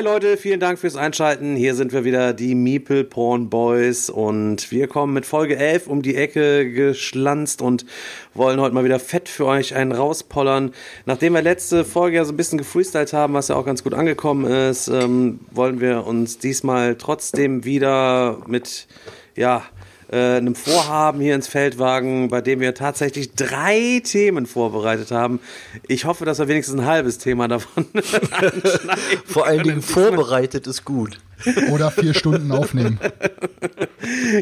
Hi Leute, vielen Dank fürs Einschalten. Hier sind wir wieder, die Meeple Porn Boys und wir kommen mit Folge 11 um die Ecke geschlanzt und wollen heute mal wieder fett für euch einen rauspollern. Nachdem wir letzte Folge ja so ein bisschen gefreestylt haben, was ja auch ganz gut angekommen ist, ähm, wollen wir uns diesmal trotzdem wieder mit, ja, äh, einem Vorhaben hier ins Feld wagen, bei dem wir tatsächlich drei Themen vorbereitet haben. Ich hoffe, dass wir wenigstens ein halbes Thema davon Vor allen. Dingen vorbereitet ist gut. Oder vier Stunden aufnehmen.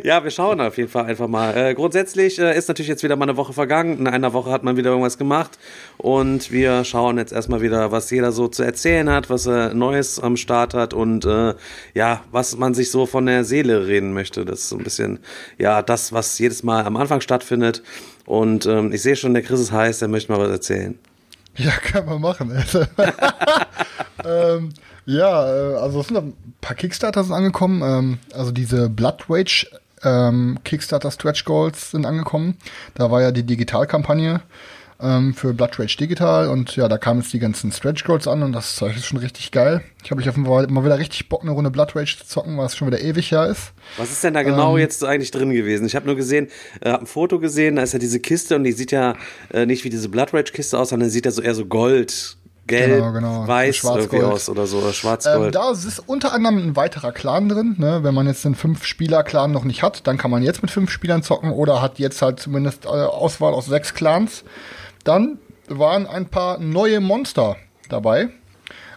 Ja, wir schauen auf jeden Fall einfach mal. Äh, grundsätzlich äh, ist natürlich jetzt wieder mal eine Woche vergangen. In einer Woche hat man wieder irgendwas gemacht. Und wir schauen jetzt erstmal wieder, was jeder so zu erzählen hat, was er Neues am Start hat und äh, ja, was man sich so von der Seele reden möchte. Das ist so ein bisschen, ja, das, was jedes Mal am Anfang stattfindet. Und ähm, ich sehe schon, der Chris ist heiß, der möchte mal was erzählen. Ja, kann man machen. Also, ähm, ja, äh, also es sind ein paar Kickstarter angekommen. Ähm, also diese Blood Rage ähm, Kickstarter Stretch Goals sind angekommen. Da war ja die Digitalkampagne ähm, für Blood Rage Digital und ja, da kamen jetzt die ganzen Stretch Goals an und das Zeug ist schon richtig geil. Ich habe mich auf jeden mal wieder richtig Bock, eine Runde Blood Rage zu zocken, weil es schon wieder ewig her ist. Was ist denn da genau jetzt eigentlich drin gewesen? Ich habe nur gesehen, äh, hab ein Foto gesehen, da ist ja diese Kiste und die sieht ja äh, nicht wie diese Blood Rage Kiste aus, sondern sieht ja so eher so Gold, gelb, Genau, genau. weiß irgendwie aus oder so, oder Ähm, schwarzgold. da ist unter anderem ein weiterer Clan drin. Ne? Wenn man jetzt den Fünf-Spieler-Clan noch nicht hat, dann kann man jetzt mit fünf Spielern zocken oder hat jetzt halt zumindest äh, Auswahl aus sechs Clans. Dann waren ein paar neue Monster dabei.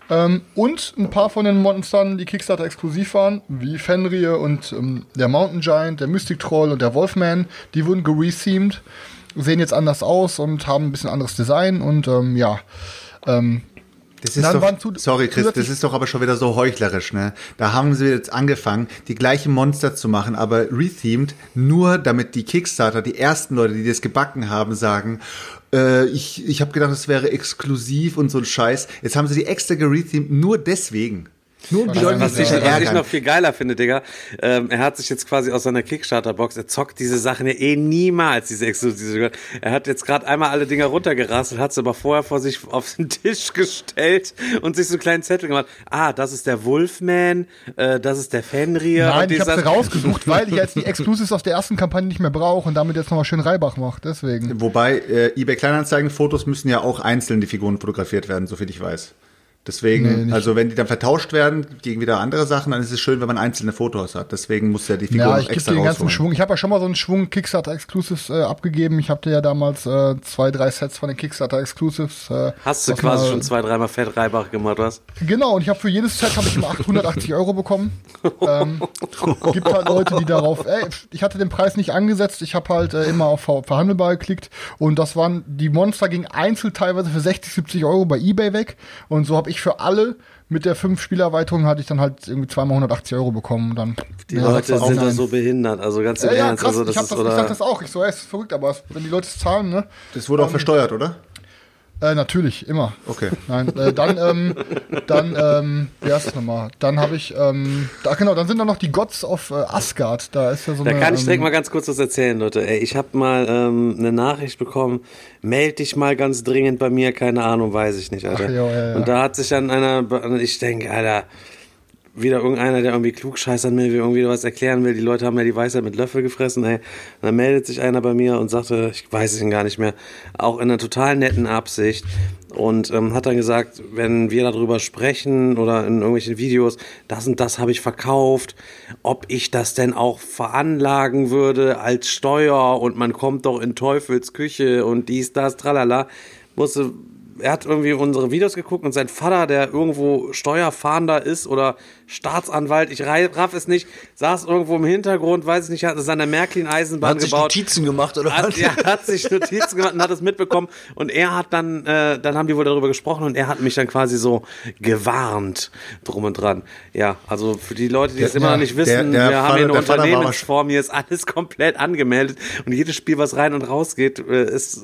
Ähm, und ein paar von den Monstern, die Kickstarter exklusiv waren, wie Fenrir und ähm, der Mountain Giant, der Mystic Troll und der Wolfman, die wurden gerethemed, sehen jetzt anders aus und haben ein bisschen anderes Design und ähm, ja, ähm, Das ist doch, sorry Chris, das ist doch aber schon wieder so heuchlerisch, ne? Da haben sie jetzt angefangen, die gleichen Monster zu machen, aber rethemed, nur damit die Kickstarter, die ersten Leute, die das gebacken haben, sagen, äh, ich, ich habe gedacht, es wäre exklusiv und so ein Scheiß. Jetzt haben sie die extra gerethemed, nur deswegen. Nur die Leute was, ich, was ich noch viel geiler finde, Digga, ähm, er hat sich jetzt quasi aus seiner Kickstarter-Box, er zockt diese Sachen ja eh niemals, diese exklusive. Er hat jetzt gerade einmal alle Dinger runtergerasselt, hat sie aber vorher vor sich auf den Tisch gestellt und sich so einen kleinen Zettel gemacht. Ah, das ist der Wolfman, äh, das ist der Fenrir. Nein, und ich habe sie rausgesucht, weil ich jetzt die Exclusives aus der ersten Kampagne nicht mehr brauche und damit jetzt nochmal schön Reibach mache. Deswegen. Wobei, äh, eBay Kleinanzeigen Fotos müssen ja auch einzeln die Figuren fotografiert werden, soviel ich weiß. Deswegen, Nee, also wenn die dann vertauscht werden gegen wieder andere Sachen, dann ist es schön, wenn man einzelne Fotos hat. Deswegen muss ja die Figur Ja, ich extra dir den ganzen rausholen. Schwung. Ich habe ja schon mal so einen Schwung Kickstarter Exclusives äh, abgegeben. Ich habe dir ja damals äh, zwei, drei Sets von den Kickstarter Exclusives. Äh, Hast du quasi schon zwei, dreimal Fett Reibach gemacht, was? Genau, und ich habe für jedes Set habe ich immer 880 Euro bekommen. Ähm, gibt halt Leute, die darauf, ey, ich hatte den Preis nicht angesetzt, ich habe halt äh, immer auf ver verhandelbar geklickt und das waren, die Monster gingen einzeln teilweise für 60, 70 Euro bei Ebay weg und so habe ich für alle mit der 5-Spielerweiterung hatte ich dann halt irgendwie zweimal 180 Euro bekommen und dann. Die ja, Leute sind auch da so behindert, also ganz im Ja, ja, Ernst. krass, also das ich, ist, das, ich sag das auch. Ich so, ey, ist verrückt, aber es- wenn die Leute es zahlen, ne? Das wurde auch versteuert, oder? Äh, natürlich, immer. Okay. Nein, äh, dann, ähm, dann, ähm, wie heißt das nochmal? Dann habe ich, ähm, da, genau, dann sind da noch die Gods of äh, Asgard. Da ist ja so Da eine. kann ich direkt ähm, mal ganz kurz was erzählen, Leute. Ey, ich habe mal ähm, eine Nachricht bekommen, meld dich mal ganz dringend bei mir, keine Ahnung, weiß ich nicht, Alter. Ach, ja, ja, ja. Und da hat sich dann einer, ich denke, Alter, wieder irgendeiner, der irgendwie klugscheißern will, irgendwie was erklären will. Die Leute haben ja die Weisheit mit Löffel gefressen, ey. Und dann meldet sich einer bei mir und sagte, ich weiß es gar nicht mehr, auch in einer total netten Absicht. Und ähm, hat dann gesagt, wenn wir darüber sprechen oder in irgendwelchen Videos, das und das habe ich verkauft, ob ich das denn auch veranlagen würde als Steuer und man kommt doch in Teufels Küche und dies, das, tralala, musste er hat irgendwie unsere Videos geguckt und sein Vater, der irgendwo Steuerfahnder ist oder Staatsanwalt, ich raff es nicht, saß irgendwo im Hintergrund, weiß ich nicht, hat seine Märklin-Eisenbahn Hat sich gebaut. Notizen gemacht oder Hat, was? ja, hat sich Notizen gemacht und hat es mitbekommen. Und er hat dann, äh, dann haben die wohl darüber gesprochen und er hat mich dann quasi so gewarnt drum und dran. Ja, also für die Leute, die es immer ja, noch nicht wissen, der- der wir haben Vater- hier eine der Unternehmensform, hier ist alles komplett angemeldet und jedes Spiel, was rein und raus geht, äh, ist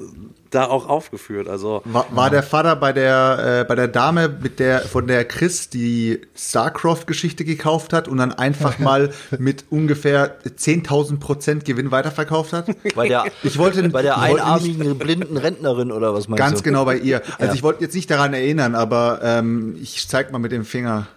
da auch aufgeführt. Also War, war der Vater bei der, äh, bei der Dame, mit der, von der Chris die Starcraft-Geschichte gekauft hat und dann einfach mal mit ungefähr 10.000 Prozent Gewinn weiterverkauft hat? Bei der, Ich wollte- bei der wollte nicht- einarmigen blinden Rentnerin oder was meinst Ganz du? genau bei ihr. Also Ja. ich wollte jetzt nicht daran erinnern, aber ähm, ich zeig mal mit dem Finger.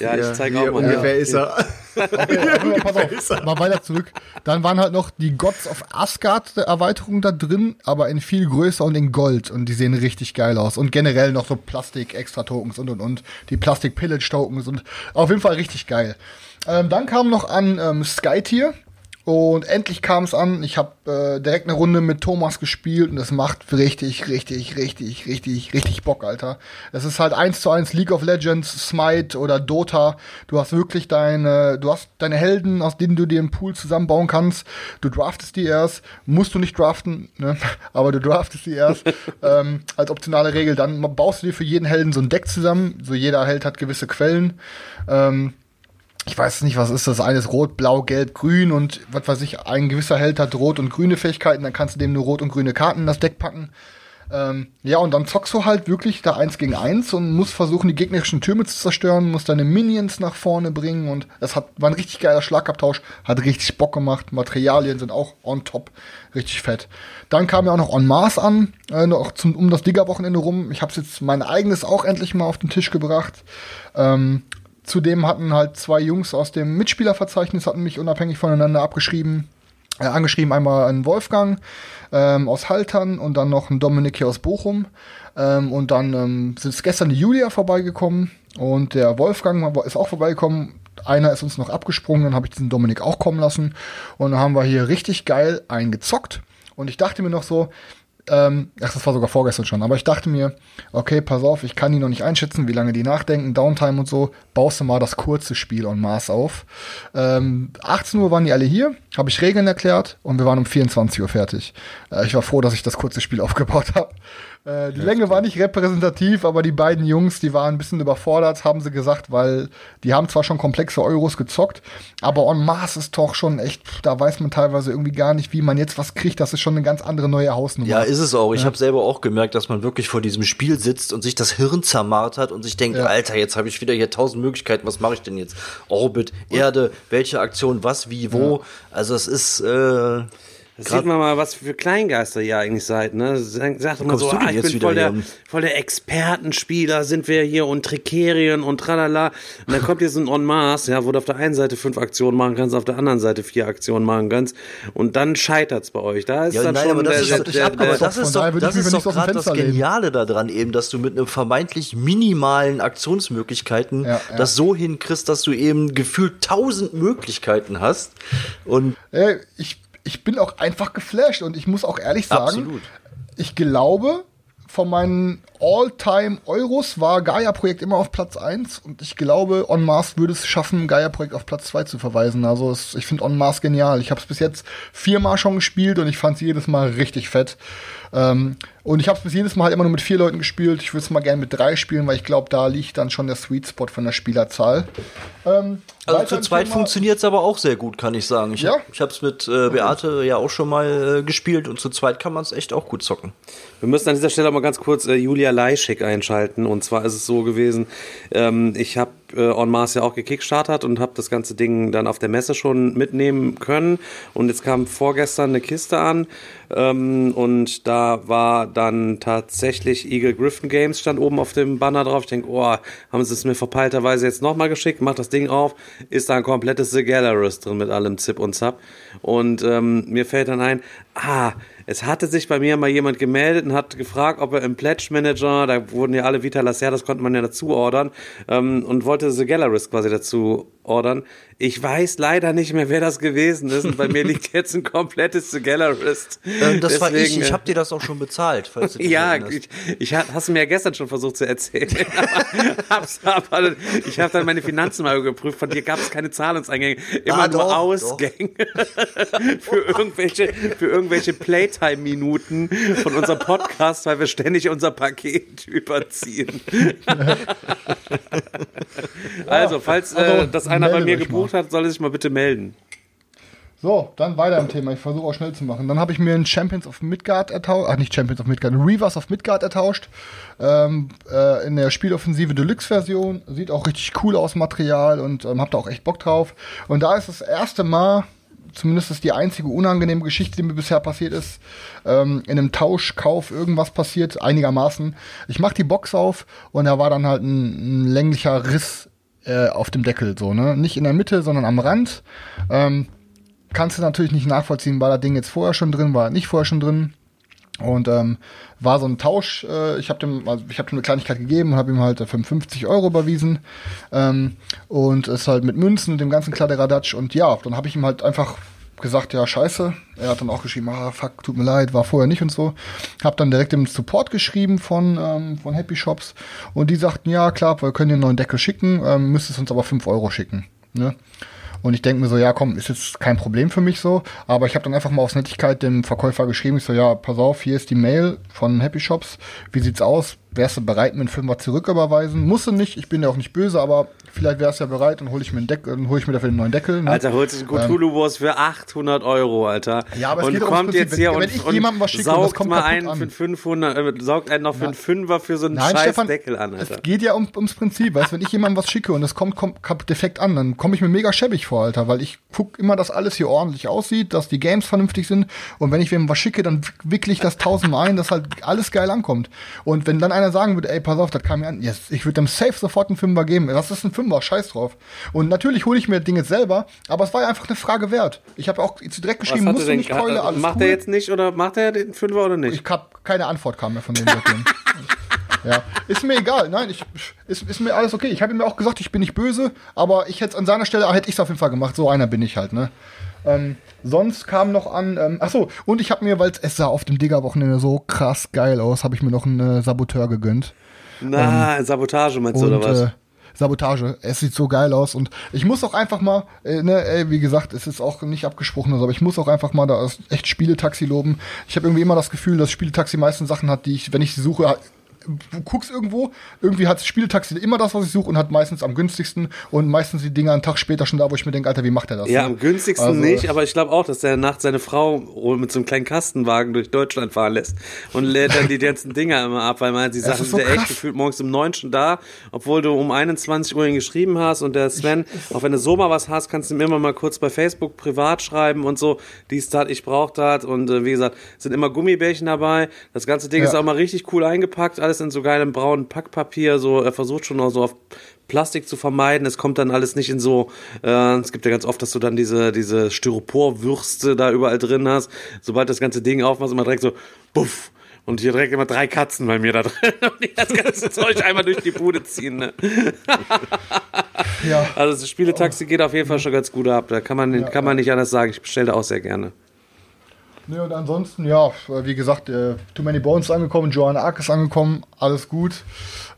Ja, ich zeige auch mal. ungefähr ist er. Okay, pass auf, mal weiter zurück. Dann waren halt noch die Gods of Asgard Erweiterungen da drin, aber in viel größer und in Gold. Und die sehen richtig geil aus. Und generell noch so Plastik-Extra-Tokens und und und. Die Plastik-Pillage-Tokens und auf jeden Fall richtig geil. Ähm, dann kam noch an ähm, Skytier. Und endlich kam es an. Ich habe äh, direkt eine Runde mit Thomas gespielt und es macht richtig, richtig, richtig, richtig, richtig Bock, Alter. Es ist halt eins zu eins League of Legends, Smite oder Dota. Du hast wirklich deine, du hast deine Helden, aus denen du dir einen Pool zusammenbauen kannst. Du draftest die erst, musst du nicht draften, ne? aber du draftest die erst ähm, als optionale Regel. Dann baust du dir für jeden Helden so ein Deck zusammen. So jeder Held hat gewisse Quellen. Ähm, ich weiß nicht, was ist das? Eines rot, blau, gelb, grün und was weiß ich, ein gewisser Held hat rot und grüne Fähigkeiten, dann kannst du dem nur rot und grüne Karten in das Deck packen. Ähm, ja, und dann zockst du halt wirklich da eins gegen eins und musst versuchen, die gegnerischen Türme zu zerstören, musst deine Minions nach vorne bringen und das hat, war ein richtig geiler Schlagabtausch, hat richtig Bock gemacht, Materialien sind auch on top, richtig fett. Dann kam ja auch noch On Mars an, äh, noch zum, um das Digger-Wochenende rum. Ich habe jetzt mein eigenes auch endlich mal auf den Tisch gebracht. Ähm, Zudem hatten halt zwei Jungs aus dem Mitspielerverzeichnis hatten mich unabhängig voneinander abgeschrieben, äh, angeschrieben. Einmal ein Wolfgang ähm, aus Haltern und dann noch ein Dominik hier aus Bochum. Ähm, und dann ähm, ist gestern die Julia vorbeigekommen und der Wolfgang ist auch vorbeigekommen. Einer ist uns noch abgesprungen, dann habe ich diesen Dominik auch kommen lassen. Und dann haben wir hier richtig geil eingezockt. Und ich dachte mir noch so, ähm, ach, das war sogar vorgestern schon, aber ich dachte mir, okay, pass auf, ich kann die noch nicht einschätzen, wie lange die nachdenken, Downtime und so, baust du mal das kurze Spiel on Mars auf. Ähm, 18 Uhr waren die alle hier, habe ich Regeln erklärt und wir waren um 24 Uhr fertig. Äh, ich war froh, dass ich das kurze Spiel aufgebaut habe. Äh, die Länge war nicht repräsentativ, aber die beiden Jungs, die waren ein bisschen überfordert, haben sie gesagt, weil die haben zwar schon komplexe Euros gezockt, aber on Mars ist doch schon echt, da weiß man teilweise irgendwie gar nicht, wie man jetzt was kriegt. Das ist schon eine ganz andere neue Hausnummer. Ja, ist es auch. Ich habe selber auch gemerkt, dass man wirklich vor diesem Spiel sitzt und sich das Hirn zermartert und sich denkt, Ja. Alter, jetzt habe ich wieder hier tausend Möglichkeiten, was mache ich denn jetzt? Orbit, Erde, welche Aktion, was, wie, wo. Also es ist äh, Das Grad- sieht man mal, was für Kleingeister ihr eigentlich seid, ne? Sagt immer kommst so, ah, ich jetzt bin voll der, voll der Expertenspieler, sind wir hier und Trikerien und tralala. Und dann kommt hier so ein On Mars, ja, wo du auf der einen Seite fünf Aktionen machen kannst, auf der anderen Seite vier Aktionen machen kannst. Und dann scheitert's bei euch. Da ist Ja, dann nein, schon aber das der, ist, der, doch- aber das ist doch, das ist gerade das. Geniale daran eben, dass du mit einem vermeintlich minimalen Aktionsmöglichkeiten Ja, ja. das so hinkriegst, dass du eben gefühlt tausend Möglichkeiten hast. Und Äh, ich, ich bin auch einfach geflasht und ich muss auch ehrlich sagen, Absolut. ich glaube, von meinen All-Time-Euros war Gaia-Projekt immer auf Platz 1 und ich glaube, On Mars würde es schaffen, Gaia-Projekt auf Platz 2 zu verweisen. Also es, ich finde On Mars genial. Ich habe es bis jetzt viermal schon gespielt und ich fand es jedes Mal richtig fett. Ähm, und ich habe es bis jedes Mal halt immer nur mit vier Leuten gespielt. Ich würde es mal gerne mit drei spielen, weil ich glaube, da liegt dann schon der Sweet Spot von der Spielerzahl. Ähm, also zu zweit funktioniert es aber auch sehr gut, kann ich sagen. Ich Ja? habe es mit äh, Beate ja auch schon mal äh, gespielt und zu zweit kann man es echt auch gut zocken. Wir müssen an dieser Stelle mal ganz kurz äh, Julia Leischig einschalten. Und zwar ist es so gewesen, ähm, ich habe äh, On Mars ja auch gekickstartert und habe das ganze Ding dann auf der Messe schon mitnehmen können. Und jetzt kam vorgestern eine Kiste an ähm, und da war dann tatsächlich Eagle Griffin Games stand oben auf dem Banner drauf. Ich denke, oh, haben sie es mir verpeilterweise jetzt nochmal geschickt, mach das Ding auf, ist da ein komplettes The Gallerist drin mit allem Zip und Zap. Und ähm, mir fällt dann ein, ah, es hatte sich bei mir mal jemand gemeldet und hat gefragt, ob er im Pledge Manager, da wurden ja alle Vita Lacer, das konnte man ja dazu ordern, ähm, und wollte The Gallerist quasi dazu ordern. Ich weiß leider nicht mehr, wer das gewesen ist. Und bei mir liegt jetzt ein komplettes The Gallerist. Ähm, das war ich. Deswegen, Ich äh, habe dir das auch schon bezahlt, falls du ja, ich, ich ha- hast du mir ja gestern schon versucht zu erzählen. hab's aber, ich habe dann meine Finanzen mal geprüft. Von dir gab es keine Zahlungseingänge, immer Ah, nur doch, Ausgänge für irgendwelche für irgendwelche Playtime-Minuten von unserem Podcast, weil wir ständig unser Paket überziehen. also, falls äh, also, das einer bei mir gebucht hat, soll er sich mal bitte melden. So, dann weiter im Thema. Ich versuche auch schnell zu machen. Dann habe ich mir einen Champions of Midgard ertauscht, ach nicht Champions of Midgard, Reavers of Midgard ertauscht. Ähm, äh, in der Spieloffensive Deluxe-Version. Sieht auch richtig cool aus, Material und ähm, hab da auch echt Bock drauf. Und da ist das erste Mal, zumindest ist die einzige unangenehme Geschichte, die mir bisher passiert ist, ähm, in einem Tauschkauf irgendwas passiert, einigermaßen. Ich mach die Box auf und da war dann halt ein, ein länglicher Riss äh, auf dem Deckel, so, ne? Nicht in der Mitte, sondern am Rand. Ähm, kannst du natürlich nicht nachvollziehen, war das Ding jetzt vorher schon drin, war nicht vorher schon drin. Und ähm, war so ein Tausch. Äh, ich habe dem, also ich habe dem eine Kleinigkeit gegeben und habe ihm halt äh, 55 Euro überwiesen. Ähm, und ist halt mit Münzen und dem ganzen Kladderadatsch. Und ja, dann habe ich ihm halt einfach gesagt, ja, scheiße. Er hat dann auch geschrieben, ah, fuck, tut mir leid, war vorher nicht und so. Hab dann direkt im Support geschrieben von, ähm, von Happy Shops. Und die sagten, ja, klar, wir können dir einen neuen Deckel schicken, ähm, müsstest uns aber 5 Euro schicken. Ne? Und ich denke mir so, ja, komm, ist jetzt kein Problem für mich so. Aber ich habe dann einfach mal aus Nettigkeit dem Verkäufer geschrieben. Ich so, ja, pass auf, hier ist die Mail von Happy Shops. Wie sieht's aus? Wärst du bereit, mir einen Fünfer zurücküberweisen? Musst du nicht, ich bin ja auch nicht böse, aber vielleicht wärst du ja bereit, dann hole ich mir einen Deckel, dann hole ich mir dafür einen neuen Deckel. Ne? Alter, holt sich ein Cthulhu-Wurst für 800 Euro, Alter. Ja, aber es und geht kommt Prinzip. jetzt hier Wenn- und, wenn ich und jemandem was schicke und saugt kommt mal einen an. für 500, äh, saugt einen noch für einen Fünfer für so einen Nein, scheiß Stefan, Deckel an, Alter. es geht ja um, ums Prinzip. Weißt, wenn ich jemandem was schicke und es kommt, kommt kap- defekt an, dann komme ich mir mega schäbig vor, Alter, weil ich guck immer, dass alles hier ordentlich aussieht, dass die Games vernünftig sind und wenn ich wem was schicke, dann wickle ich das tausendmal ein, dass halt alles geil ankommt. Und wenn dann einer sagen würde, ey, pass auf, das kam mir an, yes, ich würde dem safe sofort einen Fünfer geben. Das ist ein Fünfer, scheiß drauf. Und natürlich hole ich mir Dinge selber, aber es war ja einfach eine Frage wert. Ich habe auch direkt Was geschrieben, musst du nicht Keule, äh, alles macht cool. er jetzt nicht oder macht er den Fünfer oder nicht? Ich hab keine Antwort kam mir von dem seitdem. ja, ist mir egal. Nein, ich ist, ist mir alles okay. Ich habe ihm auch gesagt, ich bin nicht böse, aber ich hätte an seiner Stelle hätte ich es auf jeden Fall gemacht. So einer bin ich halt, ne? Ähm, sonst kam noch an, ähm, ach so, und ich habe mir, weil es sah auf dem Digger-Wochenende so krass geil aus, habe ich mir noch einen äh, Saboteur gegönnt. Na, Sabotage meinst du Und oder was? äh, Sabotage, es sieht so geil aus und ich muss auch einfach mal, äh, ne, ey, wie gesagt, es ist auch nicht abgesprochen, aber ich muss auch einfach mal da echt Spieletaxi loben. Ich habe irgendwie immer das Gefühl, dass Spieletaxi meisten Sachen hat, die ich, wenn ich sie suche, guckst irgendwo, irgendwie hat Spieletaxi immer das, was ich suche und hat meistens am günstigsten und meistens die Dinger einen Tag später schon da, wo ich mir denke, Alter, wie macht er das? Ja, ne? am günstigsten Also, nicht, aber ich glaube auch, dass der nachts seine Frau mit so einem kleinen Kastenwagen durch Deutschland fahren lässt und lädt dann die ganzen Dinger immer ab, weil man die Sachen so sind ja echt gefühlt morgens um neun schon da, obwohl du um 21 Uhr ihn geschrieben hast und der Sven, auch wenn du so mal was hast, kannst du ihm immer mal kurz bei Facebook privat schreiben und so, dies, das, ich brauch das und äh, wie gesagt, sind immer Gummibärchen dabei, das ganze Ding Ja. ist auch mal richtig cool eingepackt, alles in so geilem braunen Packpapier, so, er versucht schon auch so auf Plastik zu vermeiden. Es kommt dann alles nicht in so, äh, es gibt ja ganz oft, dass du dann diese, diese Styroporwürste da überall drin hast. Sobald das ganze Ding aufmachst, immer direkt so, buff. Und hier direkt immer drei Katzen bei mir da drin und die das ganze Zeug einmal durch die Bude ziehen. Ne? ja. Also das Spieletaxi geht auf jeden Fall schon ganz gut ab. Da kann man, kann man nicht anders sagen. Ich bestelle da auch sehr gerne. Ne, und ansonsten, ja, wie gesagt, äh, Too Many Bones ist angekommen, Joanna Ark ist angekommen, alles gut.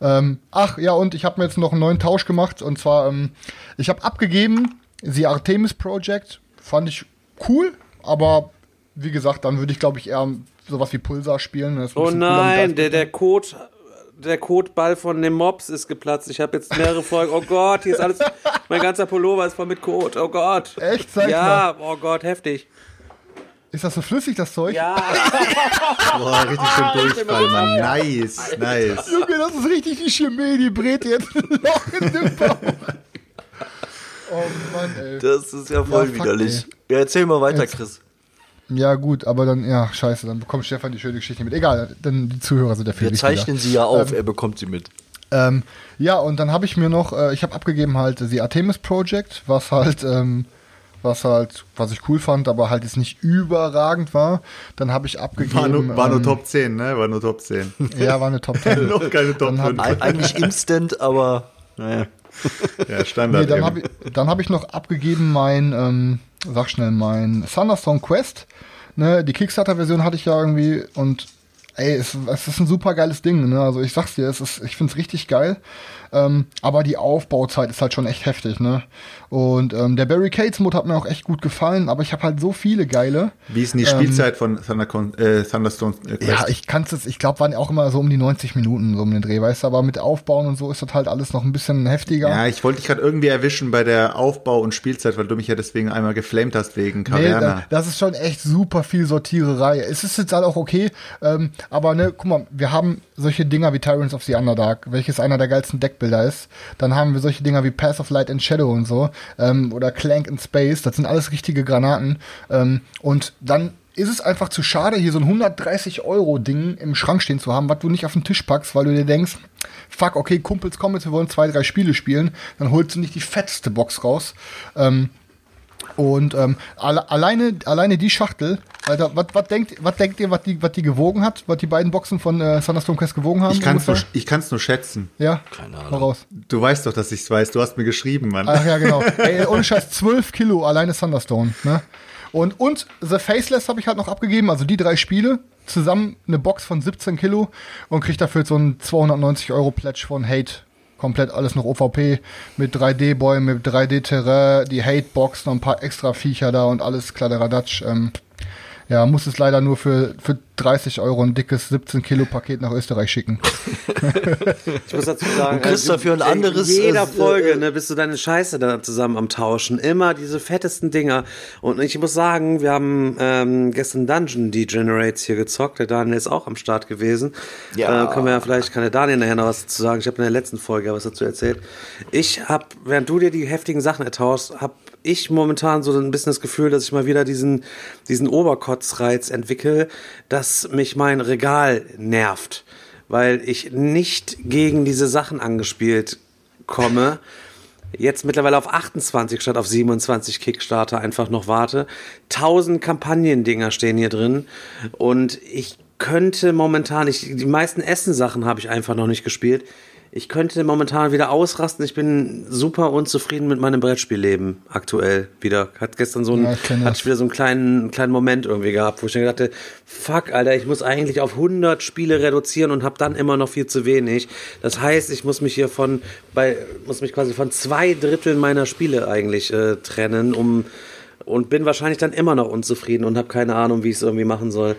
Ähm, ach, ja, und ich habe mir jetzt noch einen neuen Tausch gemacht, und zwar, ähm, ich habe abgegeben, The Artemis Project, fand ich cool, aber wie gesagt, dann würde ich, glaube ich, eher sowas wie Pulsar spielen. Oh nein, der, der Code, der Codeball von dem Mops ist geplatzt. Ich habe jetzt mehrere Folgen. Oh Gott, hier ist alles, mein ganzer Pullover ist voll mit Code. Oh Gott. Echt? Zeig Ja, oh Gott, heftig. Ist das so flüssig, das Zeug? Ja. Boah, richtig schön Durchfall, Mann. Nice, nice. Junge, das ist richtig die Chemie, die brät jetzt ein Loch in den Bauch. Oh Mann, ey. Das ist ja voll Ja, fuck, widerlich. Ja, erzähl mal weiter, Jetzt- Chris. Ja, gut, aber dann, ja, scheiße, dann bekommt Stefan die schöne Geschichte mit. Egal, denn die Zuhörer sind ja viel Wir zeichnen sie ja auf, er bekommt sie mit. Ähm, ja, und dann habe ich mir noch, äh, ich habe abgegeben halt die Artemis Project, was halt, ähm, was halt, was ich cool fand, aber halt jetzt nicht überragend war. Dann habe ich abgegeben. War nur, war nur ähm, Top 10, ne? War nur Top 10. Ja, war eine Top 10. Noch keine Top Dann hab- 5. Eig- Eigentlich instant, aber naja. Ja, Standard. Nee, dann habe ich, dann hab ich noch abgegeben mein, ähm, sag schnell, mein Thunderstorm Quest. Ne, die Kickstarter-Version hatte ich ja irgendwie und ey, es, es ist ein super geiles Ding. Ne? Also ich sag's dir, es ist, ich find's richtig geil. Ähm, aber die Aufbauzeit ist halt schon echt heftig. Ne? Und ähm, der Barricades-Mode hat mir auch echt gut gefallen, aber ich habe halt so viele geile. Wie ist denn die Spielzeit von Thundercon äh, Thunderstone äh, Quest? Ähm, Ja, ich kann's jetzt, ich glaube, waren auch immer so um die 90 Minuten so um den Dreh, weißt du, aber mit Aufbauen und so ist das halt alles noch ein bisschen heftiger. Ja, ich wollte dich gerade irgendwie erwischen bei der Aufbau- und Spielzeit, weil du mich ja deswegen einmal geflamed hast wegen Nee, Caverna. da, das ist schon echt super viel Sortiererei. Es ist jetzt halt auch okay, ähm, aber ne, guck mal, wir haben solche Dinger wie Tyrants of the Underdark, welches einer der geilsten Deckbilder ist. Dann haben wir solche Dinger wie Path of Light and Shadow und so, ähm, oder Clank in Space, das sind alles richtige Granaten. Ähm, und dann ist es einfach zu schade, hier so ein 130 Euro Ding im Schrank stehen zu haben, was du nicht auf den Tisch packst, weil du dir denkst, fuck, okay, Kumpels kommen jetzt, wir wollen zwei, drei Spiele spielen, dann holst du nicht die fetteste Box raus. Ähm, und ähm, alle, alleine, alleine die Schachtel, Alter, was denkt, was denkt ihr, was die, was die gewogen hat, was die beiden Boxen von äh, Thunderstorm Quest gewogen haben? ich kann es nur, ich kann's nur schätzen. Ja, Keine Ahnung. raus. Du weißt doch, dass ich's weiß. Du hast mir geschrieben, Mann. Ach ja, genau. Ey, ohne Scheiß, 12 Kilo alleine Thunderstone, ne? Und, und The Faceless habe ich halt noch abgegeben, also die drei Spiele, zusammen eine Box von 17 Kilo und krieg dafür jetzt so einen 290 Euro Pledge von Hate. Komplett alles noch OVP mit 3D-Boy, mit 3D-Terrain, die Hate-Box, noch ein paar extra Viecher da und alles Kladderadatsch. Ähm, ja, muss es leider nur für, für 30 Euro ein dickes 17 Kilo Paket nach Österreich schicken. Ich muss dazu sagen, Du kriegst also, dafür ein in anderes, jeder äh, Folge, äh, ne, bist du deine Scheiße da zusammen am Tauschen. Immer diese fettesten Dinger. Und ich muss sagen, wir haben ähm, gestern Dungeon Degenerates hier gezockt. Der Daniel ist auch am Start gewesen. Ja. Äh, können wir ja vielleicht, kann der Daniel nachher noch was dazu sagen. Ich habe in der letzten Folge ja was dazu erzählt. Ich habe, während du dir die heftigen Sachen ertauschst, habe ich momentan so ein bisschen das Gefühl, dass ich mal wieder diesen, diesen Oberkotzreiz entwickle, dass mich mein Regal nervt. Weil ich nicht gegen diese Sachen angespielt komme. Jetzt mittlerweile auf 28 statt auf 27 Kickstarter einfach noch warte. 1000 Kampagnendinger stehen hier drin. Und ich könnte momentan, ich, die meisten Essensachen habe ich einfach noch nicht gespielt. Ich könnte momentan wieder ausrasten. Ich bin super unzufrieden mit meinem Brettspielleben aktuell wieder. Hat gestern so ein, Ja, ich wieder so einen kleinen, kleinen Moment irgendwie gehabt, wo ich dann dachte, fuck, Alter, ich muss eigentlich auf 100 Spiele reduzieren und habe dann immer noch viel zu wenig. Das heißt, ich muss mich hier von, bei, muss mich quasi von zwei Dritteln meiner Spiele eigentlich äh, trennen, um, und bin wahrscheinlich dann immer noch unzufrieden und habe keine Ahnung, wie ich es irgendwie machen soll.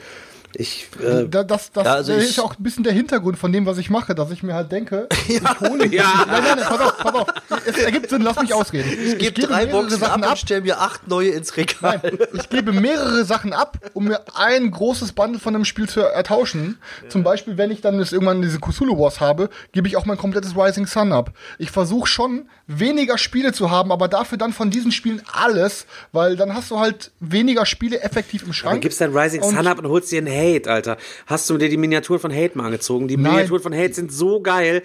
Ich, äh, Da- das das, Ja, also das ich- ist auch ein bisschen der Hintergrund von dem, was ich mache, dass ich mir halt denke, ich hole Ja. Nein, nein, nein, pass auf, pass auf. Es ergibt Sinn, lass mich ausreden. Ich gebe drei Boxen Sachen ab und stell mir acht neue ins Regal. Nein, ich gebe mehrere Sachen ab, um mir ein großes Bundle von einem Spiel zu ertauschen. Zum Beispiel, wenn ich dann das irgendwann diese Cthulhu Wars habe, gebe ich auch mein komplettes Rising Sun ab. Ich versuche schon weniger Spiele zu haben, aber dafür dann von diesen Spielen alles, weil dann hast du halt weniger Spiele effektiv im Schrank. Aber gibst dein Rising Sun ab und holst dir einen Hate, Alter. Hast du dir die Miniaturen von Hate mal angezogen? Die Nein. Miniaturen von Hate sind so geil,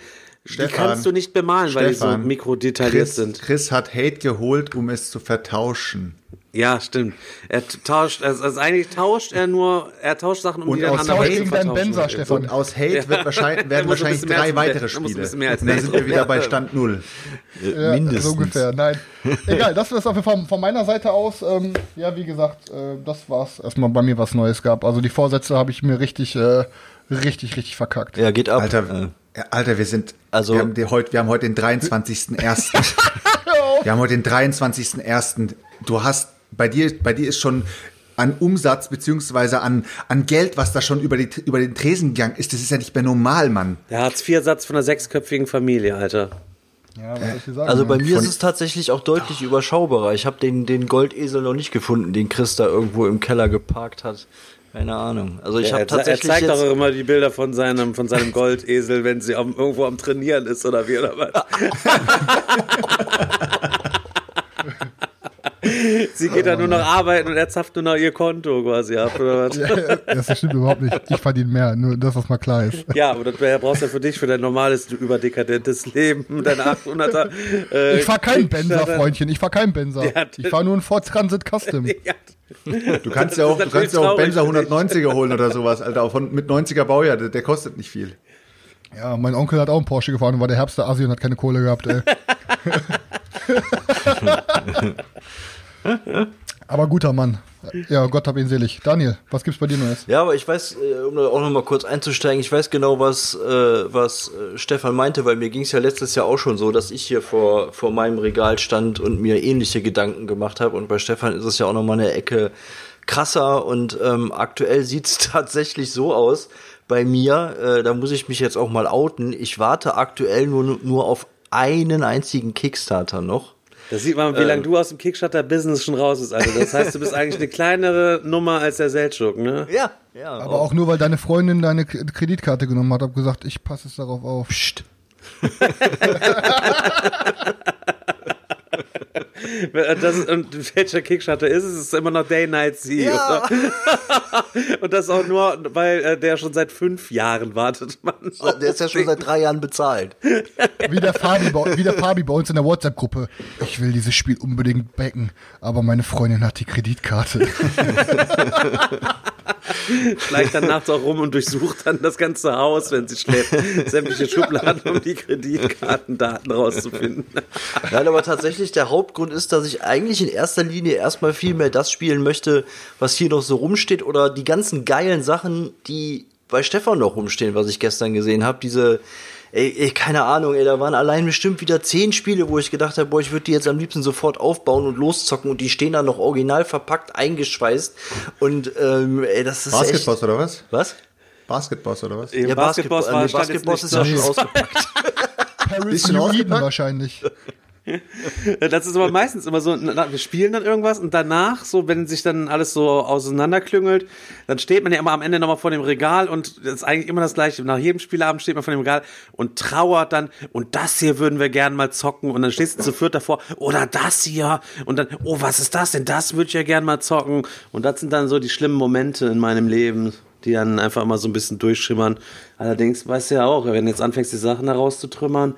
die Stefan, kannst du nicht bemalen, weil die so Stefan, mikrodetailliert Chris, sind. Chris hat Hate geholt, um es zu vertauschen. Ja, stimmt. Er tauscht, also, also eigentlich tauscht er nur, er tauscht Sachen, um Und die dann aus Hate vertauschen. Benzer, Stefan. Und aus Hate wird wahrscheinlich, werden wahrscheinlich drei weitere Spiele. mehr als Und dann sind wir wieder bei. Stand Null. Ja, Mindestens. So ungefähr, nein. Egal, das ist auf Fall von meiner Seite aus. Ähm, ja, wie gesagt, äh, das war's erstmal bei mir, was Neues gab. Also die Vorsätze habe ich mir richtig, äh, richtig, richtig verkackt. Ja, geht ab. Alter, ja, Alter, wir sind, Also- wir haben, die, heute, wir haben heute den 23.01. wir haben heute den 23.01. Du hast, bei dir, bei dir ist schon an Umsatz beziehungsweise an, an Geld, was da schon über, die, über den Tresen gegangen ist, das ist ja nicht mehr normal, Mann. Der Hartz-IV-Satz von einer sechsköpfigen Familie, Alter. Ja, was soll ich dir sagen? Also bei mir ist es tatsächlich auch deutlich überschaubarer. Ich habe den, den Goldesel noch nicht gefunden, den Chris da irgendwo im Keller geparkt hat. Keine Ahnung. Also ich er, habe er tatsächlich zeigt jetzt, auch immer die Bilder von seinem, von seinem Goldesel, wenn sie am, irgendwo am Trainieren ist oder wie oder was. sie geht dann nur noch arbeiten und er zapft nur noch ihr Konto quasi ab oder was. Das stimmt überhaupt nicht. Ich verdiene mehr, nur dass das mal klar ist. Ja, aber das brauchst du ja für dich, für dein normales, überdekadentes Leben, deine 800er. Äh, Ich fahr keinen Kickstarter. Benzer, Freundchen. Ich fahr keinen Benzer. Ja, Ich fahr nur einen Ford Transit Custom. Ja, Du kannst ja auch, du kannst ja auch Benzer traurig 190er holen oder sowas, Alter. Auch von, mit 90er Baujahr, der, der kostet nicht viel. Ja, mein Onkel hat auch einen Porsche gefahren und war der Herbst der Asi und hat keine Kohle gehabt, ey. Aber guter Mann. Ja, Gott hab ihn selig. Daniel, was gibt's bei dir Neues? Ja, aber ich weiß, äh, um da auch noch mal kurz einzusteigen, ich weiß genau, was, äh, was äh, Stefan meinte, weil mir ging es ja letztes Jahr auch schon so, dass ich hier vor, vor meinem Regal stand und mir ähnliche Gedanken gemacht habe. Und bei Stefan ist es ja auch noch mal eine Ecke krasser und ähm, aktuell sieht's tatsächlich so aus bei mir, äh, da muss ich mich jetzt auch mal outen, ich warte aktuell nur, nur auf einen einzigen Kickstarter noch. Da sieht man, wie lange du aus dem Kickstarter-Business schon raus bist, Alter. Das heißt, du bist eigentlich eine kleinere Nummer als der Seltschuk, ne? Ja, ja. Aber auch nur, weil deine Freundin deine Kreditkarte genommen hat, hab gesagt, ich passe es darauf auf. Psst. Das und welcher Kickstarter ist es? Es ist immer noch Day Night Sea. Ja. Oder? Und das auch nur, weil äh, der schon seit fünf Jahren wartet. Man Der ist ja schon seit drei Jahren bezahlt. Wie der Fabi, wie der Fabi bei uns in der WhatsApp-Gruppe. Ich will dieses Spiel unbedingt backen, aber meine Freundin hat die Kreditkarte. schleicht dann nachts auch rum und durchsucht dann das ganze Haus, wenn sie schläft. Sämtliche Schubladen, um die Kreditkartendaten rauszufinden. Nein, aber tatsächlich der Hauptgrund ist, dass ich eigentlich in erster Linie erstmal viel mehr das spielen möchte, was hier noch so rumsteht oder die ganzen geilen Sachen, die bei Stefan noch rumstehen, was ich gestern gesehen habe. Diese, ey, ey, keine Ahnung, ey, da waren allein bestimmt wieder zehn Spiele, wo ich gedacht habe, boah, ich würde die jetzt am liebsten sofort aufbauen und loszocken und die stehen da noch original verpackt, eingeschweißt und ähm, ey, das ist Basketboss echt... oder was? Was? Basketboss oder was? Im Ja, Basketball Basketball, Basketball nicht ist ja schon ausgepackt. Paris Bisschen Eden ausgepackt? wahrscheinlich. Das ist aber meistens immer so, wir spielen dann irgendwas und danach, so wenn sich dann alles so auseinanderklüngelt, dann steht man ja immer am Ende nochmal vor dem Regal und das ist eigentlich immer das gleiche. Nach jedem Spielabend steht man vor dem Regal und trauert dann und das hier würden wir gern mal zocken und dann stehst du zu viert davor oder das hier und dann, oh, was ist das denn? Das würde ich ja gern mal zocken und das sind dann so die schlimmen Momente in meinem Leben, die dann einfach immer so ein bisschen durchschimmern. Allerdings weißt du ja auch, wenn du jetzt anfängst, die Sachen herauszutrümmern,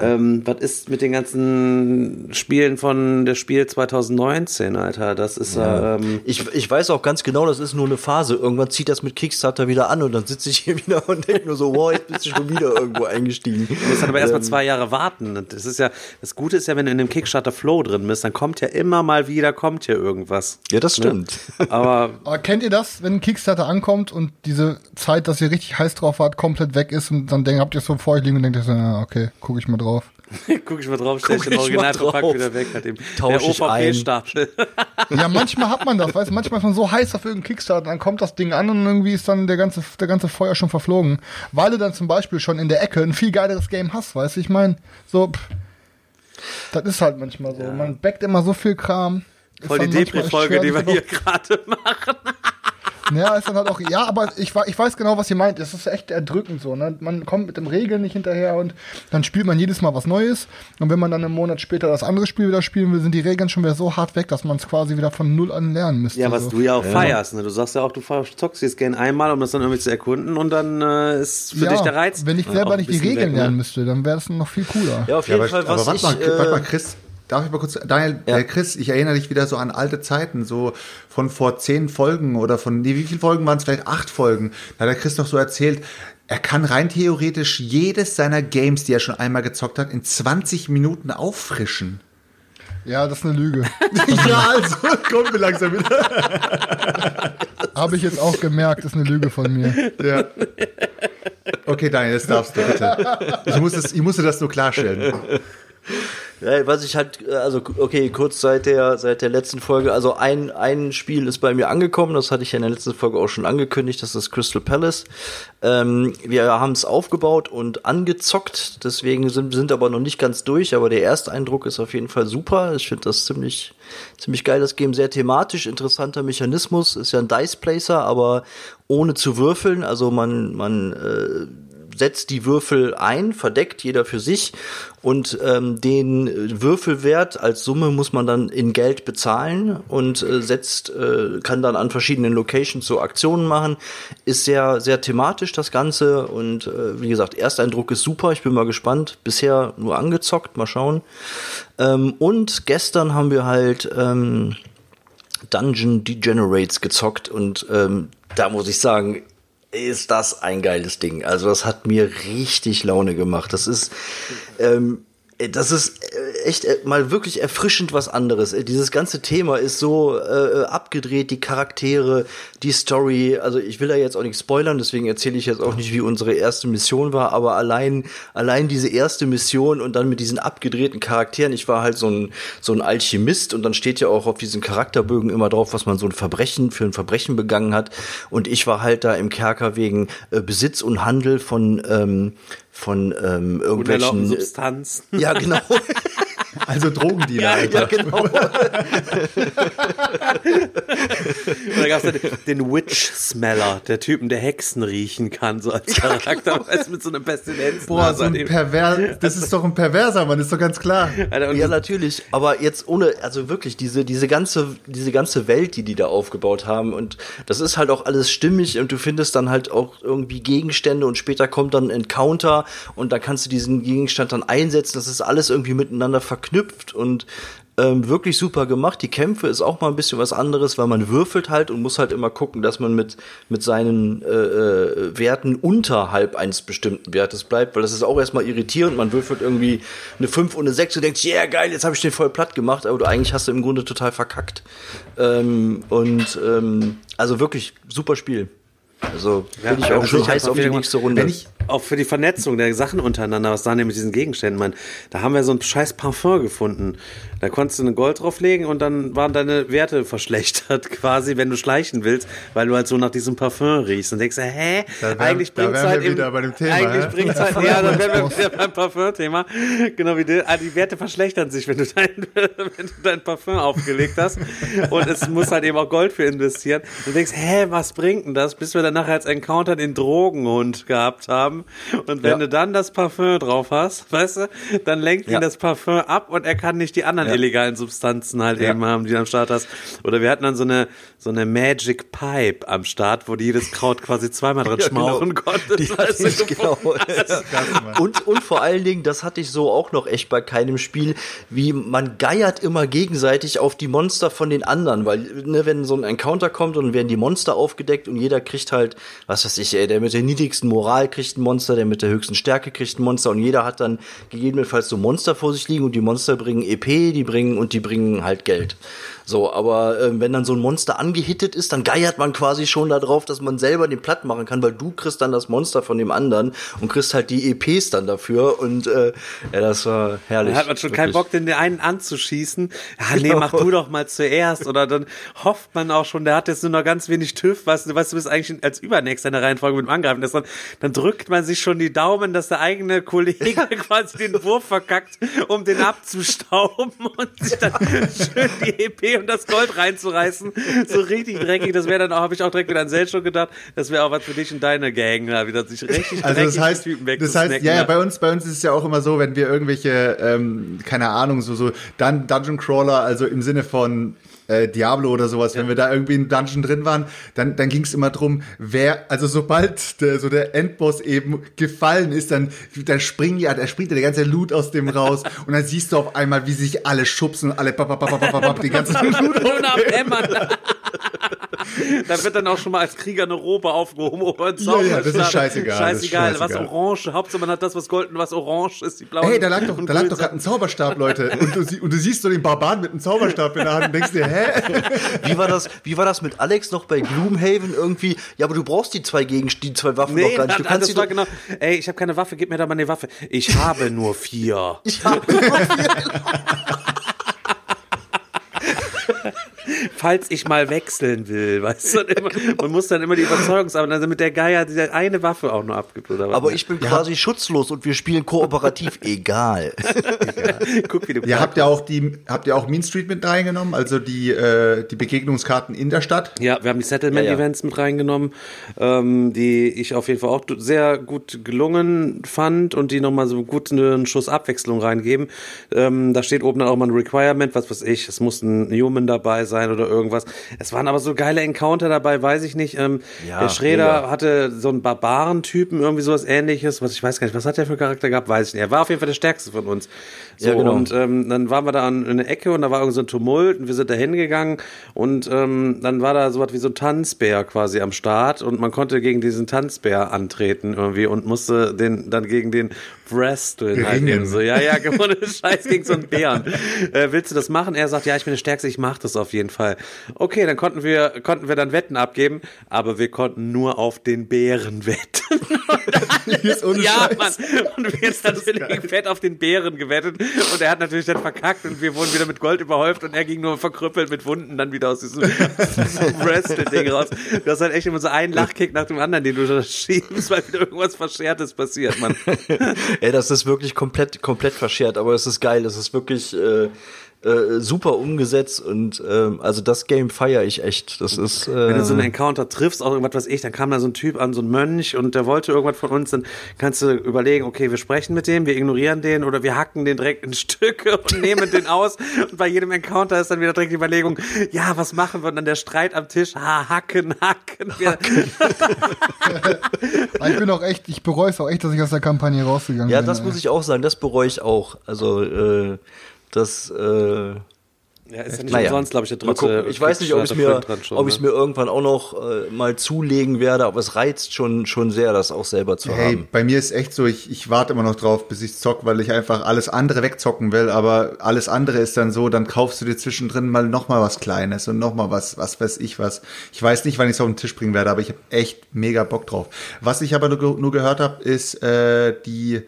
ähm, was ist mit den ganzen Spielen von der Spiel 2019, Alter? Das ist ja. ähm, Ich, ich weiß auch ganz genau, das ist nur eine Phase. Irgendwann zieht das mit Kickstarter wieder an und dann sitze ich hier wieder und denke nur so, wow, jetzt bist du schon wieder irgendwo eingestiegen. Du musst dann aber erstmal zwei Jahre warten. Und Das ist ja, das Gute ist ja, wenn du in dem Kickstarter Flow drin bist, dann kommt ja immer mal wieder, kommt hier irgendwas. Ja, das stimmt. Aber Aber kennt ihr das, wenn ein Kickstarter ankommt und diese Zeit, dass ihr richtig heiß drauf wart, komplett weg ist und dann denkt, habt ihr es so vor euch liegen und denkt ihr so, ja, okay, gucke ich mal drauf. guck ich mal drauf, stell ich Guck den Originalverpack drauf. wieder weg, hat Tausch der. OVP-Stapel. Ja, manchmal hat man das, weißt du, manchmal ist man so heiß auf irgendeinen Kickstarter, dann kommt das Ding an und irgendwie ist dann der ganze, der ganze Feuer schon verflogen. Weil du dann zum Beispiel schon in der Ecke ein viel geileres Game hast, weißt du, ich meine, so, pff, das ist halt manchmal so. Man backt immer so viel Kram. Voll die Depri-Folge, die wir hier gerade machen. Ja, ist dann halt auch, ja, aber ich, ich weiß genau, was ihr meint. Es ist echt erdrückend so. Ne? Man kommt mit dem Regeln nicht hinterher und dann spielt man jedes Mal was Neues. Und wenn man dann einen Monat später das andere Spiel wieder spielen will, sind die Regeln schon wieder so hart weg, dass man es quasi wieder von Null an lernen müsste. Ja, was so. du ja auch feierst. Ne? Du sagst ja auch, du zockst dieses Game einmal, um das dann irgendwie zu erkunden und dann äh, ist für ja, dich der Reiz. Wenn ich selber nicht die Regeln weg, ne? lernen müsste, dann wäre es noch viel cooler. Ja, auf Ja, jeden aber, Fall, was aber warte ich... mal, äh, warte mal, Chris, darf ich mal kurz, Daniel, Ja. äh, Chris, ich erinnere dich wieder so an alte Zeiten, so von vor zehn Folgen oder von, nee, wie viele Folgen waren es? Vielleicht acht Folgen. Da hat der Chris noch so erzählt, er kann rein theoretisch jedes seiner Games, die er schon einmal gezockt hat, in 20 Minuten auffrischen. Ja, das ist eine Lüge. ja, also, kommt mir langsam wieder. Habe ich jetzt auch gemerkt, ist eine Lüge von mir. Ja. Okay, Daniel, das darfst du bitte. Ich, muss es, ich musste das nur klarstellen. Ja, was ich halt, äh, also okay, kurz seit der seit der letzten Folge, also ein ein Spiel ist bei mir angekommen, das hatte ich ja in der letzten Folge auch schon angekündigt, das ist Crystal Palace. Ähm, wir haben es aufgebaut und angezockt, deswegen sind sind aber noch nicht ganz durch, aber der Ersteindruck ist auf jeden Fall super. Ich finde das ziemlich ziemlich geil das Game, sehr thematisch, interessanter Mechanismus, ist ja ein Dice Placer, aber ohne zu würfeln, also man man äh, setzt die Würfel ein, verdeckt jeder für sich und ähm, den Würfelwert als Summe muss man dann in Geld bezahlen und äh, setzt äh, kann dann an verschiedenen Locations so Aktionen machen. Ist sehr sehr thematisch das Ganze und äh, wie gesagt Ersteindruck ist super. Ich bin mal gespannt. Bisher nur angezockt, mal schauen. Ähm, und gestern haben wir halt ähm, Dungeon Degenerates gezockt und ähm, da muss ich sagen, ist das ein geiles Ding. Also das hat mir richtig Laune gemacht. Das ist, ähm, das ist echt äh, mal wirklich erfrischend was anderes. Äh, Dieses ganze Thema ist so äh, abgedreht, die Charaktere, die Story. Also ich will da jetzt auch nicht spoilern, deswegen erzähle ich jetzt auch nicht, wie unsere erste Mission war, aber allein, allein diese erste Mission und dann mit diesen abgedrehten Charakteren. Ich war halt so ein, so ein Alchemist und dann steht ja auch auf diesen Charakterbögen immer drauf, was man so ein Verbrechen für ein Verbrechen begangen hat. Und ich war halt da im Kerker wegen äh, Besitz und Handel von ähm, von ähm, irgendwelchen Substanzen. Ja, genau. Also Drogendealer, ja, Alter. genau. Und da gab es den, den Witch Smeller, der Typen, der Hexen riechen kann, so als Charakter, weißt, du, mit so einem Pestilenz. Boah, so ein Perver das ist doch ein Perverser, Mann, ist doch ganz klar. Alter, Ja, natürlich. Aber jetzt ohne, also wirklich diese, diese ganze, diese ganze Welt, die die da aufgebaut haben und das ist halt auch alles stimmig und du findest dann halt auch irgendwie Gegenstände und später kommt dann ein Encounter und da kannst du diesen Gegenstand dann einsetzen. Das ist alles irgendwie miteinander verknüpft und ähm, wirklich super gemacht. Die Kämpfe ist auch mal ein bisschen was anderes, weil man würfelt halt und muss halt immer gucken, dass man mit, mit seinen äh, äh, Werten unterhalb eines bestimmten Wertes bleibt, weil das ist auch erstmal irritierend. Man würfelt irgendwie eine 5 und eine 6 und denkt, ja yeah, geil, jetzt habe ich den voll platt gemacht, aber du eigentlich hast du im Grunde total verkackt. Ähm, und ähm, also wirklich super Spiel. Also bin ich Ja, auch also schon heiß auf die nächste Runde. Wenn ich, auch für die Vernetzung der Sachen untereinander, was da nämlich diesen Gegenständen, man, da haben wir so ein scheiß Parfum gefunden. Da konntest du eine Gold drauflegen und dann waren deine Werte verschlechtert, quasi, wenn du schleichen willst, weil du halt so nach diesem Parfum riechst und denkst, hä, wär- eigentlich bringt's halt im, wieder bei dem Thema, eigentlich hä? bringt's halt, ja, dann wären wir wieder beim Parfum-Thema. Genau wie die, ah, die Werte verschlechtern sich, wenn du dein, wenn du dein Parfum aufgelegt hast. Und es muss halt eben auch Gold für investieren. Du denkst, hä, was bringt denn das? Bis wir dann nachher als Encounter den Drogenhund gehabt haben. Und wenn Ja. du dann das Parfum drauf hast, weißt du, dann lenkt ihn Ja. das Parfum ab und er kann nicht die anderen Ja. illegalen Substanzen halt eben haben, die du am Start hast. Oder wir hatten dann so eine, so eine Magic Pipe am Start, wo du jedes Kraut quasi zweimal drin genau. schmauchen konntest. Die weißt du, ich, genau. und, und vor allen Dingen, das hatte ich so auch noch echt bei keinem Spiel, wie man geiert immer gegenseitig auf die Monster von den anderen, weil, ne, wenn so ein Encounter kommt und werden die Monster aufgedeckt und jeder kriegt halt, was weiß ich, ey, der mit der niedrigsten Moral kriegt ein Monster, der mit der höchsten Stärke kriegt ein Monster und jeder hat dann gegebenenfalls so Monster vor sich liegen und die Monster bringen EP, die bringen und die bringen halt Geld. So, aber ähm, wenn dann so ein Monster angehittet ist, dann geiert man quasi schon darauf, dass man selber den platt machen kann, weil du kriegst dann das Monster von dem anderen und kriegst halt die EPs dann dafür und äh, ja, das war herrlich. Da hat man schon keinen Wirklich. Bock, den einen anzuschießen. Ja, nee, mach du doch mal zuerst. Oder dann hofft man auch schon, der hat jetzt nur noch ganz wenig TÜV, weißt du, weißt, du bist eigentlich als Übernächster in der Reihenfolge mit dem Angreifen. Das dann, dann drückt man sich schon die Daumen, dass der eigene Kollege quasi den Wurf verkackt, um den abzustauben und sich dann schön die EP und das Gold reinzureißen. So richtig dreckig. Das wäre dann auch, habe ich auch direkt wieder an Zelt schon gedacht, das wäre auch was für dich und deine Gang, da wieder sich richtig Also dreckig das heißt, Typen das heißt, ja, ja, bei uns, bei uns ist es ja auch immer so, wenn wir irgendwelche, ähm, keine Ahnung, so so Dun Dungeon Crawler, also im Sinne von äh, Diablo oder sowas, wenn wir da irgendwie in Dungeon drin waren, dann, dann ging es immer drum, wer, also sobald der, so der Endboss eben gefallen ist, dann, dann springen ja, da springt ja der ganze Loot aus dem raus und dann siehst du auf einmal, wie sich alle schubsen und alle bap, bap, bap, bap, bap, bap, die ganze Loot. da wird dann auch schon mal als Krieger eine Robe aufgehoben. Oder ein Ja, ja, das ist scheißegal, das ist Scheißegal, was scheißegal. orange. Hauptsache man hat das, was golden, was orange ist. Die blauen. Hey, da lag doch, und da lag grünen doch gerade ein Zauberstab, Leute. Und du, sie- und du siehst so den Barbaren mit einem Zauberstab in der Hand und denkst dir, hä? Wie war das, wie war das mit Alex noch bei Gloomhaven irgendwie? Ja, aber du brauchst die zwei Gegen die zwei Waffen Nee, noch gar nicht. Du kannst das die war doch, genau. Ey, ich habe keine Waffe, gib mir da mal eine Waffe. Ich habe nur vier. Falls ich mal wechseln will, weißt du, immer, man muss dann immer die Überzeugungsarbeit, also mit der Geier, diese eine Waffe auch nur abgibt oder was. aber ich bin quasi schutzlos und wir spielen kooperativ. Egal. guck, wie du Ja, habt ihr auch die, habt ihr auch Mean Street mit reingenommen? Also die, äh, die Begegnungskarten in der Stadt? Ja, wir haben die Settlement-Events mit reingenommen, ähm, die ich auf jeden Fall auch sehr gut gelungen fand und die nochmal so gut einen Schuss Abwechslung reingeben. Ähm, da steht oben dann auch mal ein Requirement, was weiß ich, es muss ein Human dabei sein oder irgendwas. Es waren aber so geile Encounter dabei, weiß ich nicht. Ähm, Ja, der Schräder mega. hatte so einen Barbarentypen, irgendwie sowas ähnliches, was ich weiß gar nicht, was hat der für einen Charakter gehabt, weiß ich nicht. Er war auf jeden Fall der stärkste von uns. So, Ja, genau. Und ähm, dann waren wir da an in der Ecke und da war irgend so ein Tumult und wir sind da hingegangen und ähm, dann war da so was wie so ein Tanzbär quasi am Start und man konnte gegen diesen Tanzbär antreten irgendwie und musste den dann gegen den wresteln halt eben so. Ja, ja, ohne Scheiß gegen so einen Bären. Äh, willst du das machen? Er sagt, ja, ich bin der Stärkste, ich mach das auf jeden Fall. Okay, dann konnten wir, konnten wir dann Wetten abgeben, aber wir konnten nur auf den Bären wetten. Jetzt ohne ja, Scheiß. Mann. Und wir sind natürlich fett auf den Bären gewettet. Und er hat natürlich dann verkackt und wir wurden wieder mit Gold überhäuft und er ging nur verkrüppelt mit Wunden dann wieder aus diesem, diesem Wrestle-Ding raus. Du hast halt echt immer so einen Lachkick nach dem anderen, den du da schiebst, weil wieder irgendwas Verschertes passiert, Mann. Ey, das ist wirklich komplett, komplett verschert, aber es ist geil. Es ist wirklich äh, äh, super umgesetzt und ähm, also das Game feiere ich echt. Das ist. Äh, Wenn du so einen Encounter triffst, auch irgendwas weiß ich, dann kam da so ein Typ an, so ein Mönch und der wollte irgendwas von uns, dann kannst du überlegen, okay, wir sprechen mit dem, wir ignorieren den oder wir hacken den direkt in Stücke und nehmen den aus und bei jedem Encounter ist dann wieder direkt die Überlegung, ja, was machen wir und dann der Streit am Tisch, ha, hacken, hacken. Wir, Aber Ich bin auch echt, ich bereue es auch echt, dass ich aus der Kampagne rausgegangen ja, bin. das ey. muss ich auch sagen. Das bereue ich auch. Also äh, das. Äh, ja, ist ja nicht naja. umsonst, glaube ich, der dritte. Ich weiß nicht, ob ich mir, Kickstarter dran schon, ob ich ne? mir irgendwann auch noch äh, mal zulegen werde, aber es reizt schon schon sehr, das auch selber zu Hey, haben. bei mir ist echt so, ich, ich warte immer noch drauf, bis ich zock, weil ich einfach alles andere wegzocken will, aber alles andere ist dann so, dann kaufst du dir zwischendrin mal noch mal was Kleines und noch mal was, was weiß ich was. Ich weiß nicht, wann ich es auf den Tisch bringen werde, aber ich habe echt mega Bock drauf. Was ich aber nur, nur gehört habe, ist äh, die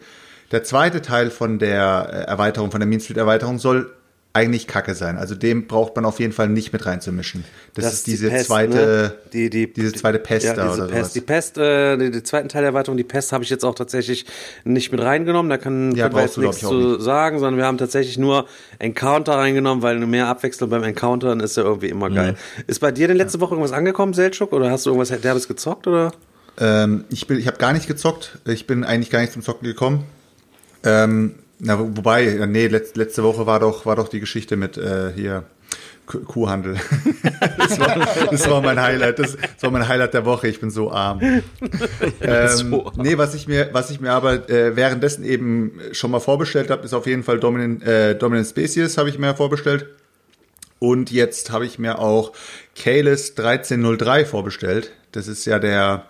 der zweite Teil von der äh, Erweiterung, von der Mean Street Erweiterung soll eigentlich Kacke sein. Also dem braucht man auf jeden Fall nicht mit reinzumischen. Das, ist die diese Pest, zweite, ne? die, die, diese zweite Pest ja, da oder Pest. sowas. Die Pest, äh, die, die zweiten Teil der Erweiterung, die Pest habe ich jetzt auch tatsächlich nicht mit reingenommen. Da kann Ja, wir jetzt du, nichts zu nicht. sagen, sondern wir haben tatsächlich nur Encounter reingenommen, weil mehr Abwechslung beim Encountern ist ja irgendwie immer geil. Ist bei dir denn letzte Woche irgendwas angekommen, Selchuk? Oder hast du irgendwas derbes gezockt? Oder? Ähm, ich bin, ich habe gar nicht gezockt. Ich bin eigentlich gar nicht zum Zocken gekommen. Ähm, na, wo- wobei, nee, letz, letzte Woche war doch, war doch die Geschichte mit äh, hier Kuh- Kuhhandel. das, war, das war mein Highlight. Das, das war mein Highlight der Woche. Ich bin so arm. ähm, So arm. Nee, was ich mir, was ich mir aber äh, währenddessen eben schon mal vorbestellt habe, ist auf jeden Fall Dominant, äh, Dominant Species habe ich mir vorbestellt. Und jetzt habe ich mir auch Kalis 1303 vorbestellt. Das ist ja der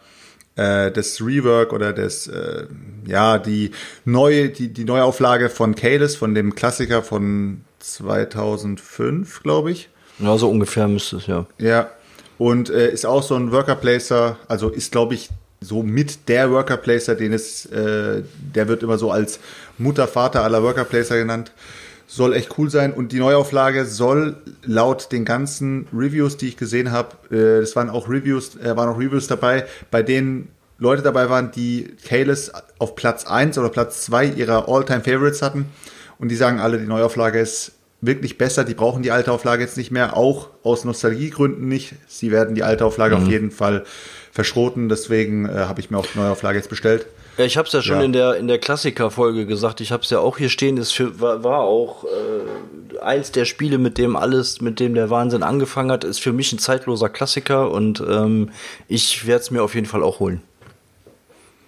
äh, das Rework oder das äh, ja die neue die die Neuauflage von Kalis von dem Klassiker von 2005, glaube ich. Ja, so ungefähr müsste es, ja. Ja. Und äh, ist auch so ein Worker Placer, also ist glaube ich so mit der Worker Placer, den es äh, der wird immer so als Mutter Vater aller Worker Placer genannt. Soll echt cool sein. Und die Neuauflage soll laut den ganzen Reviews, die ich gesehen habe, äh, das waren auch Reviews, äh, waren auch Reviews dabei, bei denen Leute dabei waren, die Kalis auf Platz 1 oder Platz 2 ihrer All-Time Favorites hatten. Und die sagen alle, die Neuauflage ist wirklich besser, die brauchen die alte Auflage jetzt nicht mehr, auch aus Nostalgiegründen nicht. Sie werden die alte Auflage auf jeden Fall verschroten, deswegen äh, habe ich mir auch die Neuauflage jetzt bestellt. Ja, ich habe es ja schon Ja. in der in der Klassiker-Folge gesagt. Ich habe es ja auch hier stehen. Es war, war auch äh, eins der Spiele, mit dem alles, mit dem der Wahnsinn angefangen hat. Ist für mich ein zeitloser Klassiker und ähm, ich werde es mir auf jeden Fall auch holen.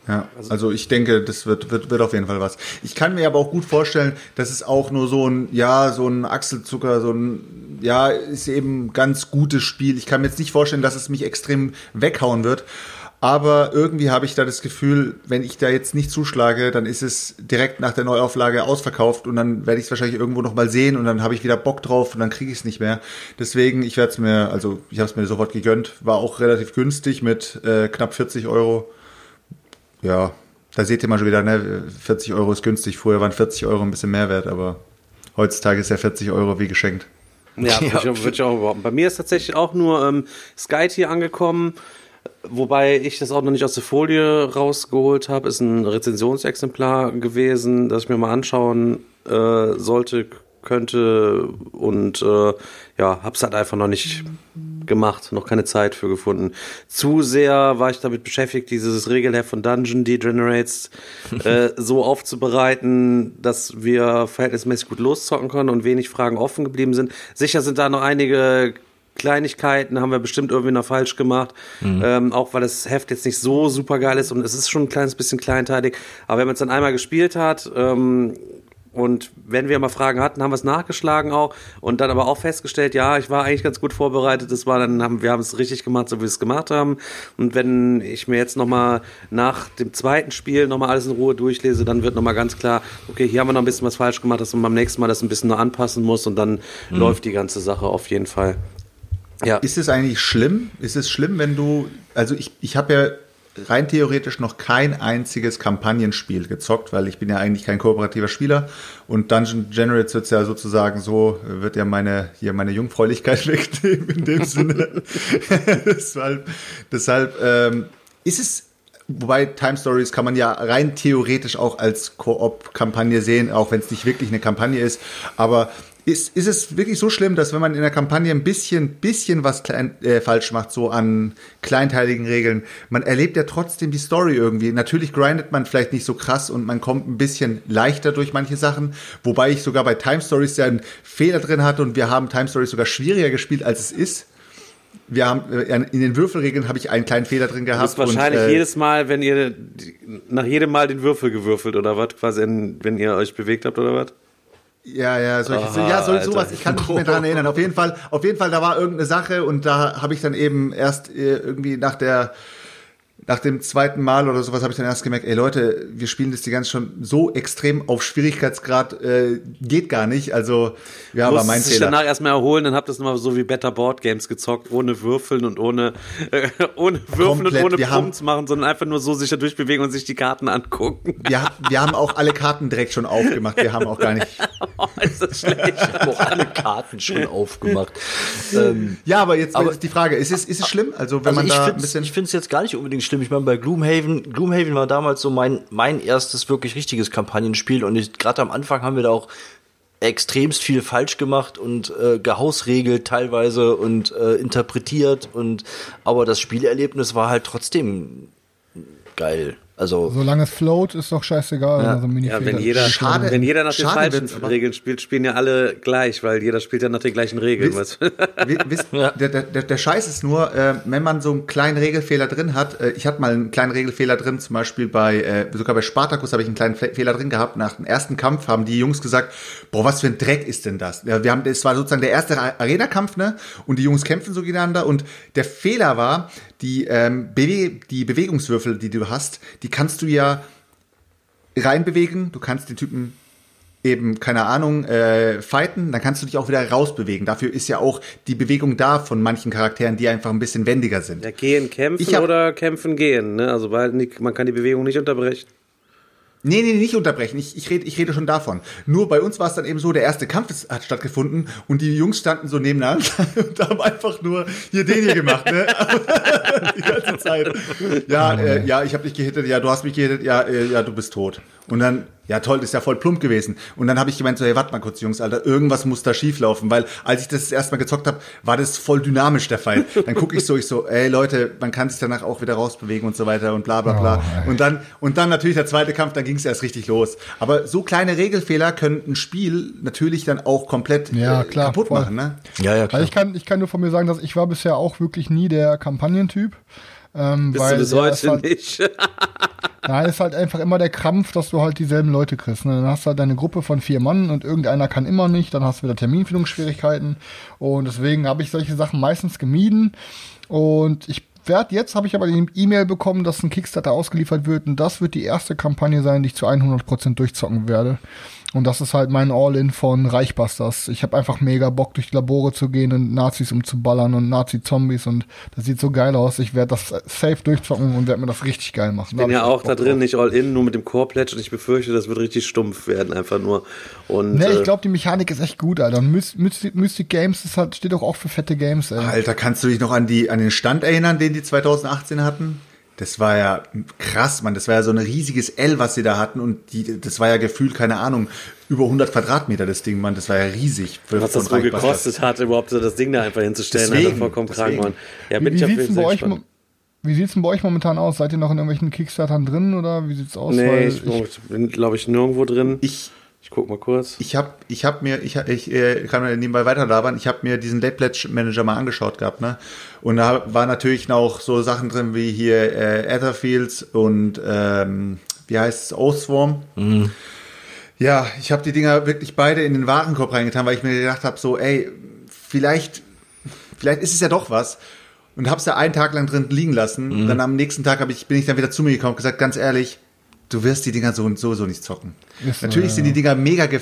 Ja, also ich denke, das wird, wird, wird auf jeden Fall was. Ich kann mir aber auch gut vorstellen, dass es auch nur so ein, ja, so ein Achselzucker, so ein, ja, ist eben ein ganz gutes Spiel. Ich kann mir jetzt nicht vorstellen, dass es mich extrem weghauen wird. Aber irgendwie habe ich da das Gefühl, wenn ich da jetzt nicht zuschlage, dann ist es direkt nach der Neuauflage ausverkauft und dann werde ich es wahrscheinlich irgendwo noch mal sehen und dann habe ich wieder Bock drauf und dann kriege ich es nicht mehr. Deswegen, ich werde es mir, also ich habe es mir sofort gegönnt, war auch relativ günstig mit äh, knapp 40 Euro ja, da seht ihr mal schon wieder, ne, 40 Euro ist günstig. Früher waren 40 Euro ein bisschen mehr wert, aber heutzutage ist ja 40 Euro wie geschenkt. Ja, würde ich, würd ich auch behaupten. Bei mir ist tatsächlich auch nur ähm, Skype hier angekommen, wobei ich das auch noch nicht aus der Folie rausgeholt habe. Ist ein Rezensionsexemplar gewesen, das ich mir mal anschauen äh, sollte, könnte und äh, ja, hab's halt einfach noch nicht gemacht, noch keine Zeit für gefunden. Zu sehr war ich damit beschäftigt, dieses Regelheft von Dungeon Degenerates äh, so aufzubereiten, dass wir verhältnismäßig gut loszocken können und wenig Fragen offen geblieben sind. Sicher sind da noch einige Kleinigkeiten haben wir bestimmt irgendwie noch falsch gemacht, ähm, auch weil das Heft jetzt nicht so super geil ist und es ist schon ein kleines bisschen kleinteilig. Aber wenn man es dann einmal gespielt hat, ähm, Und wenn wir mal Fragen hatten, haben wir es nachgeschlagen auch und dann aber auch festgestellt, ja, ich war eigentlich ganz gut vorbereitet. Das war dann haben wir haben es richtig gemacht, so wie wir es gemacht haben. Und wenn ich mir jetzt noch mal nach dem zweiten Spiel noch mal alles in Ruhe durchlese, dann wird noch mal ganz klar, okay, hier haben wir noch ein bisschen was falsch gemacht, dass man beim nächsten Mal das ein bisschen nur anpassen muss und dann mhm. läuft die ganze Sache auf jeden Fall. Ja. Ist es eigentlich schlimm? Ist es schlimm, wenn du, also ich, ich habe ja rein theoretisch noch kein einziges Kampagnenspiel gezockt, weil ich bin ja eigentlich kein kooperativer Spieler und Dungeon Generates wird ja sozusagen so, wird ja meine, hier meine Jungfräulichkeit wegnehmen in dem Sinne. deshalb deshalb ähm, ist es, wobei Time Stories kann man ja rein theoretisch auch als Koop-Kampagne sehen, auch wenn es nicht wirklich eine Kampagne ist, aber ist, ist es wirklich so schlimm, dass wenn man in der Kampagne ein bisschen, bisschen was klein, äh, falsch macht, so an kleinteiligen Regeln, man erlebt ja trotzdem die Story irgendwie. Natürlich grindet man vielleicht nicht so krass und man kommt ein bisschen leichter durch manche Sachen, wobei ich sogar bei Time Stories ja einen Fehler drin hatte und wir haben Time Stories sogar schwieriger gespielt, als es ist. Wir haben äh, in den Würfelregeln habe ich einen kleinen Fehler drin gehabt. Du hast wahrscheinlich und, äh, jedes Mal, wenn ihr nach jedem Mal den Würfel gewürfelt oder was, quasi, wenn ihr euch bewegt habt oder was? Ja, ja, solche, Aha, ja, so, sowas, ich kann mich nicht mehr dran erinnern. Auf jeden Fall, auf jeden Fall, da war irgendeine Sache und da habe ich dann eben erst äh, irgendwie nach der nach dem zweiten Mal oder sowas habe ich dann erst gemerkt, ey Leute, wir spielen das die ganze schon so extrem auf Schwierigkeitsgrad, äh, geht gar nicht. Also, ja, war mein Fehler. Ich danach erstmal erholen, dann habt ihr es nochmal so wie Better Board Games gezockt, ohne Würfeln und ohne, äh, ohne Würfeln Komplett. und ohne zu machen, sondern einfach nur so sich da durchbewegen und sich die Karten angucken. Wir, wir haben auch alle Karten direkt schon aufgemacht. Wir haben auch gar nicht. oh, ist das schlecht. Wir haben auch alle Karten schon aufgemacht. Ähm, ja, aber jetzt aber, ist die Frage, ist es, ist es schlimm? Also, wenn also man da ein bisschen. Ich finde es jetzt gar nicht unbedingt schlimm. Ich meine, bei Gloomhaven, Gloomhaven war damals so mein, mein erstes wirklich richtiges Kampagnenspiel und gerade am Anfang haben wir da auch extremst viel falsch gemacht und äh, gehausregelt teilweise und äh, interpretiert und aber das Spielerlebnis war halt trotzdem geil. Also solange es float, ist doch scheißegal. Ja, also ja wenn jeder schade, wenn jeder nach den falschen Regeln spielt, spielen ja alle gleich, weil jeder spielt ja nach den gleichen Regeln. Wisst, wisst, ja. der, der, der Scheiß ist nur, äh, wenn man so einen kleinen Regelfehler drin hat. Äh, ich hatte mal einen kleinen Regelfehler drin, zum Beispiel bei äh, sogar bei Spartacus habe ich einen kleinen Fehler drin gehabt. Nach dem ersten Kampf haben die Jungs gesagt, boah, was für ein Dreck ist denn das? Ja, wir haben, es war sozusagen der erste Arena-Kampf, ne? Und die Jungs kämpfen so gegeneinander und der Fehler war, die, ähm, Bewe die Bewegungswürfel, die du hast, die kannst du ja reinbewegen. Du kannst den Typen eben, keine Ahnung, äh, fighten, dann kannst du dich auch wieder rausbewegen. Dafür ist ja auch die Bewegung da von manchen Charakteren, die einfach ein bisschen wendiger sind. Ja, gehen, kämpfen hab, oder kämpfen, gehen. Ne? Also weil man kann die Bewegung nicht unterbrechen. Nee, nee, nicht unterbrechen. Ich, ich, rede, ich rede schon davon. Nur bei uns war es dann eben so, der erste Kampf hat stattgefunden und die Jungs standen so nebeneinander und haben einfach nur hier den hier gemacht, ne? die ganze Zeit. Ja, äh, ja, ich habe dich gehittet, ja, du hast mich gehittet, ja, äh, ja, du bist tot. Und dann, ja toll, das ist ja voll plump gewesen. Und dann habe ich gemeint so, hey, warte mal kurz, Jungs, Alter, irgendwas muss da schief laufen, weil als ich das erstmal gezockt habe, war das voll dynamisch der Fall. Dann gucke ich so, ich so, ey Leute, man kann sich danach auch wieder rausbewegen und so weiter und bla bla bla. Oh, und dann und dann natürlich der zweite Kampf, dann ging es erst richtig los. Aber so kleine Regelfehler können ein Spiel natürlich dann auch komplett ja, äh, klar, kaputt voll. machen, ne? Ja, ja, klar. Also ich kann ich kann nur von mir sagen, dass ich war bisher auch wirklich nie der Kampagnentyp. Ähm, Bist weil du bis heute halt, nicht? Nein, ist halt einfach immer der Krampf, dass du halt dieselben Leute kriegst. Ne? Dann hast du halt deine Gruppe von vier Mann und irgendeiner kann immer nicht, dann hast du wieder Terminfindungsschwierigkeiten. Und deswegen habe ich solche Sachen meistens gemieden. Und ich werde jetzt, habe ich aber die E-Mail bekommen, dass ein Kickstarter ausgeliefert wird. Und das wird die erste Kampagne sein, die ich zu 100% durchzocken werde. Und das ist halt mein All-In von Reichbusters. Ich habe einfach mega Bock, durch die Labore zu gehen und Nazis umzuballern und Nazi-Zombies und das sieht so geil aus. Ich werde das safe durchzocken und werde mir das richtig geil machen. Ich bin ja auch da drin, drauf. nicht All-In, nur mit dem Core-Pledge und ich befürchte, das wird richtig stumpf werden, einfach nur. Und, nee, ich äh, glaube, die Mechanik ist echt gut, Alter. Myst Mystic, Mystic Games das hat, steht doch auch für fette Games, ey. Alter, kannst du dich noch an, die, an den Stand erinnern, den die 2018 hatten? Das war ja krass, man. Das war ja so ein riesiges L, was sie da hatten. Und die, das war ja gefühlt, keine Ahnung, über 100 Quadratmeter, das Ding, man. Das war ja riesig. Für, was das wohl gekostet hat, überhaupt so das Ding da einfach hinzustellen. Deswegen, also vollkommen krank, Mann. Ja, wie, wie sieht's denn bei euch wie sieht's denn bei euch momentan aus? Seid ihr noch in irgendwelchen Kickstartern drin oder wie sieht's aus? Nee, Weil ich, ich bin, glaube ich, nirgendwo drin. Ich, ich guck mal kurz. Ich habe ich hab mir, ich, ich äh, kann mir nebenbei weiter labern, ich habe mir diesen Late Pledge Manager mal angeschaut gehabt, ne? Und da war natürlich noch so Sachen drin wie hier äh, Etherfields und ähm, wie heißt es, Oathswarm. Mhm. Ja, ich habe die Dinger wirklich beide in den Warenkorb reingetan, weil ich mir gedacht habe, so, ey, vielleicht, vielleicht ist es ja doch was. Und habe es ja einen Tag lang drin liegen lassen. Mhm. Und dann am nächsten Tag hab ich, bin ich dann wieder zu mir gekommen und gesagt, ganz ehrlich, du wirst die Dinger so und so, so nicht zocken. Ist so, natürlich ja. sind die Dinger mega, ge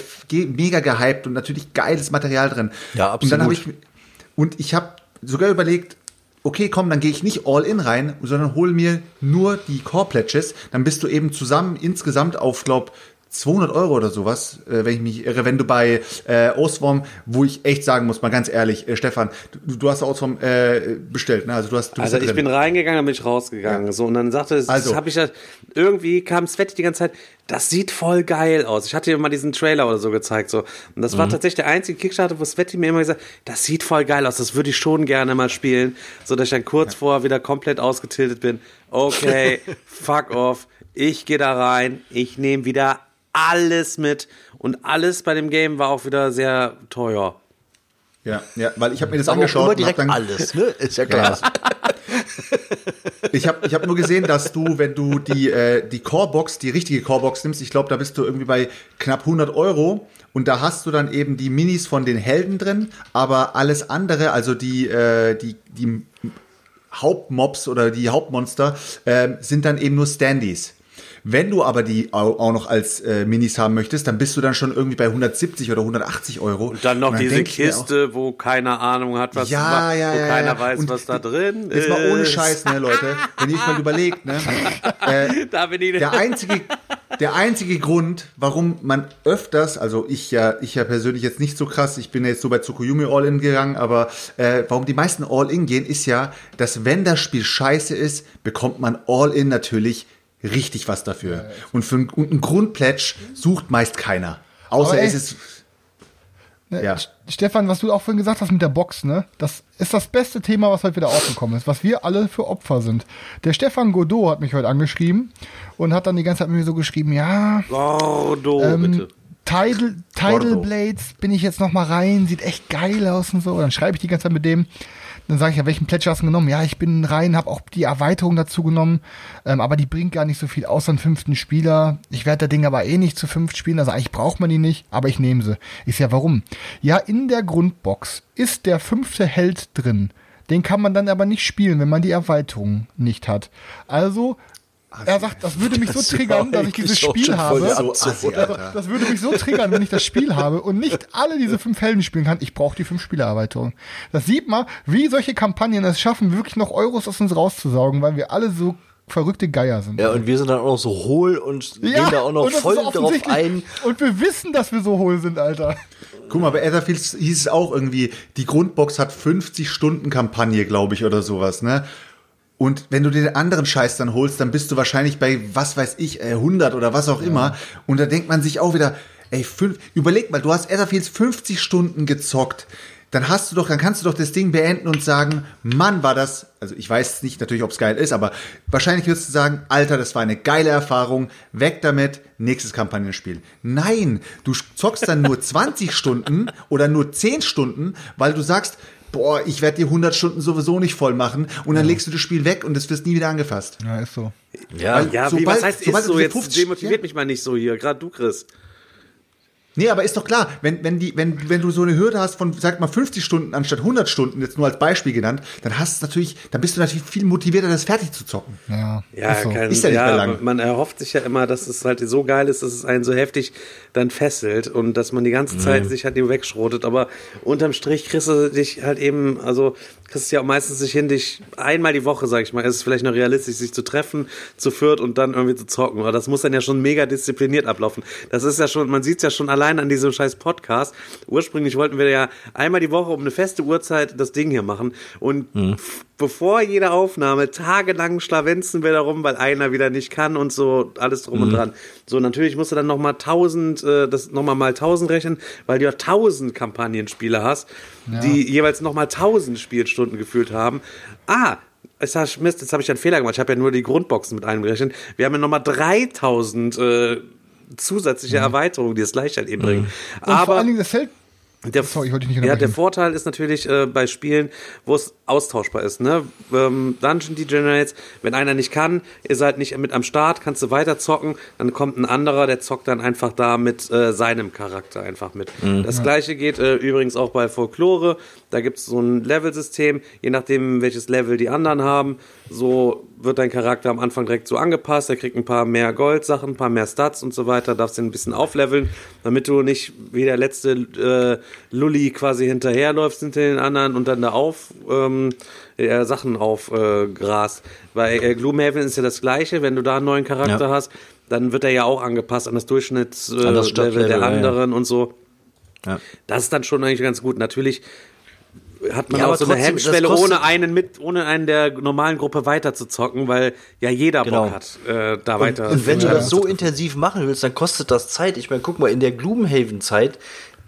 mega gehypt und natürlich geiles Material drin. Ja, Und dann habe absolut. ich und ich habe sogar überlegt, okay, komm, dann gehe ich nicht all in rein, sondern hol mir nur die Core Pledges. Dann bist du eben zusammen insgesamt auf, glaub 200 Euro oder sowas, äh, wenn ich mich irre, wenn du bei äh, Osworm, wo ich echt sagen muss, mal ganz ehrlich, äh, Stefan, du, du hast Osworm äh, bestellt, ne? Also du hast, du Also ich drin. bin reingegangen, dann bin ich rausgegangen. So, und dann sagte es, Also. habe ich ja, irgendwie kam Sveti die ganze Zeit, das sieht voll geil aus. Ich hatte ihr mal diesen Trailer oder so gezeigt, so. Und das war Mhm. tatsächlich der einzige Kickstarter, wo Sveti mir immer gesagt, das sieht voll geil aus, das würde ich schon gerne mal spielen, so dass ich dann kurz vorher wieder komplett ausgetiltet bin. Okay, fuck off, ich gehe da rein, ich nehme wieder alles mit und alles bei dem Game war auch wieder sehr teuer. ja, ja, weil ich habe mir das Aber angeschaut immer und hab direkt dann, alles, ne? Ist ja klar. Ich habe ich hab nur gesehen, dass du, wenn du die, äh, die Core-Box, die richtige Core-Box nimmst, ich glaube, da bist du irgendwie bei knapp 100 Euro und da hast du dann eben die Minis von den Helden drin, aber alles andere, also die, äh, die, die Hauptmobs oder die Hauptmonster, äh, sind dann eben nur Standys. Wenn du aber die au- auch noch als äh, Minis haben möchtest, dann bist du dann schon irgendwie bei 170 oder 180 Euro. Und dann noch diese denk ich mir auch- Kiste, wo keiner Ahnung hat, was Ja, ja, wo ja, keiner ja. weiß, Und was da drin Jetzt mal ohne ist. Scheiß, ne, Leute. Wenn ihr euch mal überlegt, ne, äh, Da bin ich der einzige, der einzige Grund, warum man öfters, also ich ja, ich ja persönlich jetzt nicht so krass, ich bin jetzt so bei Tsukuyomi All-In gegangen, aber äh, warum die meisten All-In gehen, ist ja, dass wenn das Spiel scheiße ist, bekommt man All-In natürlich richtig was dafür. Und für einen, und einen Grundplätsch sucht meist keiner. Außer ey, es ist Ne, Ja. Stefan, was du auch vorhin gesagt hast mit der Box, ne? Das ist das beste Thema, was heute wieder aufgekommen ist, was wir alle für Opfer sind. Der Stefan Godot hat mich heute angeschrieben und hat dann die ganze Zeit mit mir so geschrieben, ja, Gordo, ähm, bitte. Tidal. Blades bin ich jetzt noch mal rein, sieht echt geil aus und so. Dann schreibe ich die ganze Zeit mit dem. Dann sage ich ja, welchen Pledge hast du genommen? Ja, ich bin rein, habe auch die Erweiterung dazu genommen, ähm, aber die bringt gar nicht so viel außer einen fünften Spieler. Ich werde das Ding aber eh nicht zu fünft spielen, also eigentlich braucht man die nicht, aber ich nehme sie. Ich sag, ja, warum? Ja, in der Grundbox ist der fünfte Held drin. Den kann man dann aber nicht spielen, wenn man die Erweiterung nicht hat. Also, er sagt, das würde mich so Das triggern, dass ich dieses Spiel habe. so Abzug, assi. Das würde mich so triggern, wenn ich das Spiel habe und nicht alle diese fünf Helden spielen kann. Ich brauche die fünf Spielererweiterung. Das sieht man, wie solche Kampagnen es schaffen, wirklich noch Euros aus uns rauszusaugen, weil wir alle so verrückte Geier sind. Ja, und wir sind dann auch noch so hohl und gehen da auch noch voll drauf ein. Und wir wissen, dass wir so hohl sind, Alter. Guck mal, bei Etherfield hieß es auch irgendwie, die Grundbox hat 50 Stunden Kampagne, glaube ich, oder sowas, ne? Und wenn du dir den anderen Scheiß dann holst, dann bist du wahrscheinlich bei, was weiß ich, äh, 100 oder was auch immer. Und da denkt man sich auch wieder, ey, fünf, überleg mal, du hast Etherfields 50 Stunden gezockt. Dann hast du doch, dann kannst du doch das Ding beenden und sagen, Mann, war das, also ich weiß nicht natürlich, ob es geil ist, aber wahrscheinlich wirst du sagen, Alter, das war eine geile Erfahrung, weg damit, nächstes Kampagnenspiel. Nein, du zockst dann nur 20 Stunden oder nur 10 Stunden, weil du sagst, boah, ich werde die 100 Stunden sowieso nicht voll machen und dann legst du das Spiel weg und es wird nie wieder angefasst. Ja, ist so. Ja, Ja, wie, sobald- was heißt sobald ist so? Jetzt 50 demotiviert ja. mich mal nicht so hier, gerade du, Chris. Nee, aber ist doch klar, wenn, wenn, die, wenn, wenn du so eine Hürde hast von, sag mal, 50 Stunden anstatt 100 Stunden, jetzt nur als Beispiel genannt, dann hast du natürlich, dann bist du natürlich viel motivierter, das fertig zu zocken. Ja, Ja, ist so. kein, Ist ja nicht mehr lang. man erhofft sich ja immer, dass es halt so geil ist, dass es einen so heftig dann fesselt und dass man die ganze Zeit sich halt eben wegschrotet. Aber unterm Strich kriegst du dich halt eben, also kriegst du ja auch meistens nicht hin, dich einmal die Woche, sag ich mal, ist es vielleicht noch realistisch, sich zu treffen, zu viert und dann irgendwie zu zocken. Aber das muss dann ja schon mega diszipliniert ablaufen. Das ist ja schon, man sieht es ja schon allein an diesem scheiß Podcast. Ursprünglich wollten wir ja einmal die Woche um eine feste Uhrzeit das Ding hier machen und f- bevor jede Aufnahme tagelang schlawenzen wir darum, weil einer wieder nicht kann und so alles drum und dran. So natürlich musst du dann noch mal 1000 äh, das noch mal mal 1000 rechnen, weil du ja 1000 Kampagnenspiele hast, die jeweils noch mal 1000 Spielstunden gefühlt haben. Ah, ich sag, Mist, jetzt habe ich einen Fehler gemacht. Ich habe ja nur die Grundboxen mit eingerechnet. Wir haben ja nochmal 3000 äh, zusätzliche Erweiterungen, die das gleich halt eben bringen. Und vor Aber allen Dingen, das hält, Der, Sorry, ich wollte dich nicht ja, der. Vorteil ist natürlich äh, bei Spielen, wo es austauschbar ist. Ne? Ähm, Dungeon Degenerates, wenn einer nicht kann, ihr seid nicht mit am Start, kannst du weiter zocken, dann kommt ein anderer, der zockt dann einfach da mit äh, seinem Charakter einfach mit. Das gleiche geht äh, übrigens auch bei Folklore. Da gibt es so ein Levelsystem, je nachdem, welches Level die anderen haben, so wird dein Charakter am Anfang direkt so angepasst. Er kriegt ein paar mehr Goldsachen, ein paar mehr Stats und so weiter, darfst ihn ein bisschen aufleveln, damit du nicht wie der letzte äh, Lulli quasi hinterherläufst hinter den anderen und dann da auf ähm, äh, Sachen auf äh, Gras. Bei äh, Gloomhaven ist ja das gleiche, wenn du da einen neuen Charakter Ja. hast, dann wird er ja auch angepasst an das Durchschnittslevel äh, der ja, ja. anderen und so. Ja. Das ist dann schon eigentlich ganz gut. Natürlich hat man Ja, auch so eine trotzdem, das Hemmschwelle, ohne einen mit, ohne einen der normalen Gruppe weiter zu zocken, weil ja jeder Genau. Bock hat, äh, da weiter. Und wenn du Ja. das so intensiv machen willst, dann kostet das Zeit. Ich meine, guck mal, in der Gloomhaven-Zeit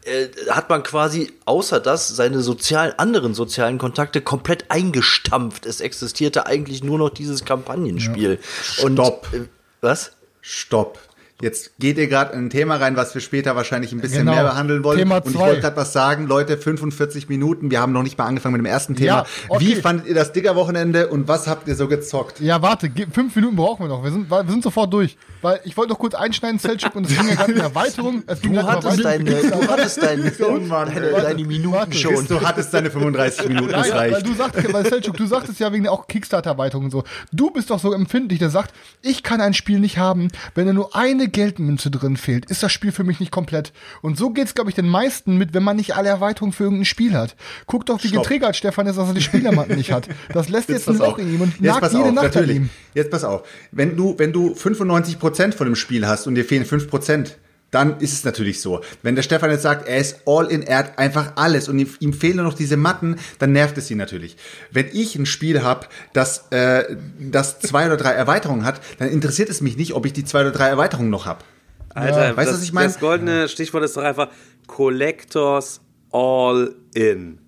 äh, hat man quasi außer das seine sozialen, anderen sozialen Kontakte komplett eingestampft. Es existierte eigentlich nur noch dieses Kampagnenspiel. Und, Stopp. äh, was? Stopp. Jetzt geht ihr gerade in ein Thema rein, was wir später wahrscheinlich ein bisschen Genau. mehr behandeln wollen. Thema und ich zwei. wollte gerade was sagen, Leute, 45 Minuten, wir haben noch nicht mal angefangen mit dem ersten Thema. Ja, okay. Wie fandet ihr das Digger-Wochenende und was habt ihr so gezockt? Ja, warte, fünf Minuten brauchen wir noch. Wir sind, wir sind sofort durch. Weil ich wollte noch kurz einschneiden, Selchuk, und es ging ja gerade in Erweiterung. Es Du um hattest Erweiterung. deine, du hattest deine, Mann, deine, deine Minuten Warte. schon. Du hattest deine 35 Minuten, das weil reicht. du sagst, weil Selchuk, du sagtest ja wegen der auch Kickstarter-Erweiterung und so. Du bist doch so empfindlich, der sagt, ich kann ein Spiel nicht haben, wenn da nur eine Geldmünze drin fehlt. Ist das Spiel für mich nicht komplett? Und so geht's, glaube ich, den meisten mit, wenn man nicht alle Erweiterungen für irgendein Spiel hat. Guck doch, wie Stopp. getriggert Stefan ist, dass er die Spielermatten nicht hat. Das lässt jetzt, ein pass Loch auf. in ihm und Jetzt nagt jede auf, Nacht an natürlich. ihm. Jetzt pass auf. Wenn du, wenn du 95% von dem Spiel hast und dir fehlen 5%, dann ist es natürlich so. Wenn der Stefan jetzt sagt, er ist all in, er hat einfach alles und ihm, ihm fehlen nur noch diese Matten, dann nervt es ihn natürlich. Wenn ich ein Spiel habe, das, äh, das zwei oder drei Erweiterungen hat, dann interessiert es mich nicht, ob ich die zwei oder drei Erweiterungen noch habe. Alter, weißt du, was ich meine? das goldene Stichwort ist doch einfach Collectors All In.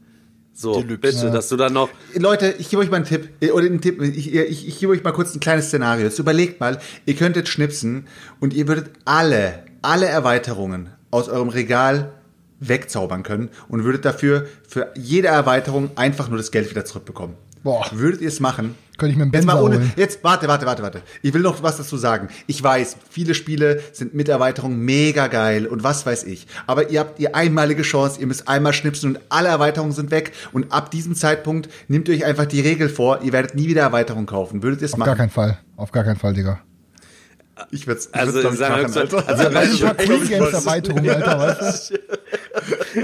So, bitte, dass du dann noch Leute, ich gebe euch mal einen Tipp, äh, oder einen Tipp, ich, ich, ich gebe euch mal kurz ein kleines Szenario. Jetzt überlegt mal, ihr könntet schnipsen und ihr würdet alle, alle Erweiterungen aus eurem Regal wegzaubern können und würdet dafür für jede Erweiterung einfach nur das Geld wieder zurückbekommen. Boah. Würdet ihr es machen? Könnte ich mir Jetzt mal Benzer ohne, holen. jetzt warte, warte, warte, warte. Ich will noch was dazu sagen. Ich weiß, viele Spiele sind mit Erweiterung mega geil und was weiß ich. Aber ihr habt die einmalige Chance, ihr müsst einmal schnipsen und alle Erweiterungen sind weg. Und ab diesem Zeitpunkt nehmt ihr euch einfach die Regel vor, ihr werdet nie wieder Erweiterungen kaufen. Würdet ihr es Auf gar machen? keinen Fall. Auf gar keinen Fall, Digga. Ich würde es Also, ich, sagen machen, Alter. also, also, ich mal Queen Games Erweiterung, Alter, weißt du?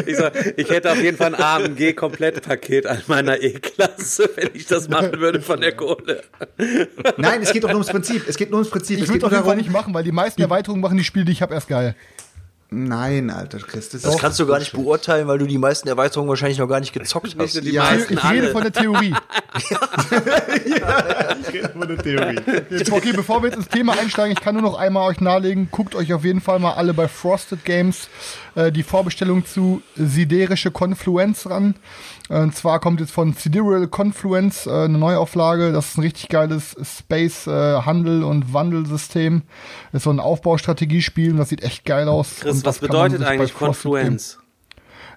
ich, sag, ich hätte auf jeden Fall ein AMG-Komplettpaket an meiner E-Klasse, wenn ich das machen würde von der Kohle. Nein, es geht doch nur ums Prinzip. Es geht nur ums Prinzip. Ich es würde Fall darum. nicht machen, weil die meisten Erweiterungen machen die Spiele, die ich habe, erst geil. Nein, Alter, Chris. Das, Das kannst du gar nicht beurteilen, weil du die meisten Erweiterungen wahrscheinlich noch gar nicht gezockt hast. die Ja, meisten Ich rede alle. von der Theorie. Ich rede von der Theorie. Jetzt, okay, bevor wir jetzt ins Thema einsteigen, ich kann nur noch einmal euch nahelegen, guckt euch auf jeden Fall mal alle bei Frosted Games äh, die Vorbestellung zu Siderische Confluence ran. Äh, Und zwar kommt jetzt von Sidereal Confluence äh, eine Neuauflage. Das ist ein richtig geiles Space-Handel- und Wandelsystem. Ist so ein Aufbaustrategiespiel und das sieht echt geil aus. Chris, Und was bedeutet eigentlich Confluence? Games-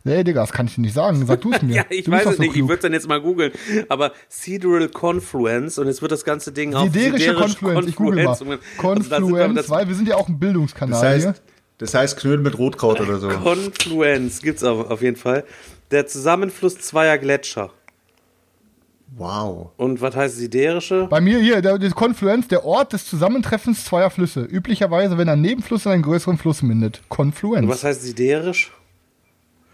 Nee, Digga, das kann ich dir nicht sagen. Sag du es mir. Ja, ich weiß es so nicht, ich klug. würde dann jetzt mal googeln. Aber Sidereal Confluence und jetzt wird das ganze Ding auf Siderische Siderisch Confluence, ich google mal. Also Confluence, das- weil wir sind ja auch ein Bildungskanal Das hier. heißt, das heißt Knödel mit Rotkraut oder so. Confluence gibt's auf, auf jeden Fall. Der Zusammenfluss zweier Gletscher. Wow. Und was heißt siderische? Bei mir hier, der, der Confluence, der Ort des Zusammentreffens zweier Flüsse. Üblicherweise, wenn ein Nebenfluss in einen größeren Fluss mündet. Confluence. Und was heißt siderisch?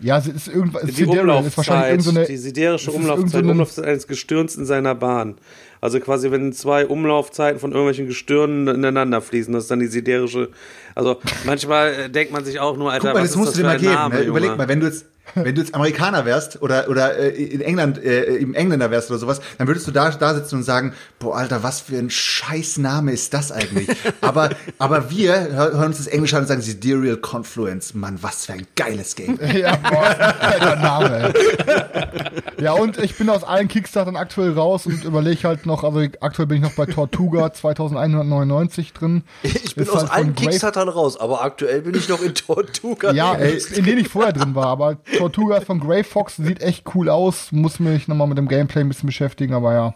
Ja, es ist irgendwas. Die Sidereal ist wahrscheinlich Umlaufzeit, irgendeine. die siderische Umlaufzeit, irgendeine- Umlaufzeit eines Gestirns in seiner Bahn. Also quasi, wenn zwei Umlaufzeiten von irgendwelchen Gestirnen ineinander fließen, das ist dann die siderische. Also manchmal äh, denkt man sich auch nur, Alter, Guck mal, was das ist musst das du dir mal geben. Name, ne? Überleg Junge? mal, wenn du jetzt, wenn du jetzt Amerikaner wärst oder, oder äh, in England, äh, im Engländer wärst oder sowas, dann würdest du da, da sitzen und sagen, boah, Alter, was für ein Scheißname ist das eigentlich? aber, aber wir hör- hören uns das Englisch an und sagen, Sidereal Confluence. Mann, was für ein geiles Game. Ja, boah, alter Name. ey. Ja, und ich bin aus allen Kickstartern aktuell raus und überlege halt noch, also aktuell bin ich noch bei Tortuga 2199 drin. Ich bin Ist aus halt allen Kickstartern raus, aber aktuell bin ich noch in Tortuga. Ja, in denen ich vorher drin war, aber Tortugas von Grey Fox sieht echt cool aus. Muss mich nochmal mit dem Gameplay ein bisschen beschäftigen, aber ja,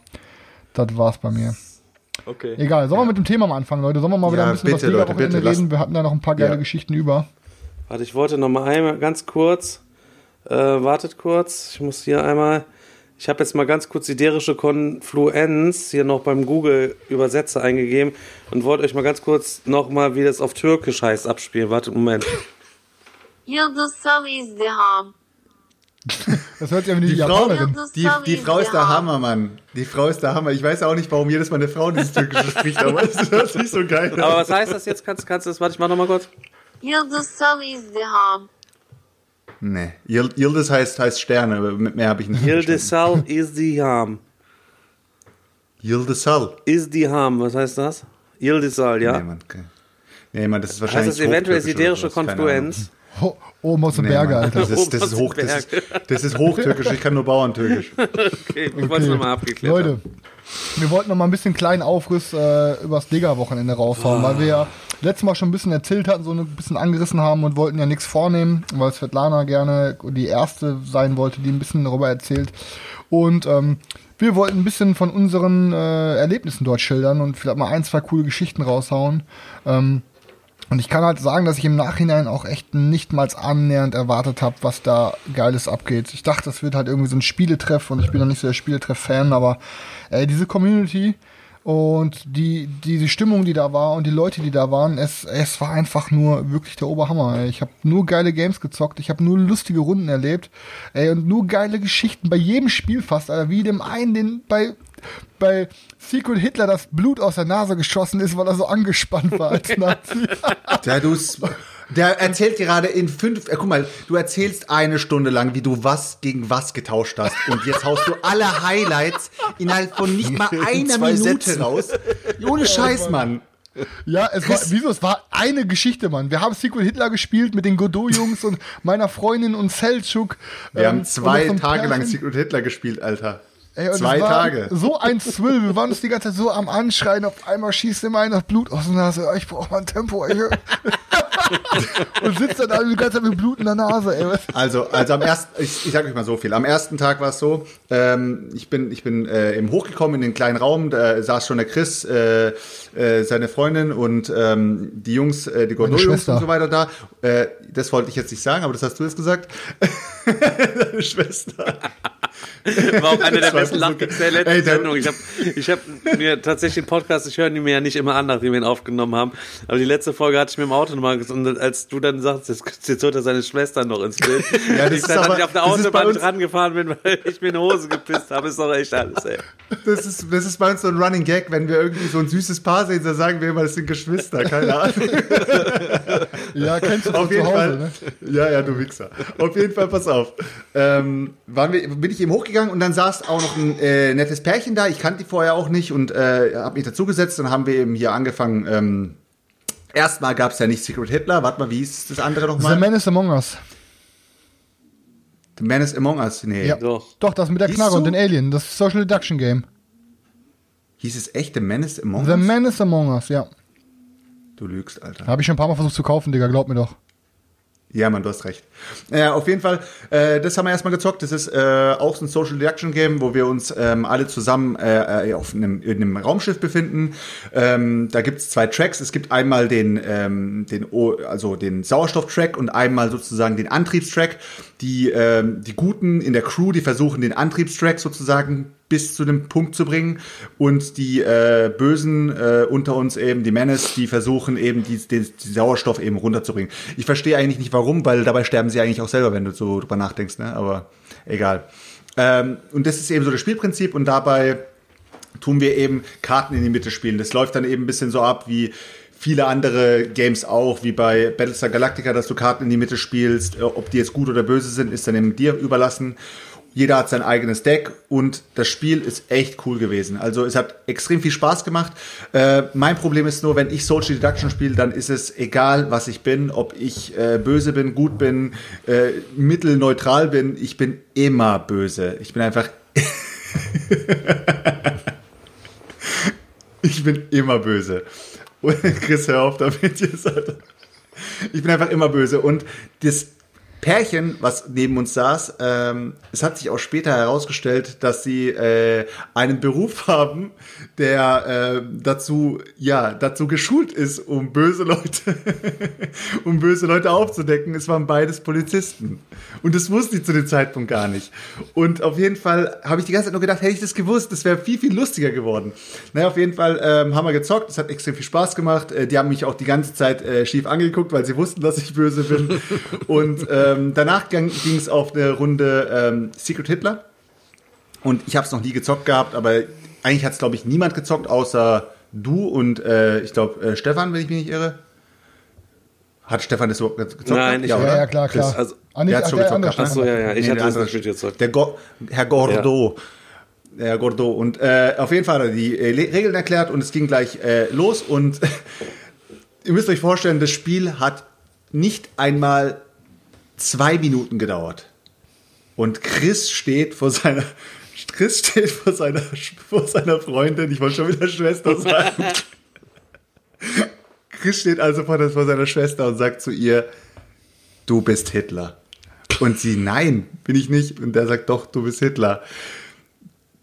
das war's bei mir. Okay. Egal, sollen wir mit dem Thema mal anfangen, Leute? Sollen wir mal wieder Ja, ein bisschen bitte, das Leute, bitte, reden? Wir hatten da noch ein paar geile Ja. Geschichten über. Warte, ich wollte noch mal einmal ganz kurz. Äh, wartet kurz. Ich muss hier einmal. Ich habe jetzt mal ganz kurz die derische Konfluenz hier noch beim Google Übersetzer eingegeben und wollte euch mal ganz kurz noch mal, wie das auf Türkisch heißt, abspielen. Wartet, Moment. Yıldızsal izdiham. Das hört sich an wie die, Die Frau, Japanerin. die, die Frau ist der Hammer, Mann. Die Frau ist der Hammer. Ich weiß auch nicht, warum jedes Mal eine Frau dieses Türkische spricht, aber es ist nicht so geil. Aber was heißt das jetzt? Kannst, kannst du das? Warte, ich mach noch mal kurz. Yıldızsal izdiham. Nee. Yildiz heißt, heißt Sterne, aber mit mehr habe ich nicht. Yildisal Izdiham. Yildizal. Izdiham, was heißt das? Yildisal, ja. Nee, Mann, okay. Nee, Mann, das ist heißt wahrscheinlich das eventuell siderische Konfluenz? Oh, oben aus den Ahnung. Berge, Nee, Mann, Alter. Das ist, das, ist Hoch, das, ist, das ist Hochtürkisch, ich kann nur Bauerntürkisch. Okay, ich wollte es nochmal abgeklärt Leute, wir wollten noch mal ein bisschen kleinen Aufriss äh, übers Liga-Wochenende raushauen, weil wir ja letztes Mal schon ein bisschen erzählt hatten, so ein bisschen angerissen haben und wollten ja nichts vornehmen, weil Svetlana gerne die erste sein wollte, die ein bisschen darüber erzählt. Und ähm, wir wollten ein bisschen von unseren äh, Erlebnissen dort schildern und vielleicht mal ein, zwei coole Geschichten raushauen. Ähm, und ich kann halt sagen, dass ich im Nachhinein auch echt nicht mal annähernd erwartet habe, was da Geiles abgeht. Ich dachte, das wird halt irgendwie so ein Spieletreff und ich bin noch nicht so der Spieletreff-Fan, aber ey, diese Community und die, diese Stimmung, die da war und die Leute, die da waren, es, es war einfach nur wirklich der Oberhammer. Ey. Ich habe nur geile Games gezockt, ich habe nur lustige Runden erlebt ey, und nur geile Geschichten bei jedem Spiel fast, Alter, wie dem einen, den bei bei Secret Hitler das Blut aus der Nase geschossen ist, weil er so angespannt war als Nazi. Der, du's, der erzählt gerade in fünf, äh, guck mal, du erzählst eine Stunde lang, wie du was gegen was getauscht hast. Und jetzt haust du alle Highlights innerhalb von nicht mal einer Minute Sätzen. raus. Ohne Scheiß, Mann. Ja, es war, wieso, es war eine Geschichte, Mann. Wir haben Secret Hitler gespielt mit den Godot-Jungs und meiner Freundin und Selchuk. Wir ähm, haben zwei Tage lang Pärchen. Secret Hitler gespielt, Alter. Ey, zwei Tage. So ein Zwill. Wir waren uns die ganze Zeit so am Anschreien. Auf einmal schießt immer einer Blut aus der Nase. Ich brauche mal ein Tempo, ey. und sitzt dann die ganze Zeit mit Blut in der Nase, ey. Also, also am ersten, ich, ich sage euch mal so viel. Am ersten Tag war es so, ähm, ich bin, ich bin äh, eben hochgekommen in den kleinen Raum, da saß schon der Chris, äh, äh, seine Freundin und ähm, die Jungs, äh, die Schwester. und so weiter da. Äh, das wollte ich jetzt nicht sagen, aber das hast du jetzt gesagt. Deine Schwester. War auch eine der besten geil. der letzten Ey, der- Sendung. Ich habe ich hab mir tatsächlich den Podcast, ich höre die mir ja nicht immer an, nachdem wir ihn aufgenommen haben. Aber die letzte Folge hatte ich mir im Auto nochmal. Und als du dann sagst, jetzt, jetzt holt er seine Schwester noch ins Bild. Ja, das ich ist dann, aber- ich auf der Autobahn uns- dran gefahren bin, weil ich mir in die Hose gepisst habe, ist doch echt alles, ey. Das ist, das ist bei uns so ein Running Gag, wenn wir irgendwie so ein süßes Paar sehen, dann sagen wir immer, das sind Geschwister, keine Ahnung. Ja, kennst du Auf jeden zu Hause, Fall. ne? Ja, ja, du Wichser. Auf jeden Fall, pass auf. Ähm, waren wir, bin ich eben hochgegangen und dann saß auch noch ein äh, nettes Pärchen da. Ich kannte die vorher auch nicht und äh, habe mich dazugesetzt. Dann haben wir eben hier angefangen. Ähm, erstmal gab es ja nicht Secret Hitler. Warte mal, wie hieß das andere The nochmal? Man is Among Us. The Man is Among Us. Nee. Ja. Doch. Doch, das mit der Hieß Knarre und den Alien. Das Social Deduction Game. Hieß es echt The Man is Among The Us? Man is Among Us, ja. Du lügst, Alter. Habe ich schon ein paar Mal versucht zu kaufen, Digga, glaub mir doch. Ja, Mann, du hast recht. Ja, auf jeden Fall, äh, das haben wir erstmal gezockt. Das ist äh, auch so ein Social Deduction Game, wo wir uns ähm, alle zusammen äh, äh, auf einem, in einem Raumschiff befinden. Ähm, da gibt's zwei Tracks. Es gibt einmal den, ähm, den, O- also den Sauerstoff-Track und einmal sozusagen den Antriebstrack. Die, ähm, die Guten in der Crew, die versuchen den Antriebstrack sozusagen bis zu dem Punkt zu bringen und die äh, Bösen äh, unter uns eben, die Menace, die versuchen eben die, die, die Sauerstoff eben runterzubringen. Ich verstehe eigentlich nicht warum, weil dabei sterben sie eigentlich auch selber, wenn du so drüber nachdenkst, ne? aber egal. Ähm, und das ist eben so das Spielprinzip und dabei tun wir eben Karten in die Mitte spielen. Das läuft dann eben ein bisschen so ab wie viele andere Games auch, wie bei Battlestar Galactica, dass du Karten in die Mitte spielst. Äh, Ob die jetzt gut oder böse sind, ist dann eben dir überlassen. Jeder hat sein eigenes Deck und das Spiel ist echt cool gewesen. Also es hat extrem viel Spaß gemacht. Äh, mein Problem ist nur, wenn ich Social Deduction spiele, dann ist es egal, was ich bin, ob ich äh, böse bin, gut bin, äh, mittelneutral bin. Ich bin immer böse. Ich bin einfach Ich bin immer böse. Chris, hör auf damit. Ich bin einfach immer böse. Und das, Pärchen, was neben uns saß, ähm, es hat sich auch später herausgestellt, dass sie äh, einen Beruf haben, der äh, dazu, ja, dazu geschult ist, um böse Leute, um böse Leute aufzudecken. Es waren beides Polizisten. Und das wusste ich zu dem Zeitpunkt gar nicht. Und auf jeden Fall habe ich die ganze Zeit nur gedacht, hätte ich das gewusst, das wäre viel, viel lustiger geworden. Naja, auf jeden Fall ähm, haben wir gezockt, es hat extrem viel Spaß gemacht. Äh, die haben mich auch die ganze Zeit äh, schief angeguckt, weil sie wussten, dass ich böse bin. Und ähm, danach ging es auf eine Runde ähm, Secret Hitler. Und ich habe es noch nie gezockt gehabt, aber eigentlich hat es, glaube ich, niemand gezockt, außer du und äh, ich glaube äh, Stefan, wenn ich mich nicht irre. Hat Stefan das überhaupt gezockt? Nein, ich- Ja, oder? ja, klar, klar. Chris, also- Ah, nicht- Der hat schon gezockt gehabt, Ach so, ja, ja. Ich Nee, hatte das nicht gezockt. Der Go Herr Gordo. Herr Gordo. Und äh, auf jeden Fall hat er die äh, Regeln erklärt und es ging gleich äh, los. Und ihr müsst euch vorstellen, das Spiel hat nicht einmal zwei Minuten gedauert. Und Chris steht vor seiner. Chris steht vor seiner, vor seiner Freundin, ich wollte schon wieder Schwester sagen. Chris steht also vor, vor seiner Schwester und sagt zu ihr, du bist Hitler. Und sie, nein, bin ich nicht. Und der sagt, doch, du bist Hitler.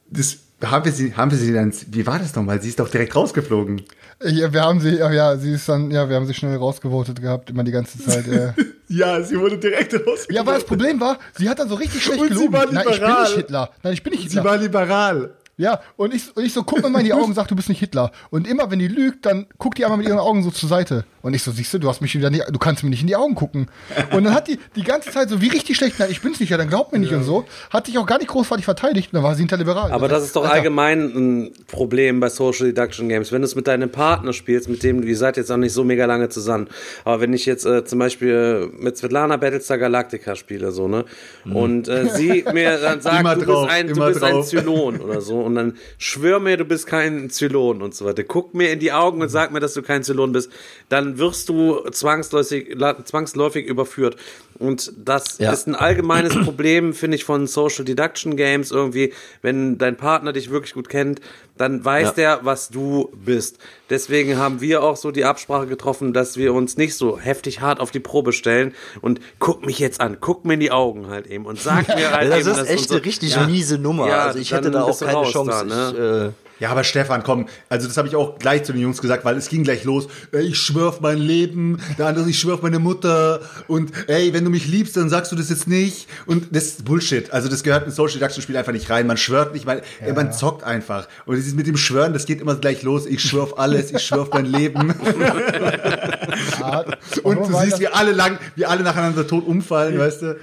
Das, haben wir sie, haben wir sie dann, wie war das nochmal? Sie ist doch direkt rausgeflogen. Ja, wir haben sie, ja, sie ist dann, ja, wir haben sie schnell rausgevotet gehabt, immer die ganze Zeit. Äh. Ja, sie wurde direkt rausgeflogen. Ja, aber das Problem war, sie hat dann so richtig schlecht Und sie gelogen. Nein, ich bin nicht Hitler. Nein, ich bin nicht Sie Hitler. war liberal. Ja, und ich, und ich so, guck mir mal in die Augen und sag, du bist nicht Hitler. Und immer, wenn die lügt, dann guckt die einmal mit ihren Augen so zur Seite. Und ich so, siehst du, du hast mich wieder nicht, du kannst mir nicht in die Augen gucken. Und dann hat die die ganze Zeit so wie richtig schlecht, nein, ich bin's nicht, ja, dann glaubt mir nicht und so. Hat sich auch gar nicht großartig verteidigt und dann war sie hinterliberal. Aber das ist doch Alter, allgemein ein Problem bei Social Deduction Games. Wenn du es mit deinem Partner spielst, mit dem, ihr seid jetzt auch nicht so mega lange zusammen. Aber wenn ich jetzt äh, zum Beispiel mit Svetlana Battlestar Galactica spiele, so, ne? Und äh, sie mir dann sagt, du bist ein, du bist ein. Zylon oder so. Und dann schwör mir, du bist kein Zylon und so weiter. Guck mir in die Augen und sag mir, dass du kein Zylon bist. Dann wirst du zwangsläufig, zwangsläufig überführt. Und das Ja. ist ein allgemeines Problem, finde ich, von Social Deduction Games irgendwie. Wenn dein Partner dich wirklich gut kennt, dann weiß Ja. der, was du bist. Deswegen haben wir auch so die Absprache getroffen, dass wir uns nicht so heftig hart auf die Probe stellen und guck mich jetzt an, guck mir in die Augen halt eben und sag mir halt Ja, eben, das ist echt eine richtig Ja. miese Nummer. Ja, also ich hätte da auch keine Chance. da, ne? ich, äh, Ja, aber Stefan, komm, also das habe ich auch gleich zu den Jungs gesagt, weil es ging gleich los. Ey, ich schwör auf mein Leben, der andere, ich schwör auf meine Mutter und ey, wenn du mich liebst, dann sagst du das jetzt nicht und das ist Bullshit. Also das gehört in Social Deduction Spiel einfach nicht rein. Man schwört nicht, man, ey, man zockt einfach. Und dieses mit dem Schwören, das geht immer gleich los. Ich schwör auf alles, ich schwör auf mein Leben. ja, Und du siehst, wie alle lang, wie alle nacheinander tot umfallen, weißt du?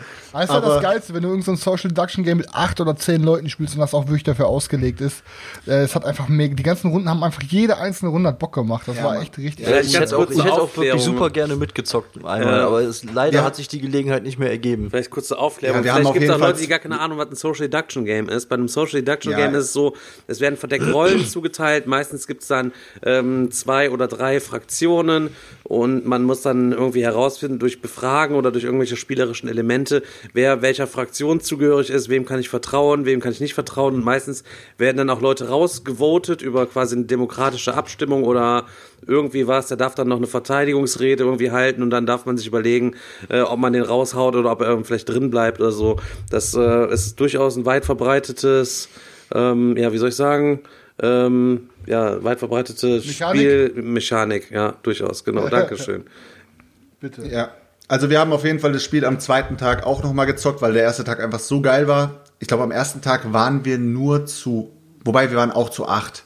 Das ist halt das Geilste, wenn du irgendein so Social Deduction Game mit acht oder zehn Leuten spielst und das auch wirklich dafür ausgelegt ist. Äh, Es hat einfach mega, die ganzen Runden haben einfach jede einzelne Runde hat Bock gemacht. Das war echt richtig. Ja, ich ganz hätte auch, ich hätte auch wirklich super gerne mitgezockt einmal, Ja. aber es, leider Ja. hat sich die Gelegenheit nicht mehr ergeben. Vielleicht kurze Aufklärung. Ja, wir haben Vielleicht gibt es auch Leute, die gar keine Ahnung, was ein Social Deduction Game ist. Bei einem Social Deduction Ja. Game ist es so, es werden verdeckt Rollen zugeteilt. Meistens gibt es dann ähm, zwei oder drei Fraktionen und man muss dann irgendwie herausfinden durch Befragen oder durch irgendwelche spielerischen Elemente, wer welcher Fraktion zugehörig ist, wem kann ich vertrauen, wem kann ich nicht vertrauen. Und meistens werden dann auch Leute rausgevotet über quasi eine demokratische Abstimmung oder irgendwie was. Der darf dann noch eine Verteidigungsrede irgendwie halten und dann darf man sich überlegen, äh, ob man den raushaut oder ob er vielleicht drin bleibt oder so. Das äh, ist durchaus ein weit verbreitetes, ähm, ja, wie soll ich sagen, ähm, ja, weit verbreitete Mechanik? Spielmechanik, ja, durchaus, genau, Dankeschön. Bitte. Ja. Also wir haben auf jeden Fall das Spiel am zweiten Tag auch nochmal gezockt, weil der erste Tag einfach so geil war. Ich glaube, am ersten Tag waren wir nur zu, wobei wir waren auch zu acht.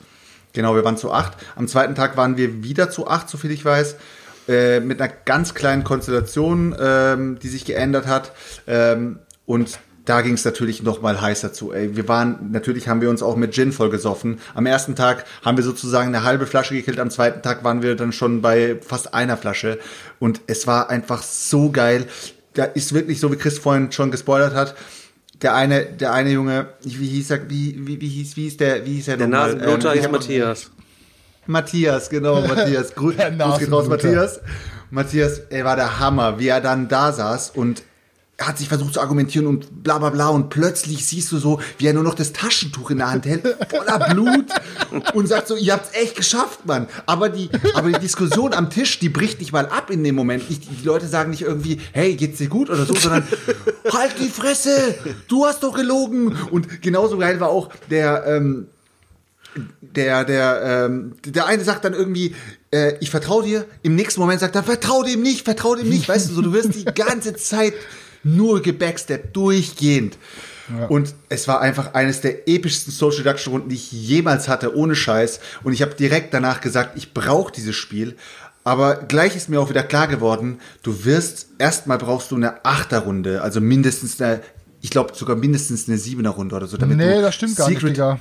Genau, wir waren zu acht. Am zweiten Tag waren wir wieder zu acht, soviel ich weiß. Äh, mit einer ganz kleinen Konstellation, ähm, die sich geändert hat. Ähm, und da ging es natürlich noch mal heißer zu. Ey, wir waren, natürlich haben wir uns auch mit Gin vollgesoffen. Am ersten Tag haben wir sozusagen eine halbe Flasche gekillt, am zweiten Tag waren wir dann schon bei fast einer Flasche. Und es war einfach so geil. Da ist wirklich, so wie Chris vorhin schon gespoilert hat, der eine, der eine Junge, wie hieß er, wie, wie, wie hieß, wie hieß der, wie hieß er Der nochmal? Nasenbluter Ähm, ist hab- Matthias. Matthias, genau, Matthias. Grü Der Gruß geht raus, Nasenbluter. Matthias. Matthias, er war der Hammer, wie er dann da saß und er hat sich versucht zu argumentieren und bla bla bla und plötzlich siehst du so, wie er nur noch das Taschentuch in der Hand hält, voller Blut und sagt so, ihr habt's echt geschafft, Mann. Aber die, aber die Diskussion am Tisch, die bricht nicht mal ab in dem Moment. Nicht, die Leute sagen nicht irgendwie, hey, geht's dir gut oder so, sondern halt die Fresse, du hast doch gelogen. Und genauso geil war auch der, ähm, der, der, ähm, der eine sagt dann irgendwie, äh, ich vertraue dir, im nächsten Moment sagt er, vertrau dem nicht, vertrau dem nicht, weißt du, so, du wirst die ganze Zeit nur gebacksteppt, durchgehend. Und es war einfach eines der epischsten Social Deduction Runden, die ich jemals hatte, ohne Scheiß. Und ich habe direkt danach gesagt, ich brauche dieses Spiel. Aber gleich ist mir auch wieder klar geworden, du wirst, erstmal brauchst du eine Achterrunde, also mindestens eine, ich glaube sogar mindestens eine Siebener Runde oder so. Damit Nee, das stimmt gar nicht, Secret, Digga.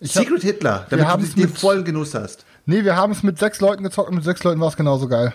Ich hab, Secret Hitler, damit du den mit- vollen Genuss hast. nee, wir haben es mit sechs Leuten gezockt und mit sechs Leuten war es genauso geil.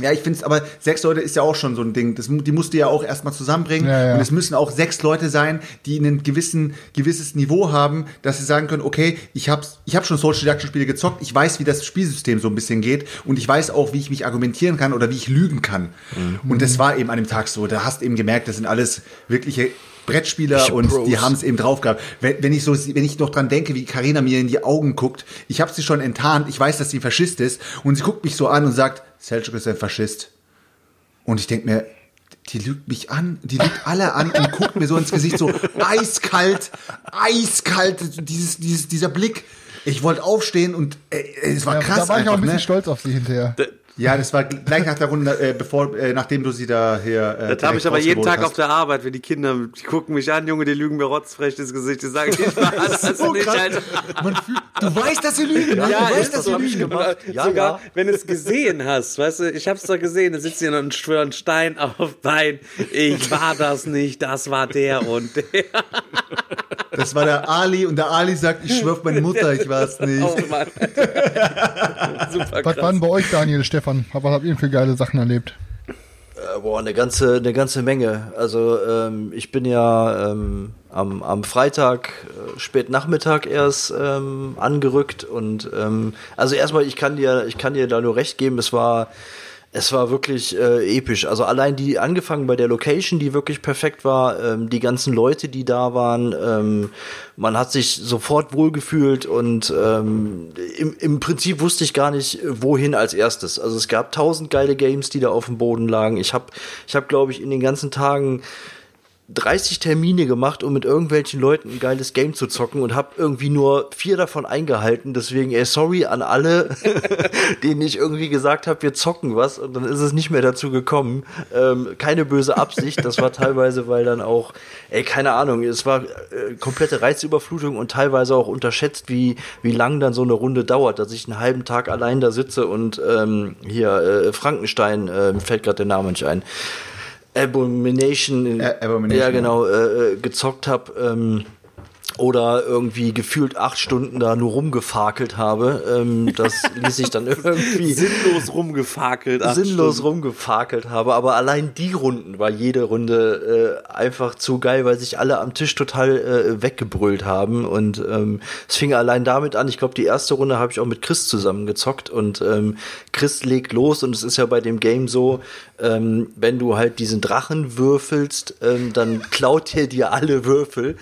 Ja, ich finde es, aber sechs Leute ist ja auch schon so ein Ding. Das, die musst du ja auch erstmal zusammenbringen. Ja, ja. Und es müssen auch sechs Leute sein, die ein gewissen, gewisses Niveau haben, dass sie sagen können, okay, ich hab's, ich hab schon Social Deduction Spiele gezockt, ich weiß, wie das Spielsystem so ein bisschen geht und ich weiß auch, wie ich mich argumentieren kann oder wie ich lügen kann. Mhm. Und das war eben an dem Tag so. Da hast eben gemerkt, das sind alles wirkliche Brettspieler und Pros. die haben es eben drauf gehabt. Wenn, wenn ich so, wenn ich noch dran denke, wie Karina mir in die Augen guckt, ich habe sie schon enttarnt, ich weiß, dass sie Faschist ist und sie guckt mich so an und sagt, Selchuk ist ein Faschist. Und ich denke mir, die lügt mich an, die lügt alle an und guckt mir so ins Gesicht, so eiskalt, eiskalt, dieses, dieses, dieser Blick. Ich wollte aufstehen und äh, es war Ja, krass da war ich auch ein bisschen ne? stolz auf sie hinterher. Ja, das war gleich nach der Runde, äh, bevor, äh, nachdem du sie da hier. Äh, Das habe ich aber jeden Tag hast. auf der Arbeit, wenn die Kinder, die gucken mich an, Junge, die lügen mir rotzfrech ins Gesicht, die sagen, ich war hast du nicht. Alter. Man fühlt, du weißt, dass sie lügen, ne? Ja, du weißt, das dass sie lügen. gemacht. Ja, Sogar, ja. wenn du es gesehen hast, weißt du, ich hab's doch gesehen, da sitzt hier und schwör einen Stein auf Bein. Ich war das nicht, das war der und der. Das war der Ali und der Ali sagt, ich schwör auf meine Mutter, ich war's nicht. Oh Mann. Super Was krass. waren bei euch, Daniel, Stefan? Was habt ihr für geile Sachen erlebt? Äh, Boah, eine ganze, eine ganze Menge. Also ähm, ich bin ja ähm, am, am Freitag, äh, spät Nachmittag erst ähm, angerückt und ähm, also erstmal, ich kann dir, ich kann dir da nur recht geben, es war es war wirklich äh, episch. Also allein die angefangen bei der Location, die wirklich perfekt war, ähm, die ganzen Leute, die da waren, ähm, man hat sich sofort wohlgefühlt und ähm, im, im Prinzip wusste ich gar nicht, wohin als erstes. Also es gab tausend geile Games, die da auf dem Boden lagen. Ich habe, ich habe, glaube ich, in den ganzen Tagen 30 Termine gemacht, um mit irgendwelchen Leuten ein geiles Game zu zocken und habe irgendwie nur vier davon eingehalten. Deswegen, ey, sorry an alle, denen ich irgendwie gesagt habe, wir zocken was und dann ist es nicht mehr dazu gekommen. Ähm, keine böse Absicht, das war teilweise, weil dann auch, ey, keine Ahnung, es war äh, komplette Reizüberflutung und teilweise auch unterschätzt, wie, wie lang dann so eine Runde dauert, dass ich einen halben Tag allein da sitze und ähm, hier äh, Frankenstein, äh, fällt gerade der Name nicht ein. Abomination, Abomination, ja genau, äh, äh, gezockt habe ähm, oder irgendwie gefühlt acht Stunden da nur rumgefakelt habe. Ähm, das ließ ich dann irgendwie Sinnlos rumgefakelt. sinnlos Stunden. rumgefakelt habe. Aber allein die Runden war jede Runde äh, einfach zu geil, weil sich alle am Tisch total äh, weggebrüllt haben. Und ähm, es fing allein damit an. Ich glaube, die erste Runde habe ich auch mit Chris zusammen gezockt und ähm, Chris legt los und es ist ja bei dem Game so, ähm, wenn du halt diesen Drachen würfelst, ähm, dann klaut er dir alle Würfel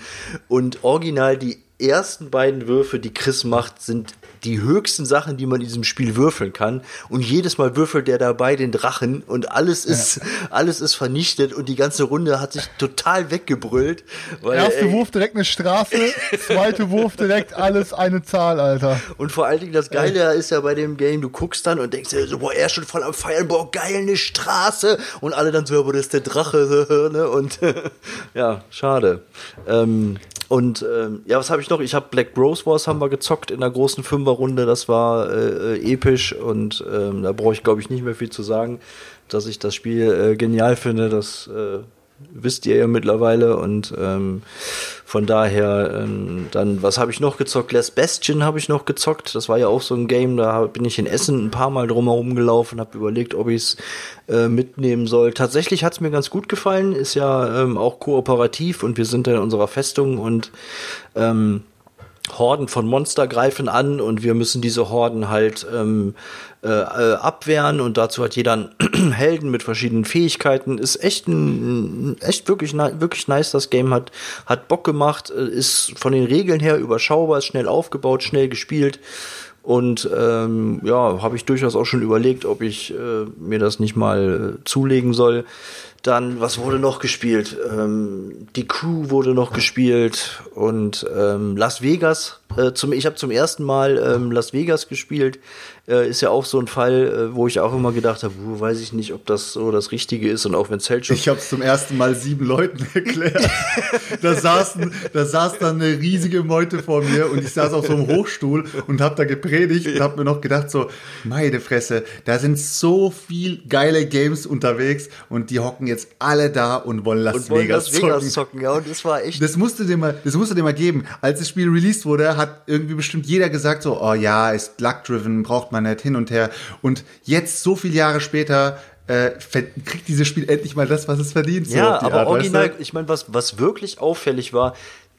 und original die ersten beiden Würfe, die Chris macht, sind die höchsten Sachen, die man in diesem Spiel würfeln kann. Und jedes Mal würfelt der dabei den Drachen und alles ist, alles ist vernichtet und die ganze Runde hat sich total weggebrüllt. Weil, Erste ey, Wurf direkt eine Straße, zweite Wurf direkt alles eine Zahl, Alter. Und vor allen Dingen das Geile ist ja bei dem Game, du guckst dann und denkst dir so, boah, er ist schon voll am Feiern, boah, geil, eine Straße. Und alle dann so, aber das ist der Drache, ne? Und ja, schade. Ähm, und ähm, ja, was habe ich noch? Ich habe Black Rose Wars haben wir gezockt in der großen Fünferrunde. Das war äh, episch und ähm, da brauche ich, glaube ich, nicht mehr viel zu sagen, dass ich das Spiel äh, genial finde. Das äh, wisst ihr ja mittlerweile. Und ähm, von daher ähm, dann was habe ich noch gezockt? Last Bastion habe ich noch gezockt. Das war ja auch so ein Game da bin ich in Essen ein paar Mal drumherum gelaufen habe überlegt ob ich es äh, mitnehmen soll. Tatsächlich hat es mir ganz gut gefallen ist ja ähm, auch kooperativ und wir sind in unserer Festung und ähm, Horden von Monster greifen an und wir müssen diese Horden halt ähm, äh, äh, abwehren und dazu hat jeder einen Helden mit verschiedenen Fähigkeiten. Ist echt ein, echt wirklich, wirklich nice. Das Game hat, hat Bock gemacht, äh, ist von den Regeln her überschaubar, ist schnell aufgebaut, schnell gespielt. Und ähm, ja, habe ich durchaus auch schon überlegt, ob ich äh, mir das nicht mal äh, zulegen soll. Dann, was wurde noch gespielt? Ähm, die Crew wurde noch gespielt und ähm, Las Vegas. Äh, zum, ich habe zum ersten Mal ähm, Las Vegas gespielt. Äh, ist ja auch so ein Fall, äh, wo ich auch immer gedacht habe, weiß ich nicht, ob das so das Richtige ist und auch wenn Zeltschutz Ich habe es zum ersten Mal sieben Leuten erklärt. da, saßen, da saß dann eine riesige Meute vor mir und ich saß auf so einem Hochstuhl und habe da gepredigt und habe mir noch gedacht so, meine Fresse, da sind so viel geile Games unterwegs und die hocken jetzt alle da und wollen Las und wollen Vegas, Las Vegas zocken. zocken. Ja, und das war echt Das musst du dir mal, das musst du dir mal geben. Als das Spiel released wurde, hat irgendwie bestimmt jeder gesagt so, oh ja, ist luck-driven, braucht man nicht hin und her. Und jetzt, so viele Jahre später, äh, kriegt dieses Spiel endlich mal das, was es verdient. so Ja, aber Art, weißt original, du? ich meine, was, was wirklich auffällig war,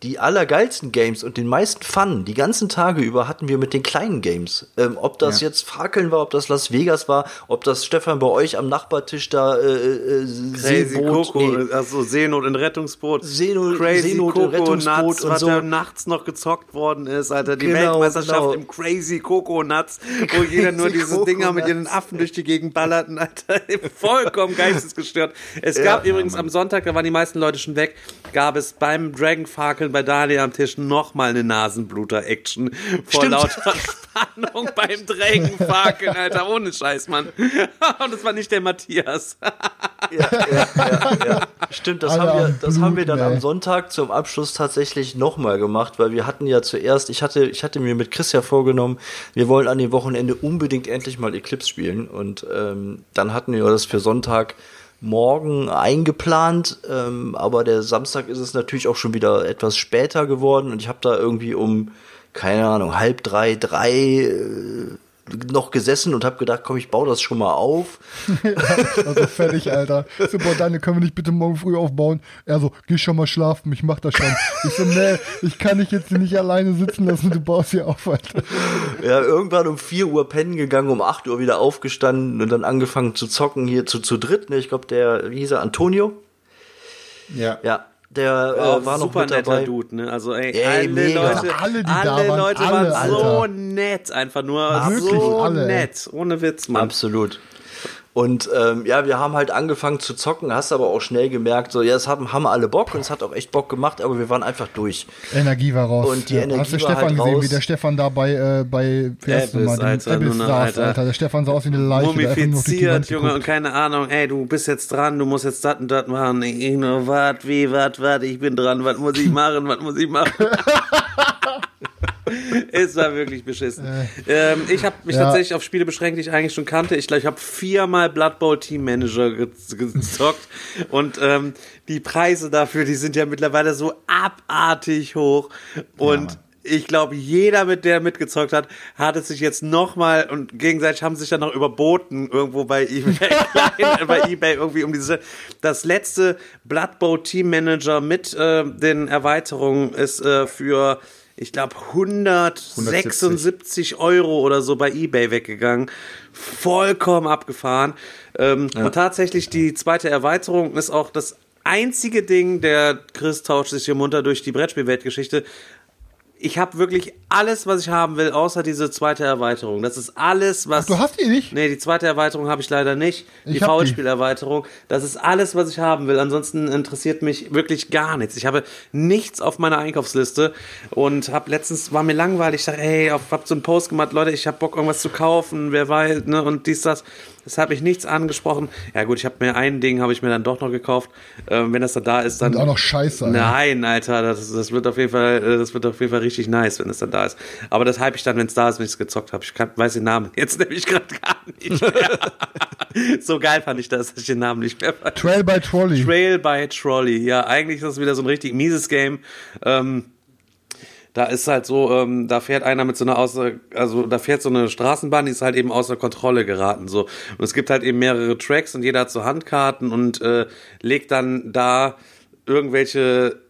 die allergeilsten Games und den meisten Fun, die ganzen Tage über hatten wir mit den kleinen Games. Ähm, ob das Ja. jetzt Fakeln war, ob das Las Vegas war, ob das Stefan bei euch am Nachbartisch da äh, äh, Crazy Seeboot, Coco, nee, also Seenot in Rettungsboot. Seenot- Crazy Seenot in Coco Rettungsboot Nuts, und was so. da nachts noch gezockt worden ist, Alter. Die Genau, Weltmeisterschaft genau. im Crazy Coco Nuts, wo jeder nur Crazy diese Coco Dinger mit ihren Affen durch die Gegend ballerten, Alter. Vollkommen geistesgestört. Es gab übrigens am Sonntag, da waren die meisten Leute schon weg, gab es beim Dragonfakeln bei Daniel am Tisch noch mal eine Nasenbluter-Action vor Stimmt. lauter Spannung beim Dragonfakeln, Alter. Ohne Scheiß, Mann. Und es war nicht der Matthias. Stimmt, das, haben wir, das haben wir dann ey. am Sonntag zum Abschluss tatsächlich nochmal gemacht, weil wir hatten ja zuerst, ich hatte, ich hatte mir mit Chris ja vorgenommen, wir wollen an dem Wochenende unbedingt endlich mal Eclipse spielen und ähm, dann hatten wir das für Sonntag morgen eingeplant, ähm, aber der Samstag ist es natürlich auch schon wieder etwas später geworden und ich habe da irgendwie um, keine Ahnung, halb drei, drei äh, noch gesessen und habe gedacht, komm, ich baue das schon mal auf. Also fertig, Alter. So, boah, Daniel, können wir nicht bitte morgen früh aufbauen? Er so, geh schon mal schlafen, ich mach das schon. Ich so, nee, ich kann dich jetzt hier nicht alleine sitzen lassen, du baust hier auf, Alter. Ja, irgendwann um 4 Uhr pennen gegangen, um 8 Uhr wieder aufgestanden und dann angefangen zu zocken hier zu, zu dritt. Ne? Ich glaube, der, wie hieß er, Antonio? Ja. Ja, der äh, war noch super mit netter dabei. Dude, ne? Also ey, Ey, alle mega. Leute, Alle, die da alle waren, Leute alle, waren so Alter. nett, einfach nur Wirklich so alle, nett, ohne Witz, Mann. Absolut. Und ähm, ja, wir haben halt angefangen zu zocken, hast aber auch schnell gemerkt, so, ja, es haben, haben alle Bock und es hat auch echt Bock gemacht, aber wir waren einfach durch. Energie war raus. Und die Energie Hast du war Stefan halt gesehen, raus. wie der Stefan da bei, äh, bei mal, dem Alter, noch, saß, Alter. Alter. Der Stefan sah aus wie eine Leiche, Mumifiziert, Junge, und keine Ahnung, ey, du bist jetzt dran, du musst jetzt das und das machen. Ich nur, wat, wie, wat, wat, ich bin dran, was muss ich machen, was muss ich machen? es war wirklich beschissen. Ähm, ich habe mich Ja. tatsächlich auf Spiele beschränkt, die ich eigentlich schon kannte. Ich glaube, ich habe viermal Blood Bowl Team Manager ge gezockt und ähm, die Preise dafür, die sind ja mittlerweile so abartig hoch und ich glaube, jeder, mit der mitgezockt hat, hat es sich jetzt nochmal und gegenseitig haben sich dann noch überboten irgendwo bei eBay, klein, bei eBay irgendwie um diese. Das letzte Blood Bowl Team Manager mit äh, den Erweiterungen ist äh, für, ich glaube, 176 Euro oder so bei eBay weggegangen. Vollkommen abgefahren. Ähm, Und tatsächlich die zweite Erweiterung ist auch das einzige Ding, der Chris tauscht sich hier munter durch die Brettspielweltgeschichte ich habe wirklich alles, was ich haben will, außer diese zweite Erweiterung. Das ist alles, was. Du hast die nicht? Nee, die zweite Erweiterung habe ich leider nicht. Die. Foulspielerweiterung. Das ist alles, was ich haben will. Ansonsten interessiert mich wirklich gar nichts. Ich habe nichts auf meiner Einkaufsliste und habe letztens war mir langweilig. Ich dachte, hey, hab so einen Post gemacht, Leute, ich habe Bock irgendwas zu kaufen. Wer weiß, ne und dies das. Das habe ich nichts angesprochen. Ja gut, ich habe mir ein Ding habe ich mir dann doch noch gekauft. Ähm, wenn das dann da ist, dann Und auch noch scheiße, Alter. Nein, Alter, das, das wird auf jeden Fall, äh, das wird auf jeden Fall richtig nice, wenn es dann da ist. Aber das hype ich dann, wenn es da ist, wenn ich es gezockt habe. Ich kann, weiß den Namen jetzt nämlich gerade gar nicht mehr. so geil fand ich das, dass ich den Namen nicht mehr weiß. Trail by Trolley. Trail by Trolley. Ja, eigentlich ist das wieder so ein richtig mieses Game. Ähm, da ist halt so, ähm, da fährt einer mit so einer außer, also da fährt so eine Straßenbahn, die ist halt eben außer Kontrolle geraten. So. Und es gibt halt eben mehrere Tracks und jeder hat so Handkarten und äh, legt dann da irgendwelche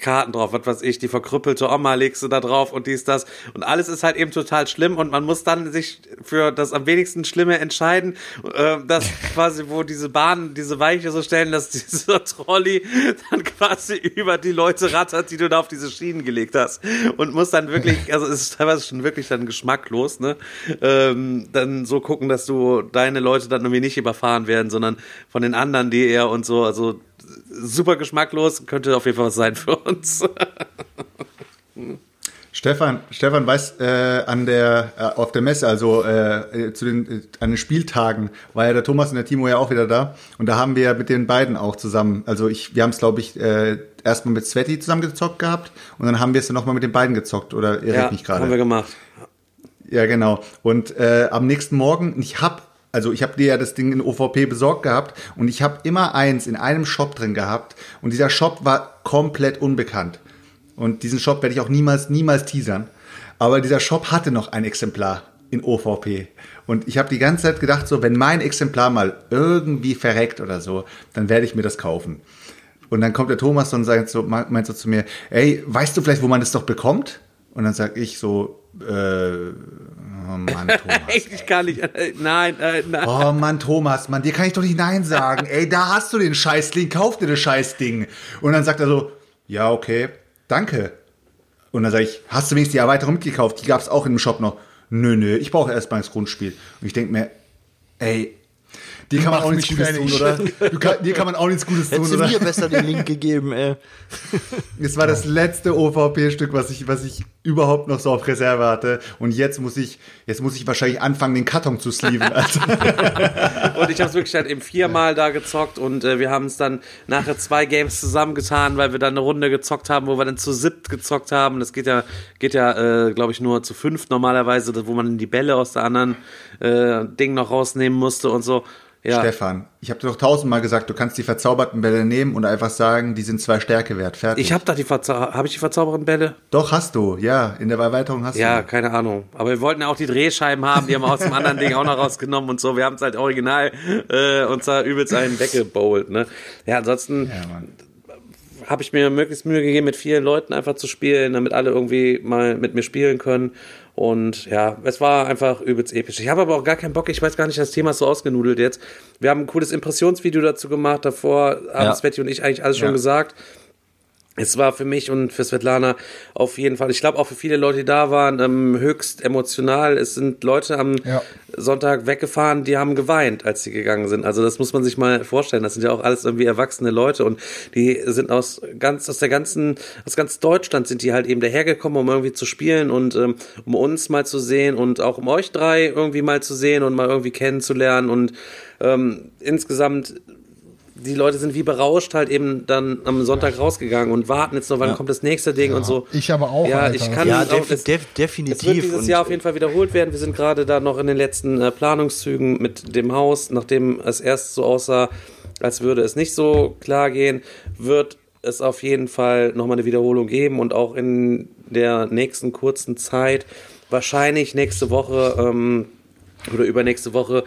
Karten drauf, was weiß ich, die verkrüppelte Oma legst du da drauf und dies, das. Und alles ist halt eben total schlimm und man muss dann sich für das am wenigsten Schlimme entscheiden, äh, dass quasi, wo diese Bahnen, diese Weiche so stellen, dass dieser Trolley dann quasi über die Leute rattert, die du da auf diese Schienen gelegt hast. Und muss dann wirklich, also es ist teilweise schon wirklich dann geschmacklos, ne? Ähm, dann so gucken, dass du deine Leute dann irgendwie nicht überfahren werden, sondern von den anderen, die eher und so, also super geschmacklos, könnte auf jeden Fall was sein für uns. Stefan, Stefan weiß äh, an der äh, auf der Messe, also äh, zu den äh, an den Spieltagen war ja der Thomas und der Timo ja auch wieder da und da haben wir mit den beiden auch zusammen, also ich, wir haben es glaube ich äh, erstmal mit Sveti zusammen gezockt gehabt und dann haben wir es dann nochmal mit den beiden gezockt oder irre ja, ich mich gerade? haben wir gemacht. Ja, genau. Und äh, am nächsten Morgen, ich hab, also ich habe dir ja das Ding in OVP besorgt gehabt und ich habe immer eins in einem Shop drin gehabt und dieser Shop war komplett unbekannt. Und diesen Shop werde ich auch niemals, niemals teasern. Aber dieser Shop hatte noch ein Exemplar in OVP. Und ich habe die ganze Zeit gedacht, so, wenn mein Exemplar mal irgendwie verreckt oder so, dann werde ich mir das kaufen. Und dann kommt der Thomas und sagt so, meint so zu mir, ey, weißt du vielleicht, wo man das doch bekommt? Und dann sag ich so, äh, oh Mann, Thomas. ich kann nicht, äh, nein, äh, nein. Oh Mann, Thomas, Mann, dir kann ich doch nicht Nein sagen. Ey, da hast du den Scheißding, kauf dir das Scheißding. Und dann sagt er so, ja, okay, danke. Und dann sage ich, hast du wenigstens die Erweiterung mitgekauft? Die gab es auch in dem Shop noch. Nö, nö, ich brauche erstmal das Grundspiel. Und ich denk mir, ey, dir kann man auch nichts Gutes tun, oder? Du kann, dir kann man auch nichts Gutes tun, Hättest du oder? mir besser den Link gegeben, ey. Es war das letzte OVP-Stück, was ich, was ich überhaupt noch so auf Reserve hatte. Und jetzt muss ich, jetzt muss ich wahrscheinlich anfangen, den Karton zu sleeven. Also, Und ich habe es wirklich halt eben viermal da gezockt und äh, wir haben es dann nachher zwei Games zusammengetan, weil wir dann eine Runde gezockt haben, wo wir dann zu siebt gezockt haben. Das geht ja, geht ja, äh, glaube ich, nur zu fünft normalerweise, wo man die Bälle aus der anderen äh, Ding noch rausnehmen musste und so. Ja, Stefan, ich habe dir doch tausendmal gesagt, du kannst die verzauberten Bälle nehmen und einfach sagen, die sind zwei Stärke wert. Fertig. ich habe da die Verzau habe ich die verzauberten Bälle? Doch, hast du. Ja, in der Erweiterung hast Ja, du. keine Ahnung. Aber wir wollten ja auch die Drehscheiben haben, die haben wir aus dem anderen Ding auch noch rausgenommen und so. Wir haben es halt original äh, uns da übelst einen weggebowlt, ne? Ja, ansonsten Ja, habe ich mir möglichst Mühe gegeben, mit vielen Leuten einfach zu spielen, damit alle irgendwie mal mit mir spielen können. Und ja, es war einfach übelst episch. Ich habe aber auch gar keinen Bock, ich weiß gar nicht, das Thema ist so ausgenudelt jetzt. Wir haben ein cooles Impressionsvideo dazu gemacht, davor haben Ja. Sveti und ich eigentlich alles schon Ja. gesagt. Es war für mich und für Svetlana auf jeden Fall, ich glaube auch für viele Leute, die da waren, ähm, höchst emotional. Es sind Leute am Ja. Sonntag weggefahren, die haben geweint, als sie gegangen sind. Also das muss man sich mal vorstellen. Das sind ja auch alles irgendwie erwachsene Leute und die sind aus ganz, aus der ganzen, aus ganz Deutschland sind die halt eben dahergekommen, um irgendwie zu spielen und ähm, um uns mal zu sehen und auch um euch drei irgendwie mal zu sehen und mal irgendwie kennenzulernen und ähm, insgesamt die Leute sind wie berauscht halt eben dann am Sonntag rausgegangen und warten jetzt noch, wann kommt das nächste Ding und so. Ich aber auch, Ja, Alter. ich kann Ja, auch, def es, def es definitiv. wird dieses Und, Jahr auf jeden Fall wiederholt werden. Wir sind gerade da noch in den letzten äh, Planungszügen mit dem Haus, nachdem es erst so aussah, als würde es nicht so klar gehen, wird es auf jeden Fall nochmal eine Wiederholung geben und auch in der nächsten kurzen Zeit, wahrscheinlich nächste Woche ähm, oder übernächste Woche,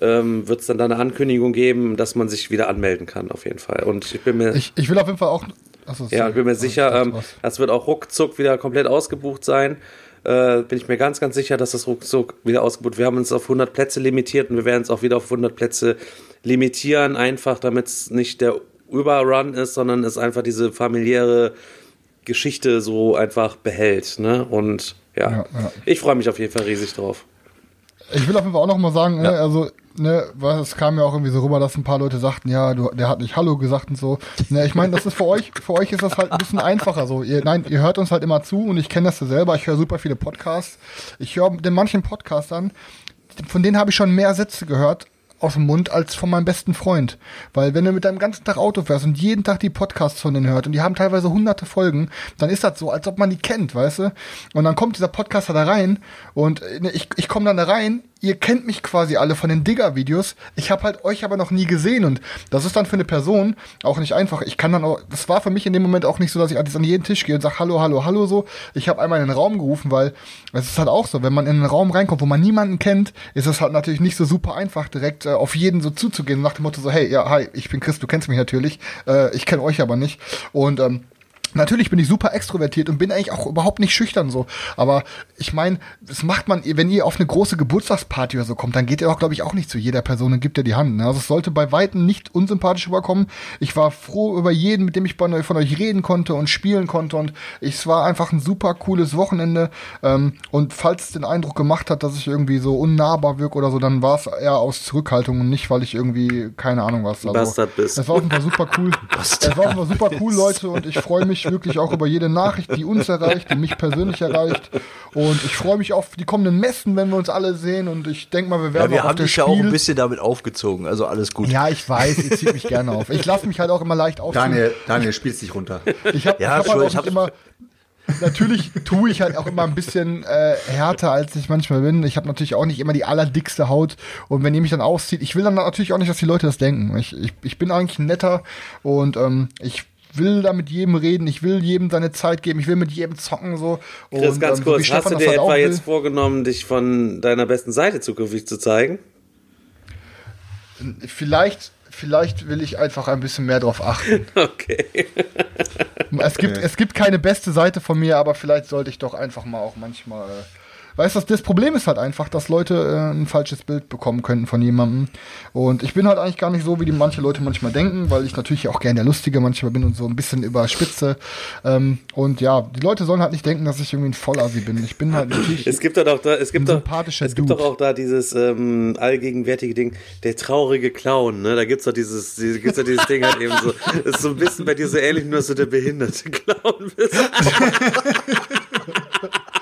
ähm, wird es dann da eine Ankündigung geben, dass man sich wieder anmelden kann, auf jeden Fall. Und ich bin mir Ich, ich will auf jeden Fall auch. Achso, ja, ich bin mir sicher, Ich dachte, ähm, das wird auch ruckzuck wieder komplett ausgebucht sein. Äh, bin ich mir ganz, ganz sicher, dass das ruckzuck wieder ausgebucht Wir haben uns auf 100 Plätze limitiert und wir werden es auch wieder auf 100 Plätze limitieren, einfach damit es nicht der Überrun ist, sondern es einfach diese familiäre Geschichte so einfach behält. Ne? Und ja, Ja, ja. ich freue mich auf jeden Fall riesig drauf. Ich will auf jeden Fall auch noch mal sagen, ne, also, ne, weil es kam ja auch irgendwie so rüber, dass ein paar Leute sagten, ja, du, der hat nicht Hallo gesagt und so. Ne, ich meine, das ist für euch, für euch ist das halt ein bisschen einfacher so. Ihr, nein, ihr hört uns halt immer zu und ich kenne das ja selber. Ich höre super viele Podcasts. Ich höre den manchen Podcastern, von denen habe ich schon mehr Sätze gehört aus dem Mund als von meinem besten Freund. Weil wenn du mit deinem ganzen Tag Auto fährst und jeden Tag die Podcasts von denen hört und die haben teilweise hunderte Folgen, dann ist das so, als ob man die kennt, weißt du? Und dann kommt dieser Podcaster da rein und äh, ich, ich komme dann da rein, ihr kennt mich quasi alle von den Digger-Videos, ich habe halt euch aber noch nie gesehen und das ist dann für eine Person auch nicht einfach. Ich kann dann auch, das war für mich in dem Moment auch nicht so, dass ich an jeden Tisch gehe und sage Hallo, Hallo, Hallo so. Ich habe einmal in den Raum gerufen, weil es ist halt auch so, wenn man in einen Raum reinkommt, wo man niemanden kennt, ist es halt natürlich nicht so super einfach, direkt äh, auf jeden so zuzugehen, nach dem Motto so, hey, ja, hi, ich bin Chris, du kennst mich natürlich, äh, ich kenne euch aber nicht. Und ähm, Natürlich bin ich super extrovertiert und bin eigentlich auch überhaupt nicht schüchtern so. Aber ich meine, das macht man, wenn ihr auf eine große Geburtstagsparty oder so kommt, dann geht ihr auch, glaube ich, auch nicht zu jeder Person und gibt ihr die Hand. Ne? Also es sollte bei Weitem nicht unsympathisch überkommen. Ich war froh über jeden, mit dem ich von euch reden konnte und spielen konnte. Und es war einfach ein super cooles Wochenende. Ähm, und falls es den Eindruck gemacht hat, dass ich irgendwie so unnahbar wirke oder so, dann war es eher aus Zurückhaltung und nicht, weil ich irgendwie, keine Ahnung was. Also, Bastard bist. Es war auf jeden Fall super cool. es war auf jeden Fall super cool, Leute. Und ich freue mich wirklich auch über jede Nachricht, die uns erreicht, die mich persönlich erreicht. Und ich freue mich auf die kommenden Messen, wenn wir uns alle sehen. Und ich denke mal, wir werden Ja, wir haben dich ja Spiel. auch ein bisschen damit aufgezogen, also alles gut. ja, ich weiß, ihr zieht mich gerne auf. Ich lasse mich halt auch immer leicht auf. Daniel, Daniel, spielst dich runter. Ich habe Ja, ich hab halt ich hab- nicht immer. Natürlich tue ich halt auch immer ein bisschen äh, härter, als ich manchmal bin. Ich habe natürlich auch nicht immer die allerdickste Haut. Und wenn ihr mich dann auszieht, ich will dann natürlich auch nicht, dass die Leute das denken. Ich, ich, ich bin eigentlich ein netter und ähm, ich will da mit jedem reden. Ich will jedem seine Zeit geben. Ich will mit jedem zocken so. Chris, und, ganz ähm, so kurz, hast du dir halt etwa jetzt vorgenommen, dich von deiner besten Seite zukünftig zu zeigen? Vielleicht, vielleicht will ich einfach ein bisschen mehr drauf achten. Okay. Es gibt, es gibt keine beste Seite von mir, aber vielleicht sollte ich doch einfach mal auch manchmal. Weißt du, das, das Problem ist halt einfach, dass Leute äh, ein falsches Bild bekommen könnten von jemandem. Und ich bin halt eigentlich gar nicht so, wie die manche Leute manchmal denken, weil ich natürlich auch gerne der Lustige manchmal bin und so ein bisschen überspitze. Ähm, und ja, die Leute sollen halt nicht denken, dass ich irgendwie ein Vollassi bin. Ich bin halt natürlich. Es gibt doch auch da, es gibt Ein doch, sympathischer es gibt Dude. doch auch da dieses ähm, allgegenwärtige Ding, der traurige Clown, ne? Da gibt's doch dieses, diese, gibt's doch dieses Ding halt eben so. Das ist so ein bisschen bei dir so ähnlich, nur dass du der behinderte Clown bist.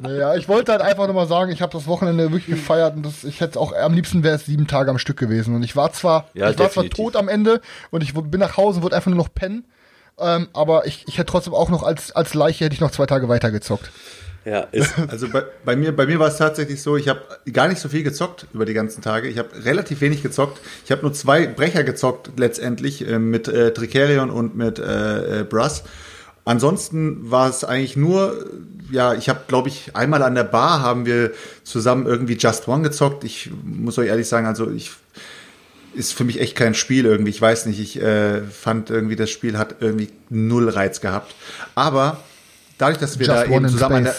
Naja, ich wollte halt einfach nochmal sagen, ich habe das Wochenende wirklich gefeiert und das, ich hätte auch, am liebsten wäre es sieben Tage am Stück gewesen. Und ich war zwar, Ja, ich war zwar tot am Ende und ich bin nach Hause und wollte einfach nur noch pennen. Ähm, aber ich, ich hätte trotzdem auch noch als, als Leiche hätte ich noch zwei Tage weitergezockt. Ja, ist, Also bei, bei mir, bei mir war es tatsächlich so, ich habe gar nicht so viel gezockt über die ganzen Tage. Ich habe relativ wenig gezockt. Ich habe nur zwei Brecher gezockt letztendlich äh, mit äh, Tricerion und mit äh, äh, Brass. Ansonsten war es eigentlich nur, ja, ich habe, glaube ich, einmal an der Bar haben wir zusammen irgendwie Just One gezockt. Ich muss euch ehrlich sagen, also ich ist für mich echt kein Spiel irgendwie. Ich weiß nicht, ich äh, fand irgendwie das Spiel hat irgendwie null Reiz gehabt. Aber dadurch, dass wir Just da eben zusammen an der,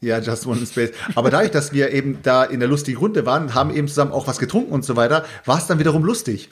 ja, Just One in Space. Aber dadurch, dass wir eben da in der lustigen Runde waren, haben eben zusammen auch was getrunken und so weiter, war es dann wiederum lustig.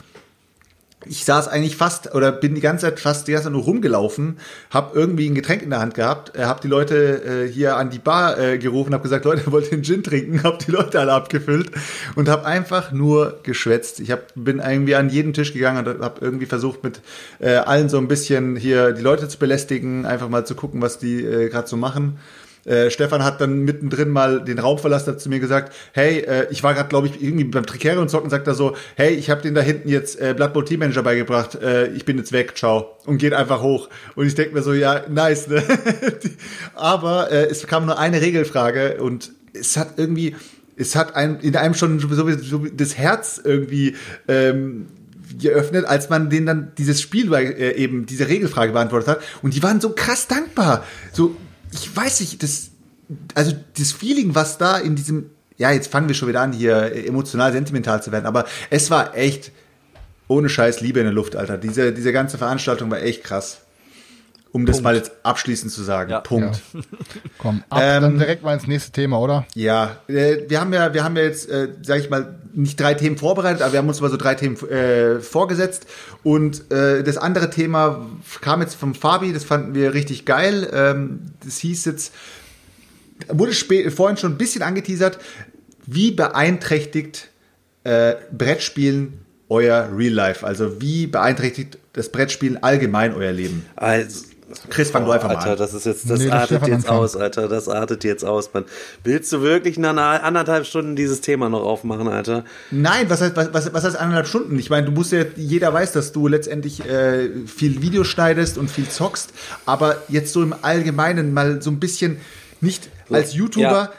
Ich saß eigentlich fast oder bin die ganze Zeit fast die ganze Zeit nur rumgelaufen, habe irgendwie ein Getränk in der Hand gehabt, äh, habe die Leute äh, hier an die Bar äh, gerufen, habe gesagt, Leute, wollt ihr einen Gin trinken? Habe die Leute alle abgefüllt und habe einfach nur geschwätzt. Ich hab, bin irgendwie an jeden Tisch gegangen und habe irgendwie versucht mit äh, allen so ein bisschen hier die Leute zu belästigen, einfach mal zu gucken, was die äh, gerade so machen. Äh, Stefan hat dann mittendrin mal den Raum verlassen, hat zu mir gesagt, hey, äh, ich war gerade, glaube ich, irgendwie beim Tricerion zocken, sagt er so, hey, ich habe den da hinten jetzt äh, Blood Bowl Team Manager beigebracht, äh, ich bin jetzt weg, ciao. Und geht einfach hoch. Und ich denke mir so, ja, nice, ne? Aber äh, es kam nur eine Regelfrage und es hat irgendwie, es hat einem, in einem schon so, das Herz irgendwie ähm, geöffnet, als man denen dann dieses Spiel äh, eben diese Regelfrage beantwortet hat. Und die waren so krass dankbar. So, ich weiß nicht, das, also das Feeling, was da in diesem, ja, jetzt fangen wir schon wieder an, hier emotional, sentimental zu werden, aber es war echt ohne Scheiß Liebe in der Luft, Alter. Diese, diese ganze Veranstaltung war echt krass. Um das mal jetzt abschließend zu sagen. Ja. Punkt. Komm, ab, Ähm, dann direkt mal ins nächste Thema, oder? Ja, äh, wir haben ja, wir haben ja jetzt, äh, sag ich mal, nicht drei Themen vorbereitet, aber wir haben uns mal so drei Themen äh, vorgesetzt. Und äh, das andere Thema kam jetzt vom Fabi, das fanden wir richtig geil. Ähm, das hieß jetzt, wurde vorhin schon ein bisschen angeteasert, wie beeinträchtigt äh, Brettspielen euer Real Life? Also wie beeinträchtigt das Brettspielen allgemein euer Leben? also, Chris, fang du einfach mal Alter, an. das ist jetzt, das Nee, artet jetzt anfangen. aus, Alter, das artet jetzt aus, Mann. Willst du wirklich nach einer anderthalb Stunden dieses Thema noch aufmachen, Alter? Nein, was heißt, was, was, was heißt eineinhalb Stunden? Ich meine, du musst ja, jeder weiß, dass du letztendlich äh, viel Videos schneidest und viel zockst, aber jetzt so im Allgemeinen mal so ein bisschen, nicht als YouTuber, Ja.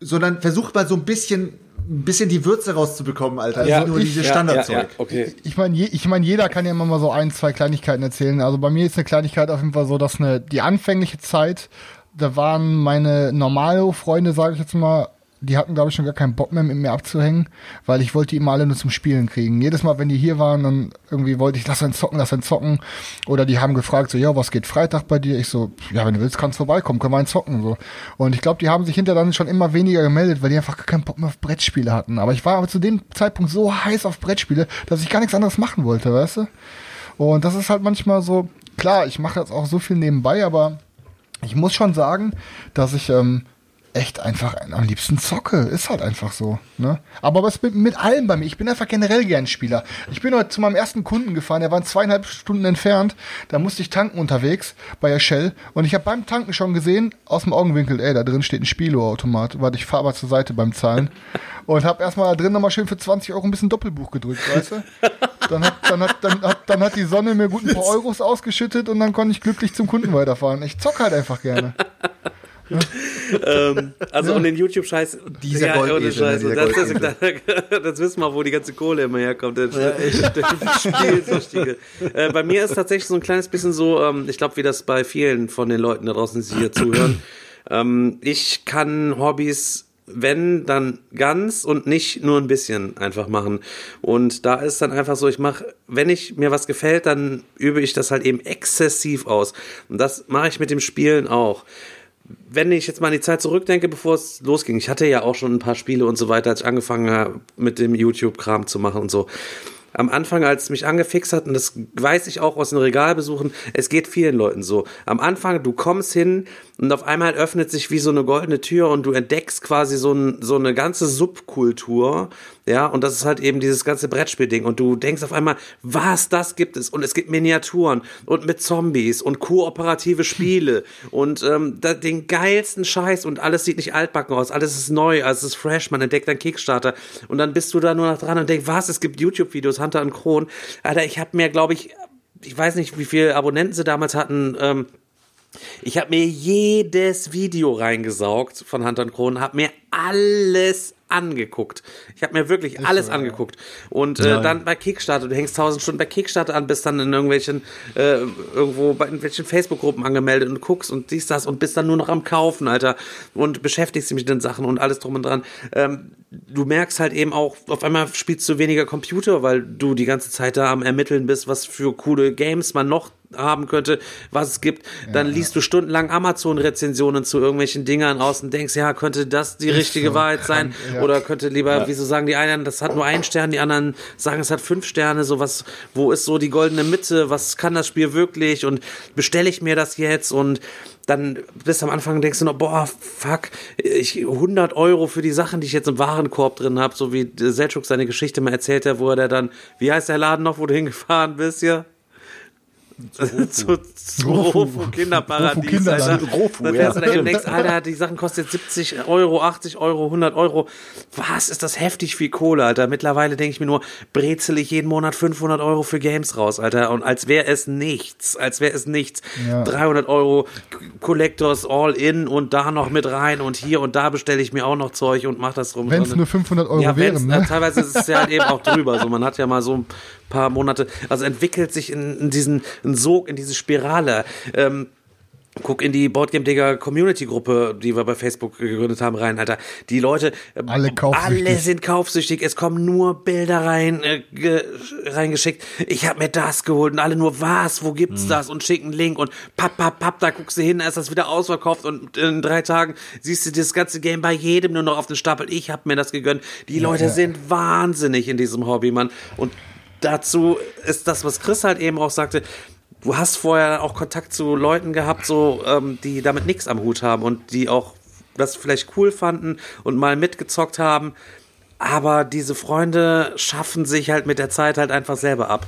sondern versuch mal so ein bisschen, ein bisschen die Würze rauszubekommen, Alter. Ja, nur ich- dieses ja, Standardzeug. Ja, ja, okay. Ich meine, je, ich mein, jeder kann ja immer mal so ein, zwei Kleinigkeiten erzählen. Also bei mir ist eine Kleinigkeit auf jeden Fall so, dass eine, die anfängliche Zeit, da waren meine normale Freunde, sage ich jetzt mal, die hatten, glaube ich, schon gar keinen Bock mehr mit mir abzuhängen, weil ich wollte die immer alle nur zum Spielen kriegen. Jedes Mal, wenn die hier waren, dann irgendwie wollte ich, lass einen zocken, lass einen zocken. Oder die haben gefragt, so, ja, was geht Freitag bei dir? Ich so, ja, wenn du willst, kannst du vorbeikommen, können wir einen zocken, so. Und ich glaube, die haben sich hinterher dann schon immer weniger gemeldet, weil die einfach gar keinen Bock mehr auf Brettspiele hatten. Aber ich war aber zu dem Zeitpunkt so heiß auf Brettspiele, dass ich gar nichts anderes machen wollte, weißt du? Und das ist halt manchmal so, klar, ich mache jetzt auch so viel nebenbei, aber ich muss schon sagen, dass ich ähm, echt einfach am liebsten zocke. Ist halt einfach so. Ne? Aber was mit, mit allem bei mir. Ich bin einfach generell gern Spieler. Ich bin heute zu meinem ersten Kunden gefahren, der war zweieinhalb Stunden entfernt. Da musste ich tanken unterwegs bei der Shell. Und ich habe beim Tanken schon gesehen, aus dem Augenwinkel, ey, da drin steht ein Spieloautomat. Warte, ich fahre mal zur Seite beim Zahlen. Und habe erstmal da drin nochmal schön für 20 Euro ein bisschen Doppelbuch gedrückt, weißt du? Dann hat, dann, hat, dann, hat, dann hat die Sonne mir gut ein paar Euros ausgeschüttet und dann konnte ich glücklich zum Kunden weiterfahren. Ich zock halt einfach gerne. ähm, also ja. und den YouTube-Scheiß. Dieser ja, ohne Scheiße. Das, das, das, das, wissen wir, wo die ganze Kohle immer herkommt. Der, ja, Spielsüchtige. äh, bei mir ist tatsächlich so ein kleines bisschen so, ähm, ich glaube, wie das bei vielen von den Leuten da draußen, die hier zuhören. Ähm, ich kann Hobbys wenn, dann ganz und nicht nur ein bisschen einfach machen. Und da ist dann einfach so, ich mache, wenn ich mir was gefällt, dann übe ich das halt eben exzessiv aus. Und das mache ich mit dem Spielen auch wenn ich jetzt mal an die Zeit zurückdenke, bevor es losging, ich hatte ja auch schon ein paar Spiele und so weiter, als ich angefangen habe, mit dem YouTube-Kram zu machen und so. Am Anfang, als es mich angefixt hat, und das weiß ich auch aus den Regalbesuchen, es geht vielen Leuten so. Am Anfang, du kommst hin und auf einmal öffnet sich wie so eine goldene Tür und du entdeckst quasi so, ein, so eine ganze Subkultur ja, und das ist halt eben dieses ganze Brettspielding. Und du denkst auf einmal, was, das gibt es. Und es gibt Miniaturen und mit Zombies und kooperative Spiele und ähm, den geilsten Scheiß und alles sieht nicht altbacken aus, alles ist neu, alles ist fresh, man entdeckt einen Kickstarter. Und dann bist du da nur noch dran und denkst, was, es gibt YouTube-Videos, Hunter und Kron. Alter, ich habe mir, glaube ich, ich weiß nicht, wie viele Abonnenten sie damals hatten, ähm, ich habe mir jedes Video reingesaugt von Hunter und Kron, habe mir alles angeguckt. Ich habe mir wirklich ist alles so, angeguckt. Und äh, dann bei Kickstarter, du hängst tausend Stunden bei Kickstarter an, bist dann in irgendwelchen, äh, irgendwo bei irgendwelchen Facebook-Gruppen angemeldet und guckst und siehst das und bist dann nur noch am Kaufen, Alter. Und beschäftigst dich mit den Sachen und alles drum und dran. Ähm, du merkst halt eben auch, auf einmal spielst du weniger Computer, weil du die ganze Zeit da am Ermitteln bist, was für coole Games man noch haben könnte, was es gibt. Dann ja, liest du stundenlang Amazon-Rezensionen zu irgendwelchen Dingern aus und denkst, ja, könnte das die richtige so Wahrheit sein? Ja. Oder könnte lieber, ja. wieso sagen die einen, das hat nur einen Stern, die anderen sagen, es hat fünf Sterne, so was, wo ist so die goldene Mitte, was kann das Spiel wirklich und bestelle ich mir das jetzt und dann bist am Anfang denkst du noch, boah, fuck, ich 100 Euro für die Sachen, die ich jetzt im Warenkorb drin habe, so wie Selchuk seine Geschichte mal erzählt hat, wo er dann, wie heißt der Laden noch, wo du hingefahren bist hier? Zu, zu Rofu Kinderparadies. Kinder, Alter. Rofu, dann fährst ja. du da denkst, Alter, die Sachen kosten jetzt 70 Euro, 80 Euro, 100 Euro. Was ist das heftig viel Kohle, Alter? Mittlerweile denke ich mir nur, brezel ich jeden Monat 500 Euro für Games raus, Alter. Und als wäre es nichts, als wäre es nichts. Ja. 300 Euro Collectors all in und da noch mit rein und hier und da bestelle ich mir auch noch Zeug und mach das rum. Wenn es nur 500 Euro ja, wären, ne? Teilweise ist es ja halt eben auch drüber. So, man hat ja mal so ein paar Monate, also entwickelt sich in, in diesen in Sog, in diese Spirale. Ähm, Guck in die Boardgame Digger Community Gruppe, die wir bei Facebook gegründet haben, rein, Alter. Die Leute, ähm, alle, kaufsüchtig. alle sind kaufsüchtig. Es kommen nur Bilder rein, äh, reingeschickt. Ich habe mir das geholt und alle nur was, wo gibt's mhm. das und schicken Link und papp, papp, papp, da guckst du hin, ist das wieder ausverkauft und in drei Tagen siehst du das ganze Game bei jedem nur noch auf den Stapel. Ich habe mir das gegönnt. Die Leute ja. sind wahnsinnig in diesem Hobby, Mann. Und dazu ist das, was Chris halt eben auch sagte, du hast vorher auch Kontakt zu Leuten gehabt, so, ähm, die damit nichts am Hut haben und die auch das vielleicht cool fanden und mal mitgezockt haben. Aber diese Freunde schaffen sich halt mit der Zeit halt einfach selber ab.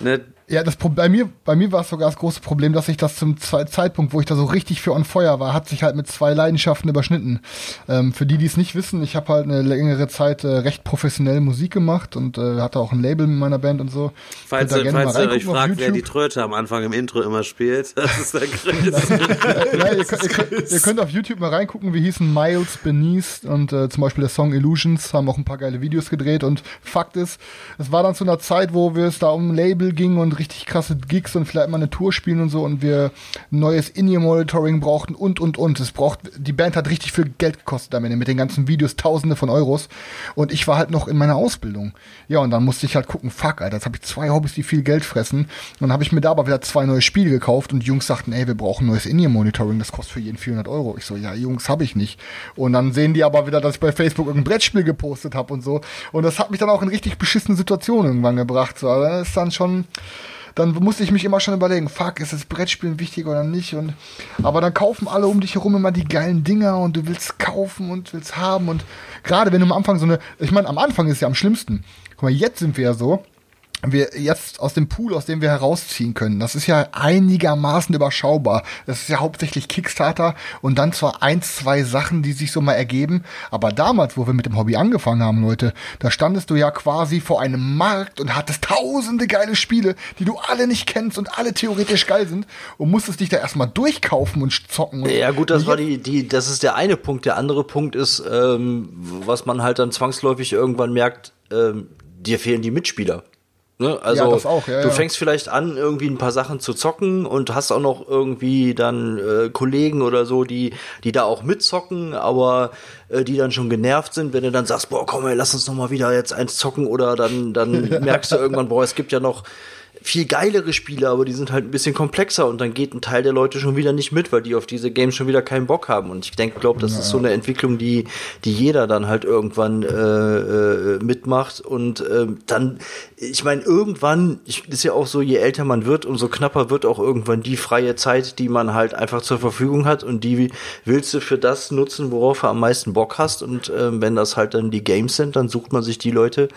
Ne? Ja, das bei mir, bei mir war es sogar das große Problem, dass ich das zum Zeitpunkt, wo ich da so richtig für on Feuer war, hat sich halt mit zwei Leidenschaften überschnitten. Ähm, für die, die es nicht wissen, ich habe halt eine längere Zeit äh, recht professionell Musik gemacht und äh, hatte auch ein Label mit meiner Band und so. Falls, ihr, falls ihr euch fragt, wer die Tröte am Anfang im Intro immer spielt, das ist der Chris. ja, ihr, könnt, ihr, könnt, ihr, könnt, auf YouTube mal reingucken, wir hießen Miles Beneath und äh, zum Beispiel der Song Illusions, haben auch ein paar geile Videos gedreht und Fakt ist, es war dann zu einer Zeit, wo wir es da um ein Label ging und richtig krasse Gigs und vielleicht mal eine Tour spielen und so und wir neues In-Ear-Monitoring brauchten und, und, und. Es braucht, die Band hat richtig viel Geld gekostet damit, mit den ganzen Videos, tausende von Euros. Und ich war halt noch in meiner Ausbildung. Ja, und dann musste ich halt gucken, fuck, Alter, jetzt habe ich zwei Hobbys, die viel Geld fressen. Und dann habe ich mir da aber wieder zwei neue Spiele gekauft und die Jungs sagten, ey, wir brauchen neues In-Ear-Monitoring, das kostet für jeden 400 Euro. Ich so, ja, Jungs, habe ich nicht. Und dann sehen die aber wieder, dass ich bei Facebook irgendein Brettspiel gepostet habe und so. Und das hat mich dann auch in richtig beschissene Situationen irgendwann gebracht. So, das ist dann schon, dann musste ich mich immer schon überlegen, fuck, ist das Brettspielen wichtig oder nicht? Und aber dann kaufen alle um dich herum immer die geilen Dinger und du willst kaufen und willst haben. Und gerade wenn du am Anfang so eine, ich meine, am Anfang ist es ja am schlimmsten. Guck mal, jetzt sind wir ja so, wir jetzt aus dem Pool, aus dem wir herausziehen können, das ist ja einigermaßen überschaubar. Das ist ja hauptsächlich Kickstarter und dann zwar ein, zwei Sachen, die sich so mal ergeben, aber damals, wo wir mit dem Hobby angefangen haben, Leute, da standest du ja quasi vor einem Markt und hattest tausende geile Spiele, die du alle nicht kennst und alle theoretisch geil sind und musstest dich da erstmal durchkaufen und zocken. Und Ja gut, das war die, die, das ist der eine Punkt. Der andere Punkt ist, ähm, was man halt dann zwangsläufig irgendwann merkt, ähm, dir fehlen die Mitspieler. Ne? Also Ja, auch, ja, du ja. fängst vielleicht an, irgendwie ein paar Sachen zu zocken und hast auch noch irgendwie dann äh, Kollegen oder so, die, die da auch mitzocken, aber äh, die dann schon genervt sind, wenn du dann sagst, boah, komm, ey, lass uns noch mal wieder jetzt eins zocken oder dann, dann merkst du irgendwann, boah, es gibt ja noch viel geilere Spiele, aber die sind halt ein bisschen komplexer und dann geht ein Teil der Leute schon wieder nicht mit, weil die auf diese Games schon wieder keinen Bock haben. Und ich denke, glaube, das ist so eine Entwicklung, die, die jeder dann halt irgendwann äh, äh, mitmacht. Und ähm, dann, ich meine, irgendwann, ich, ist ja auch so, je älter man wird, umso knapper wird auch irgendwann die freie Zeit, die man halt einfach zur Verfügung hat und die willst du für das nutzen, worauf du am meisten Bock hast. Und ähm, wenn das halt dann die Games sind, dann sucht man sich die Leute,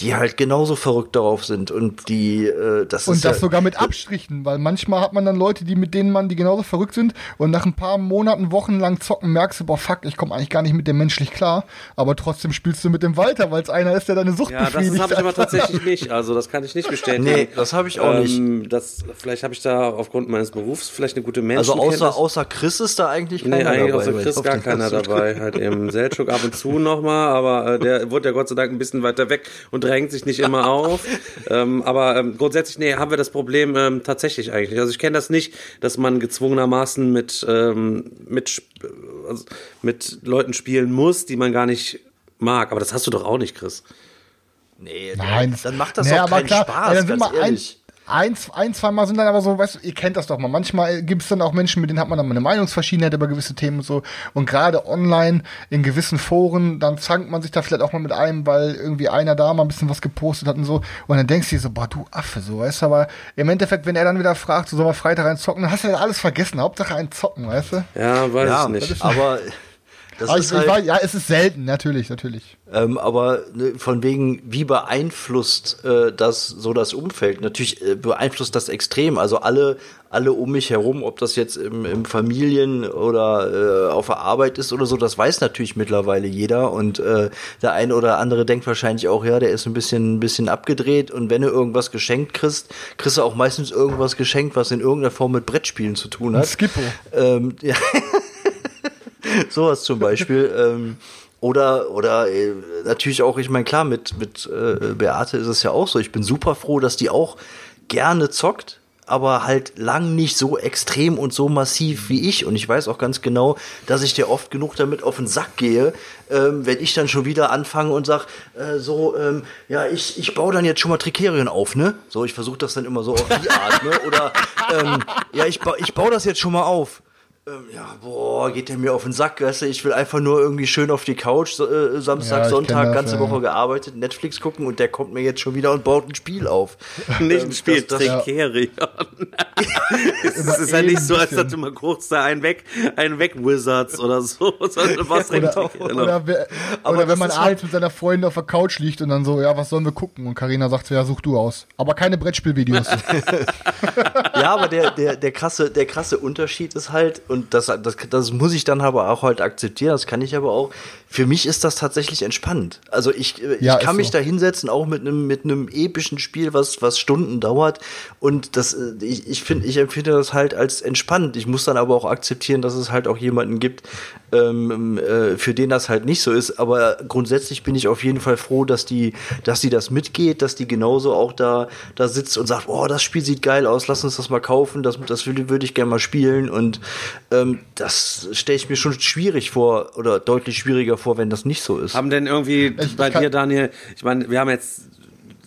die halt genauso verrückt darauf sind und die äh, das Und ist das ja, sogar mit Abstrichen, weil manchmal hat man dann Leute, die mit denen man, die genauso verrückt sind und nach ein paar Monaten, Wochen lang zocken, merkst du, boah, fuck, ich komme eigentlich gar nicht mit dem menschlich klar, aber trotzdem spielst du mit dem weiter, weil es einer ist, der deine Sucht Ja, das befriedigt. habe ich aber tatsächlich nicht. Also das kann ich nicht bestätigen. Nee, das habe ich auch nicht. Ähm, das, vielleicht habe ich da aufgrund meines Berufs vielleicht eine gute Also Menschenkenntnis. außer, außer Chris ist da eigentlich keiner Nee, eigentlich dabei. außer Chris gar keiner dabei. Halt eben Selchuk ab und zu nochmal, aber äh, der wurde ja Gott sei Dank ein bisschen weiter weg und drängt sich nicht immer auf. ähm, aber ähm, grundsätzlich, nee, haben wir das Problem ähm, tatsächlich eigentlich. nicht. Also ich kenne das nicht, dass man gezwungenermaßen mit, ähm, mit, also mit Leuten spielen muss, die man gar nicht mag. Aber das hast du doch auch nicht, Chris. Nee, Nein, dann macht das nee, doch aber keinen klar, Spaß, ey, dann sind ganz wir ehrlich. ein, ein, zwei Mal sind dann aber so, weißt du, ihr kennt das doch mal. Manchmal gibt es dann auch Menschen, mit denen hat man dann mal eine Meinungsverschiedenheit über gewisse Themen und so. Und gerade online in gewissen Foren, dann zankt man sich da vielleicht auch mal mit einem, weil irgendwie einer da mal ein bisschen was gepostet hat und so. Und dann denkst du dir so, boah, du Affe, so, weißt du, aber im Endeffekt, wenn er dann wieder fragt, so soll man Freitag rein zocken, dann hast du ja alles vergessen. Hauptsache ein Zocken, weißt du? Ja, weiß Ja, ich nicht. aber das Aber ist ich, ich halt, weiß, ja, es ist selten, natürlich, natürlich. ähm, aber ne, von wegen, wie beeinflusst äh, das so das Umfeld? Natürlich äh, beeinflusst das extrem. Also alle, alle um mich herum, ob das jetzt im, im Familien oder äh, auf der Arbeit ist oder so, das weiß natürlich mittlerweile jeder. Und äh, der ein oder andere denkt wahrscheinlich auch, ja, der ist ein bisschen, ein bisschen abgedreht. Und wenn du irgendwas geschenkt kriegst, kriegst du auch meistens irgendwas geschenkt, was in irgendeiner Form mit Brettspielen zu tun hat. Skippo. Ähm, ja. Sowas zum Beispiel. ähm, oder oder äh, natürlich auch, ich meine, klar, mit, mit äh, Beate ist es ja auch so. Ich bin super froh, dass die auch gerne zockt, aber halt lang nicht so extrem und so massiv wie ich. Und ich weiß auch ganz genau, dass ich dir oft genug damit auf den Sack gehe, ähm, wenn ich dann schon wieder anfange und sag, äh, so, ähm, ja, ich, ich baue dann jetzt schon mal Trikerien auf, ne? So, ich versuche das dann immer so auf die Art, ne? Oder ähm, ja, ich, ba ich baue das jetzt schon mal auf. Ähm, ja, boah, geht der mir auf den Sack, weißt du, ich will einfach nur irgendwie schön auf die Couch, so, äh, Samstag, Ja, Sonntag, ganze ja. Woche gearbeitet, Netflix gucken und der kommt mir jetzt schon wieder und baut ein Spiel auf. Nicht Ähm, ein Spiel, das- das- Tricerion. es ist ja nicht so, als dass du mal kurz da einen weg, einen weg Wizards oder so, sondern direkt Oder, Tricerion. oder, wer- Aber oder wenn man ist abends mit seiner Freundin auf der Couch liegt und dann so, ja, was sollen wir gucken? Und Karina sagt so, ja, such du aus. Aber keine Brettspielvideos. Ja, aber der, der, der, krasse, der krasse Unterschied ist halt, und und das, das, das muss ich dann aber auch halt akzeptieren, das kann ich aber auch. Für mich ist das tatsächlich entspannt. Also ich, äh, Ja, ich kann mich so. da hinsetzen, auch mit einem mit einem epischen Spiel, was was Stunden dauert. Und das, äh, ich, ich finde, ich empfinde das halt als entspannt. Ich muss dann aber auch akzeptieren, dass es halt auch jemanden gibt, ähm, äh, für den das halt nicht so ist. Aber grundsätzlich bin ich auf jeden Fall froh, dass die, dass die das mitgeht, dass die genauso auch da da sitzt und sagt, oh, das Spiel sieht geil aus, lass uns das mal kaufen, das, das würde würd ich gerne mal spielen. Und ähm, das stelle ich mir schon schwierig vor oder deutlich schwieriger vor, wenn das nicht so ist. Haben denn irgendwie Ich- bei ich dir, Daniel, ich meine, wir haben jetzt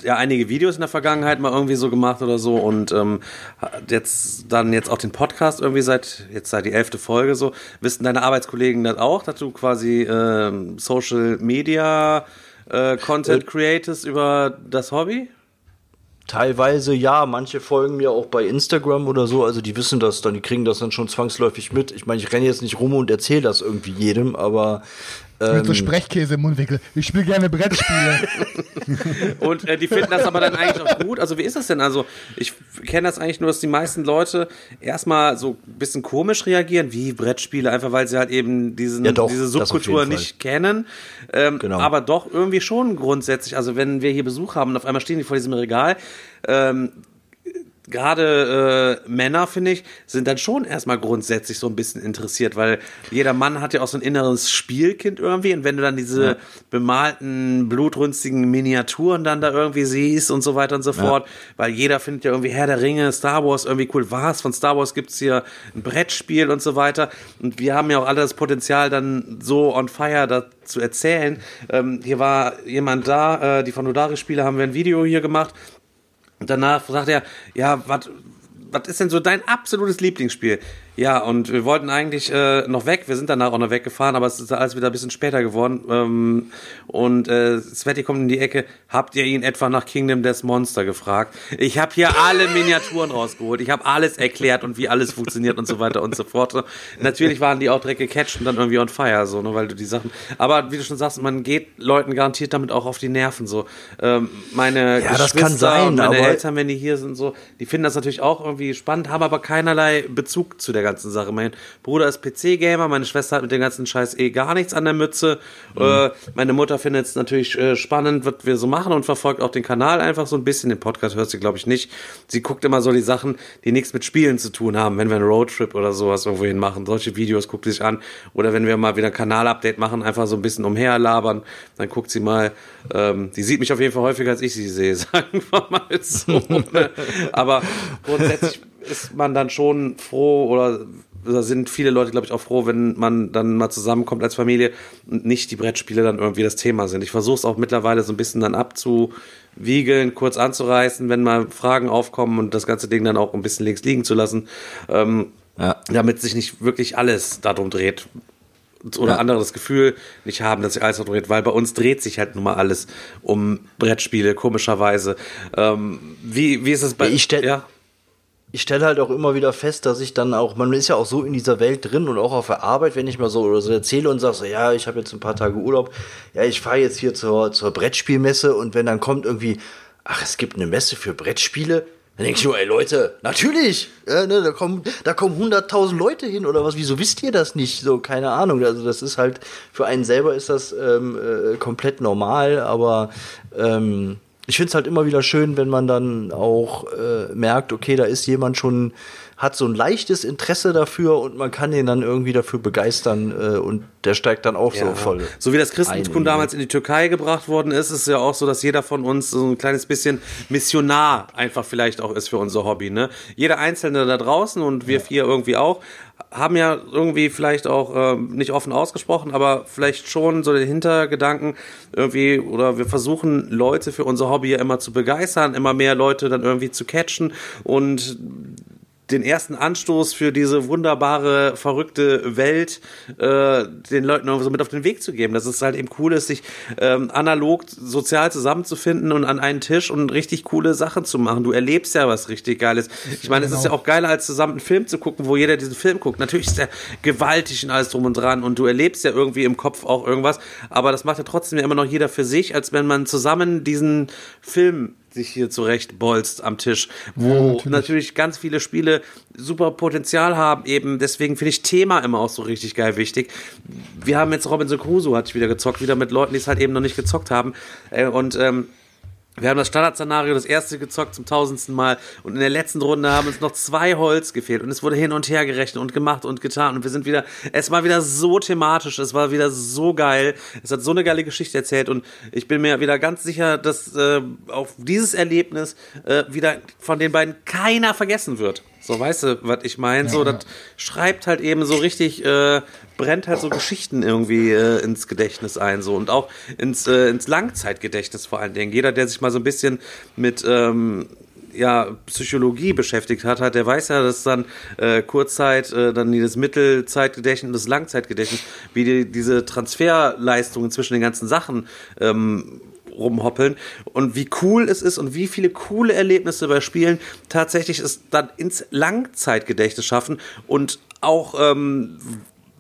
ja einige Videos in der Vergangenheit mal irgendwie so gemacht oder so und ähm, jetzt dann jetzt auch den Podcast irgendwie seit jetzt seit die elfte Folge so. Wissen deine Arbeitskollegen das auch, dass du quasi ähm, Social Media äh, Content createst über das Hobby? Teilweise ja, manche folgen mir auch bei Instagram oder so, also die wissen das dann, die kriegen das dann schon zwangsläufig mit. Ich meine, ich renne jetzt nicht rum und erzähle das irgendwie jedem, aber Mit ähm, so Sprechkäse im Mundwinkel. Ich spiele gerne Brettspiele. Und äh, die finden das aber dann eigentlich auch gut. Also wie ist das denn? Also ich kenne das eigentlich nur, dass die meisten Leute erstmal so ein bisschen komisch reagieren, wie Brettspiele, einfach weil sie halt eben diesen, Ja, doch, diese Subkultur nicht kennen. Ähm, Genau. Aber doch irgendwie schon grundsätzlich. Also wenn wir hier Besuch haben und auf einmal stehen die vor diesem Regal, ähm, gerade äh, Männer, finde ich, sind dann schon erstmal grundsätzlich so ein bisschen interessiert, weil jeder Mann hat ja auch so ein inneres Spielkind irgendwie und wenn du dann diese bemalten, blutrünstigen Miniaturen dann da irgendwie siehst und so weiter und so fort, weil jeder findet ja irgendwie Herr der Ringe, Star Wars irgendwie cool. Was? Von Star Wars gibt's hier ein Brettspiel und so weiter und wir haben ja auch alle das Potenzial dann so on fire da zu erzählen. Ähm, hier war jemand da, äh, die von Nodari-Spiele haben wir ein Video hier gemacht und danach sagt er, ja, was ist denn so dein absolutes Lieblingsspiel? Ja, und wir wollten eigentlich äh, noch weg. Wir sind danach auch noch weggefahren, aber es ist alles wieder ein bisschen später geworden. Ähm, und äh, Sveti kommt in die Ecke. Habt ihr ihn etwa nach Kingdom Death Monster gefragt? Ich habe hier alle Miniaturen rausgeholt. Ich habe alles erklärt und wie alles funktioniert und so weiter und so fort. Natürlich waren die auch direkt gecatcht und dann irgendwie on fire, so, ne, weil du die Sachen. Aber wie du schon sagst, man geht Leuten garantiert damit auch auf die Nerven. So, ähm, meine Ja, das Geschwister kann sein, und meine Eltern, wenn die hier sind, so, die finden das natürlich auch irgendwie spannend, haben aber keinerlei Bezug zu der ganzen Sache. Mein Bruder ist PC-Gamer, meine Schwester hat mit dem ganzen Scheiß eh gar nichts an der Mütze. Äh, meine Mutter findet es natürlich äh, spannend, was wir so machen und verfolgt auch den Kanal einfach so ein bisschen. Den Podcast hört sie, glaube ich, nicht. Sie guckt immer so die Sachen, die nichts mit Spielen zu tun haben, wenn wir einen Roadtrip oder sowas irgendwo hin machen. Solche Videos guckt sie sich an. Oder wenn wir mal wieder ein Kanal-Update machen, einfach so ein bisschen umherlabern, dann guckt sie mal. Ähm, die sieht mich auf jeden Fall häufiger, als ich sie sehe, sagen wir mal so. ne? Aber grundsätzlich ist man dann schon froh oder da sind viele Leute, glaube ich, auch froh, wenn man dann mal zusammenkommt als Familie und nicht die Brettspiele dann irgendwie das Thema sind. Ich versuche es auch mittlerweile so ein bisschen dann abzuwiegeln, kurz anzureißen, wenn mal Fragen aufkommen und das ganze Ding dann auch ein bisschen links liegen zu lassen, ähm, Ja. damit sich nicht wirklich alles darum dreht oder Ja. andere das Gefühl nicht haben, dass sich alles darum dreht, weil bei uns dreht sich halt nun mal alles um Brettspiele, komischerweise. Ähm, wie, wie ist es bei ich stell- ja? Ich stelle halt auch immer wieder fest, dass ich dann auch, man ist ja auch so in dieser Welt drin und auch auf der Arbeit, wenn ich mal so oder so erzähle und sage so, ja, ich habe jetzt ein paar Tage Urlaub, ja, ich fahre jetzt hier zur, zur Brettspielmesse und wenn dann kommt irgendwie, ach, es gibt eine Messe für Brettspiele, dann denke ich nur, ey Leute, natürlich, ja, ne, da kommen, da kommen 100.000 Leute hin oder was, wieso wisst ihr das nicht? So, keine Ahnung, also das ist halt, für einen selber ist das ähm, äh, komplett normal, aber ähm, ich finde es halt immer wieder schön, wenn man dann auch äh, merkt, okay, da ist jemand schon, hat so ein leichtes Interesse dafür und man kann den dann irgendwie dafür begeistern äh, und der steigt dann auch so voll. So wie das Christentum damals in die Türkei gebracht worden ist, ist es ja auch so, dass jeder von uns so ein kleines bisschen Missionar einfach vielleicht auch ist für unser Hobby. Ne? Jeder Einzelne da draußen und wir vier irgendwie auch, haben ja irgendwie vielleicht auch ähm, nicht offen ausgesprochen, aber vielleicht schon so den Hintergedanken irgendwie, oder wir versuchen Leute für unser Hobby ja immer zu begeistern, immer mehr Leute dann irgendwie zu catchen und den ersten Anstoß für diese wunderbare, verrückte Welt äh, den Leuten so mit auf den Weg zu geben. Dass es halt eben cool ist, sich ähm, analog sozial zusammenzufinden und an einen Tisch und richtig coole Sachen zu machen. Du erlebst ja was richtig Geiles. Ich meine, es ist ja auch geiler, als zusammen einen Film zu gucken, wo jeder diesen Film guckt. Natürlich ist der gewaltig und alles drum und dran und du erlebst ja irgendwie im Kopf auch irgendwas, aber das macht ja trotzdem ja immer noch jeder für sich, als wenn man zusammen diesen Film sich hier zurecht bolzt am Tisch, wo Ja, natürlich. natürlich. ganz viele Spiele super Potenzial haben eben. Deswegen finde ich Thema immer auch so richtig geil wichtig. Wir haben jetzt Robinson Crusoe hatte ich wieder gezockt, wieder mit Leuten, die es halt eben noch nicht gezockt haben. Äh, Und ähm, wir haben das Standardszenario das erste gezockt zum tausendsten Mal und in der letzten Runde haben uns noch zwei Holz gefehlt und es wurde hin und her gerechnet und gemacht und getan und wir sind wieder, es war wieder so thematisch, es war wieder so geil, es hat so eine geile Geschichte erzählt und ich bin mir wieder ganz sicher, dass äh, auf dieses Erlebnis äh, wieder von den beiden keiner vergessen wird. So, weißt du, was ich meine? so, das schreibt halt eben so richtig, äh, brennt halt so Geschichten irgendwie äh, ins Gedächtnis ein, so und auch ins, äh, ins Langzeitgedächtnis vor allen Dingen. Jeder, der sich mal so ein bisschen mit ähm, ja, Psychologie beschäftigt hat, hat, der weiß ja, dass dann äh, Kurzzeit, äh, dann dieses Mittelzeitgedächtnis und das Langzeitgedächtnis, wie die, diese Transferleistungen zwischen den ganzen Sachen ähm, rumhoppeln und wie cool es ist und wie viele coole Erlebnisse bei Spielen tatsächlich es dann ins Langzeitgedächtnis schaffen und auch ähm,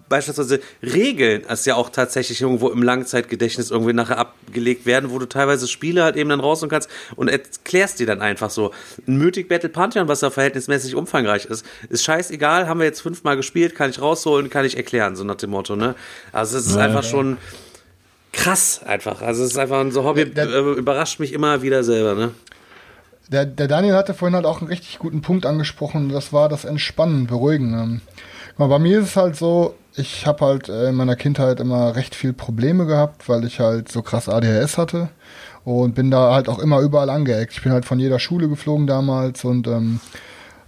beispielsweise Regeln es ja auch tatsächlich irgendwo im Langzeitgedächtnis irgendwie nachher abgelegt werden, wo du teilweise Spiele halt eben dann raus und kannst und erklärst die dann einfach so. Ein Mythic Battle Pantheon, was da verhältnismäßig umfangreich ist, ist scheißegal, haben wir jetzt fünfmal gespielt, kann ich rausholen, kann ich erklären, so nach dem Motto, ne? Also es ist einfach schon krass einfach. Also es ist einfach ein so Hobby, Der- der- äh, überrascht mich immer wieder selber, ne? Der, der Daniel hatte vorhin halt auch einen richtig guten Punkt angesprochen. Das war das Entspannen, Beruhigen. Ähm, mal, bei mir ist es halt so, ich habe halt äh, in meiner Kindheit immer recht viel Probleme gehabt, weil ich halt so krass ADHS hatte und bin da halt auch immer überall angeeckt. Ich bin halt von jeder Schule geflogen damals und ähm,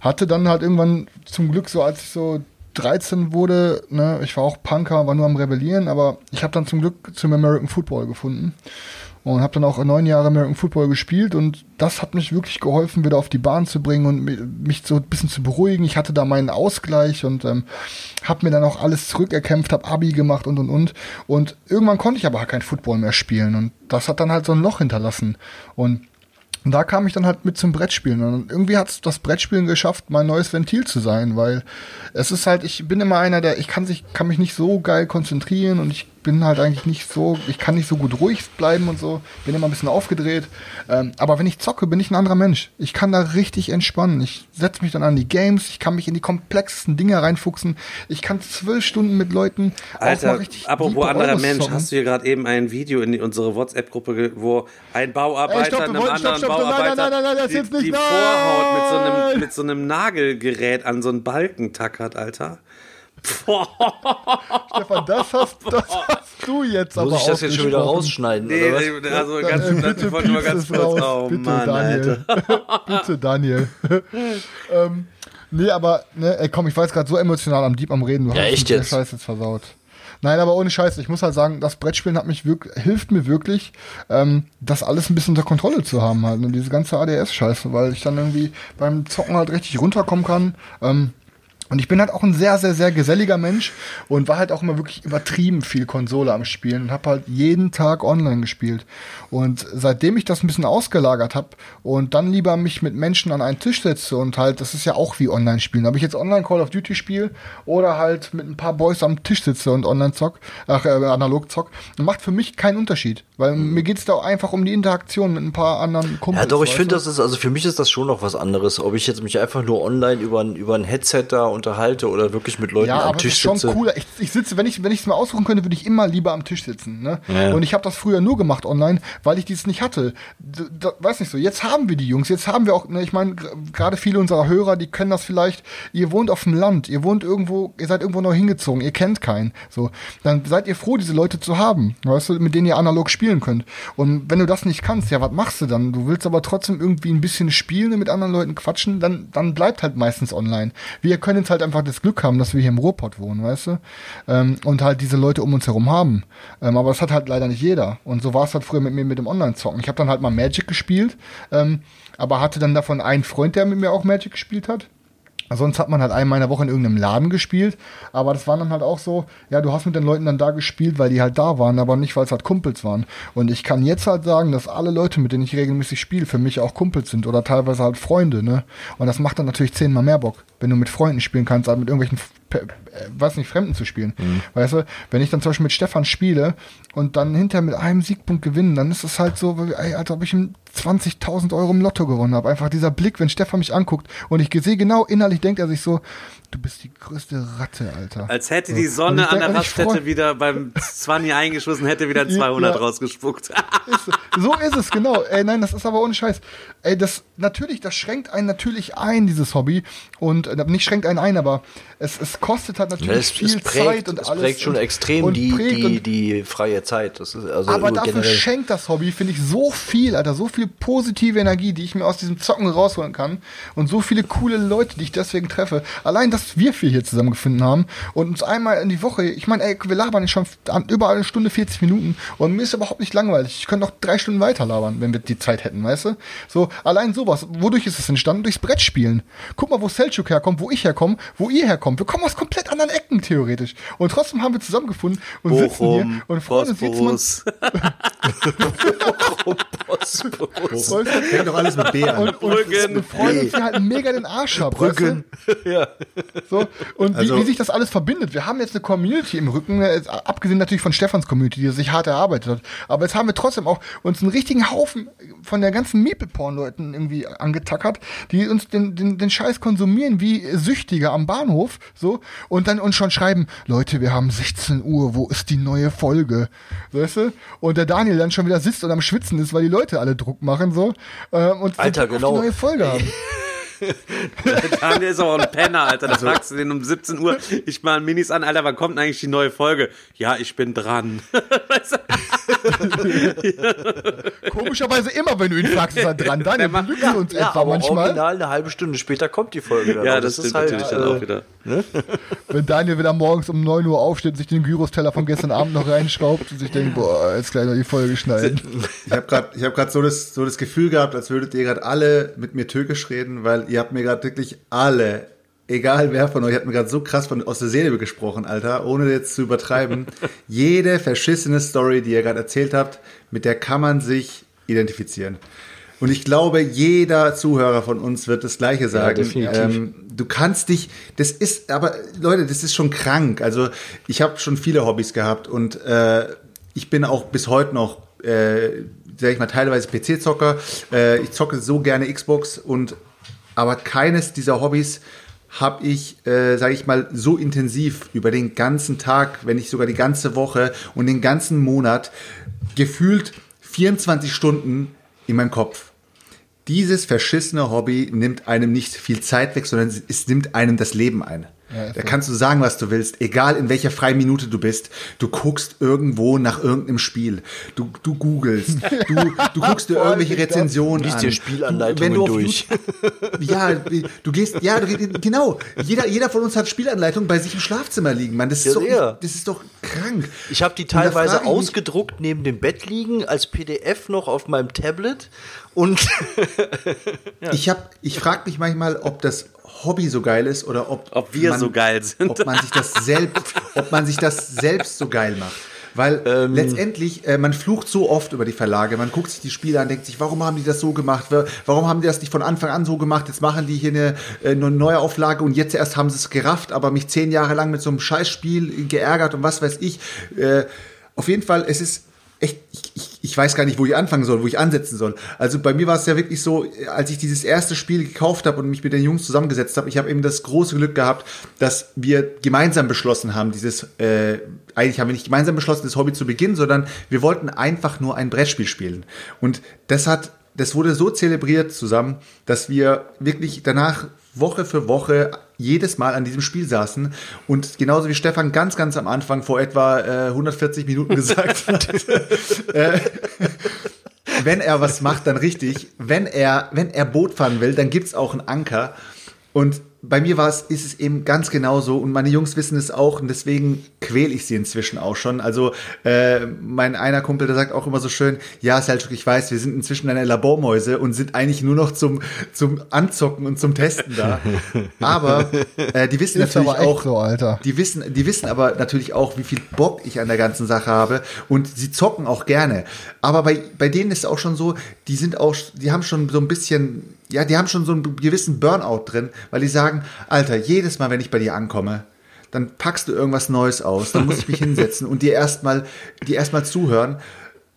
hatte dann halt irgendwann zum Glück so, als ich so 13 wurde, ne, ich war auch Punker, war nur am Rebellieren, aber ich habe dann zum Glück zum American Football gefunden und habe dann auch neun Jahre American Football gespielt und das hat mich wirklich geholfen, wieder auf die Bahn zu bringen und mi- mich so ein bisschen zu beruhigen. Ich hatte da meinen Ausgleich und ähm, habe mir dann auch alles zurückerkämpft, habe Abi gemacht und und und und irgendwann konnte ich aber kein Football mehr spielen und das hat dann halt so ein Loch hinterlassen und und da kam ich dann halt mit zum Brettspielen. Und irgendwie hat das Brettspielen geschafft, mein neues Ventil zu sein, weil es ist halt, ich bin immer einer, der, ich kann sich, kann mich nicht so geil konzentrieren und ich bin halt eigentlich nicht so, ich kann nicht so gut ruhig bleiben und so, bin immer ein bisschen aufgedreht. Ähm, aber wenn ich zocke, bin ich ein anderer Mensch. Ich kann da richtig entspannen. Ich setze mich dann an die Games, ich kann mich in die komplexesten Dinge reinfuchsen. Ich kann zwölf Stunden mit Leuten Alter, richtig apropos anderer Euros Mensch, zocken. hast du hier gerade eben ein Video in die, unsere WhatsApp-Gruppe, wo ein Bauarbeiter Ey, stopp, wir einem wollen- anderen stopp, stopp, Bauarbeiter nein, nein, nein, das die, jetzt nicht, die! Vorhaut mit so, einem, mit so einem Nagelgerät an so einen Balken tackert, Alter. Stefan, das hast, das hast du jetzt aber Muss ich das jetzt schon wieder rausschneiden, Nee, oder was? nee, also Dann, ganz, äh, das bitte ich piepst ganz es kurz. raus. Oh bitte, Mann, Daniel. Alter. bitte, Daniel. ähm, nee, aber, ne, ey, komm, ich war jetzt gerade so emotional am Deep am Reden. Du Ja, hast echt jetzt? Scheiß jetzt versaut. Nein, aber ohne Scheiß, ich muss halt sagen, das Brettspielen hat mich wirklich, hilft mir wirklich, ähm, das alles ein bisschen unter Kontrolle zu haben halt. Und diese ganze ADS-Scheiße, weil ich dann irgendwie beim Zocken halt richtig runterkommen kann. Ähm, und ich bin halt auch ein sehr, sehr, sehr geselliger Mensch und war halt auch immer wirklich übertrieben viel Konsole am Spielen und habe halt jeden Tag online gespielt. Und seitdem ich das ein bisschen ausgelagert habe und dann lieber mich mit Menschen an einen Tisch setze und halt, das ist ja auch wie Online-Spielen. Ob ich jetzt online Call of Duty spiele oder halt mit ein paar Boys am Tisch sitze und online zock, ach, äh, analog zock, macht für mich keinen Unterschied. Weil mir geht's da einfach um die Interaktion mit ein paar anderen Kumpels. Ja, doch, ich finde, das ist, also für mich ist das schon noch was anderes, ob ich jetzt mich einfach nur online über über ein Headset da unterhalte oder wirklich mit Leuten Ja, am aber es Tisch ist schon sitze. cooler. Ich, ich sitze, wenn ich wenn ich es mir aussuchen könnte, würde ich immer lieber am Tisch sitzen. Ne? Ja. Und ich habe das früher nur gemacht online, weil ich dies nicht hatte. D d weiß nicht so. Jetzt haben wir die Jungs. Jetzt haben wir auch. Ne, ich meine, gerade viele unserer Hörer, die kennen das vielleicht. Ihr wohnt auf dem Land. Ihr wohnt irgendwo. Ihr seid irgendwo neu hingezogen. Ihr kennt keinen. So, dann seid ihr froh, diese Leute zu haben. Weißt du, mit denen ihr analog spielen könnt. Und wenn du das nicht kannst, ja, was machst du dann? Du willst aber trotzdem irgendwie ein bisschen spielen und mit anderen Leuten quatschen. Dann dann bleibt halt meistens online. Wir können jetzt halt einfach das Glück haben, dass wir hier im Ruhrpott wohnen, weißt du? Ähm, und halt diese Leute um uns herum haben. Ähm, aber das hat halt leider nicht jeder. Und so war es halt früher mit mir mit dem Online-Zocken. Ich habe dann halt mal Magic gespielt, ähm, aber hatte dann davon einen Freund, der mit mir auch Magic gespielt hat. Sonst hat man halt einmal in der Woche in irgendeinem Laden gespielt, aber das waren dann halt auch so, ja, du hast mit den Leuten dann da gespielt, weil die halt da waren, aber nicht, weil es halt Kumpels waren. Und ich kann jetzt halt sagen, dass alle Leute, mit denen ich regelmäßig spiele, für mich auch Kumpels sind oder teilweise halt Freunde, ne? Und das macht dann natürlich zehnmal mehr Bock, wenn du mit Freunden spielen kannst, als mit irgendwelchen äh, was nicht, Fremden zu spielen. Weißt du, wenn ich dann zum Beispiel mit Stefan spiele und dann hinterher mit einem Siegpunkt gewinnen, dann ist es halt so, als ob ich ein 20.000 Euro im Lotto gewonnen habe. Einfach dieser Blick, wenn Stefan mich anguckt und ich sehe genau innerlich, denkt er sich so, du bist die größte Ratte, Alter. Als hätte die Sonne an der Raststätte wieder beim 20 eingeschossen, hätte wieder 200 Ja. rausgespuckt. ist, so ist es, genau. Ey, nein, das ist aber ohne Scheiß. Ey, das, natürlich, das schränkt einen natürlich ein, dieses Hobby. Und äh, nicht schränkt einen ein, aber es, es kostet halt natürlich Es, viel es prägt, Zeit und es alles. prägt schon und, extrem und die, prägt die, und, die freie Zeit. Das ist also aber dafür generell. schenkt das Hobby, finde ich, so viel, Alter, so viel positive Energie, die ich mir aus diesem Zocken rausholen kann. Und so viele coole Leute, die ich deswegen treffe. Allein, dass wir vier hier zusammengefunden haben und uns einmal in die Woche, ich meine, ey, wir labern schon überall eine Stunde 40 Minuten und mir ist überhaupt nicht langweilig. Ich könnte noch drei Stunden weiter labern, wenn wir die Zeit hätten, weißt du? So, allein sowas. Wodurch ist es entstanden? Durchs Brettspielen. Guck mal, wo Selchuk herkommt, wo ich herkomme, wo ihr herkommt. Wir kommen aus komplett anderen Ecken, theoretisch. Und trotzdem haben wir zusammengefunden und sitzen Bochum, hier und freuen uns jetzt mal. Bosporus. Bosporus. Fängt doch alles mit B an. und, und, und freuen uns hier halt mega den Arsch ab. Brücken. Ja. Weißt du? So, und Also- wie, wie sich das alles verbindet. Wir haben jetzt eine Community im Rücken, äh, abgesehen natürlich von Stefans Community, die sich hart erarbeitet hat. Aber jetzt haben wir trotzdem auch uns einen richtigen Haufen von der ganzen Meeple-Porn-Leuten irgendwie angetackert, die uns den, den, den Scheiß konsumieren wie Süchtige am Bahnhof. So, und dann uns schon schreiben, Leute, wir haben 16 Uhr, wo ist die neue Folge? Weißt du? Und der Daniel dann schon wieder sitzt und am Schwitzen ist, weil die Leute alle Druck machen so. ähm, und Alter, genau. die neue Folge haben. Daniel ist aber ein Penner, Alter. Also- Da fragst du den um 17 Uhr, ich mal Minis an, Alter, wann kommt denn eigentlich die neue Folge? Ja, ich bin dran. Komischerweise immer, wenn du ihn fragst, ist er dran. Daniel, macht- belügen uns Ja, etwa aber manchmal. original eine halbe Stunde später kommt die Folge dann. ja, das, stimmt ist halt, natürlich dann äh, auch wieder. Wenn Daniel wieder morgens um 9 Uhr aufsteht, sich den Gyros-Teller von gestern Abend noch reinschraubt und sich denkt, boah, jetzt gleich noch die Folge schneiden. Ich habe gerade ich hab grad so, das, so das Gefühl gehabt, als würdet ihr gerade alle mit mir türkisch reden, weil ihr habt mir gerade wirklich alle, egal wer von euch, hat mir gerade so krass von, aus der Seele gesprochen, Alter, ohne jetzt zu übertreiben. Jede verschissene Story, die ihr gerade erzählt habt, mit der kann man sich identifizieren. Und ich glaube, jeder Zuhörer von uns wird das Gleiche sagen. definitiv. ähm, du kannst dich, das ist, aber Leute, das ist schon krank. Also ich habe schon viele Hobbys gehabt und äh, ich bin auch bis heute noch, äh, sag ich mal, teilweise PC-Zocker. Äh, ich zocke so gerne Xbox und aber keines dieser Hobbys habe ich, äh, sage ich mal, so intensiv über den ganzen Tag, wenn nicht sogar die ganze Woche und den ganzen Monat gefühlt 24 Stunden in meinem Kopf. Dieses verschissene Hobby nimmt einem nicht viel Zeit weg, sondern es nimmt einem das Leben ein. Ja, da kannst du sagen, was du willst, egal in welcher freien Minute du bist. Du guckst irgendwo nach irgendeinem Spiel. Du, du googelst. Du, du guckst dir irgendwelche. Rezensionen Liest an. dir Du, Spielanleitungen wenn du auf durch. ja, du gehst, ja, du- genau. Jeder, jeder von uns hat Spielanleitungen bei sich im Schlafzimmer liegen, Mann. Das ist, Ja, doch, das ist doch krank. Ich habe die teilweise ich ausgedruckt neben dem Bett liegen, als PDF noch auf meinem Tablet. Und Ich hab, ich frage mich manchmal, ob das Hobby so geil ist oder ob, Ob wir man, so geil sind. ob man sich das selbst, ob man sich das selbst so geil macht. Weil Ähm. letztendlich, äh, man flucht so oft über die Verlage, man guckt sich die Spiele an, denkt sich, warum haben die das so gemacht? Wa- Warum haben die das nicht von Anfang an so gemacht? Jetzt machen die hier eine, äh, eine neue Auflage und jetzt erst haben sie es gerafft, aber mich zehn Jahre lang mit so einem Scheißspiel geärgert und was weiß ich. Äh, auf jeden Fall, es ist echt, ich, ich, weiß gar nicht, wo ich anfangen soll, wo ich ansetzen soll. Also bei mir war es ja wirklich so, als ich dieses erste Spiel gekauft habe und mich mit den Jungs zusammengesetzt habe, ich habe eben das große Glück gehabt, dass wir gemeinsam beschlossen haben, dieses, äh, eigentlich haben wir nicht gemeinsam beschlossen, das Hobby zu beginnen, sondern wir wollten einfach nur ein Brettspiel spielen. Und das hat, das wurde so zelebriert zusammen, dass wir wirklich danach Woche für Woche jedes Mal an diesem Spiel saßen und genauso wie Stefan ganz, ganz am Anfang vor etwa äh, 140 Minuten gesagt hat, äh, wenn er was macht, dann richtig. Wenn er, wenn er Boot fahren will, dann gibt's auch einen Anker. Und bei mir war es, ist es eben ganz genauso und meine Jungs wissen es auch und deswegen quäle ich sie inzwischen auch schon. Also äh, mein einer Kumpel, der sagt auch immer so schön, ja Selchuk, ich weiß, wir sind inzwischen eine Labormäuse und sind eigentlich nur noch zum, zum Anzocken und zum Testen da. Aber äh, die wissen Ist natürlich aber echt auch, so, Alter. die wissen, die wissen aber natürlich auch, wie viel Bock ich an der ganzen Sache habe und sie zocken auch gerne. Aber bei, bei denen ist es auch schon so, die sind auch, die haben schon so ein bisschen, ja, die haben schon so einen gewissen Burnout drin, weil die sagen, Alter, jedes Mal, wenn ich bei dir ankomme, dann packst du irgendwas Neues aus, dann muss ich mich hinsetzen und dir erstmal, dir erstmal zuhören.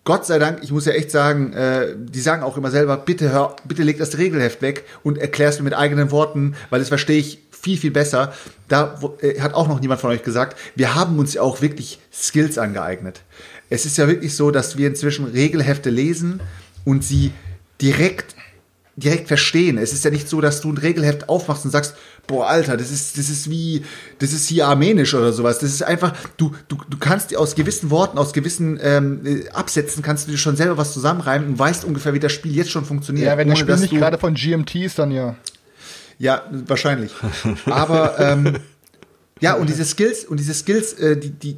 Gott sei Dank, ich muss ja echt sagen, äh, die sagen auch immer selber, bitte hör, bitte leg das Regelheft weg und erklär's mir mit eigenen Worten, weil das verstehe ich viel, viel besser. Da äh, hat auch noch niemand von euch gesagt, wir haben uns ja auch wirklich Skills angeeignet. Es ist ja wirklich so, dass wir inzwischen Regelhefte lesen und sie direkt direkt verstehen. Es ist ja nicht so, dass du ein Regelheft aufmachst und sagst, boah, Alter, das ist, das ist wie, das ist hier armenisch oder sowas. Das ist einfach, du, du, du kannst dir aus gewissen Worten, aus gewissen ähm, äh, Absätzen, kannst du dir schon selber was zusammenreimen und weißt ungefähr, wie das Spiel jetzt schon funktioniert. Ja, wenn das Spiel nicht gerade von GMT ist, dann ja. ja, wahrscheinlich. Aber ähm, ja, und diese Skills, und diese Skills, äh, die, die,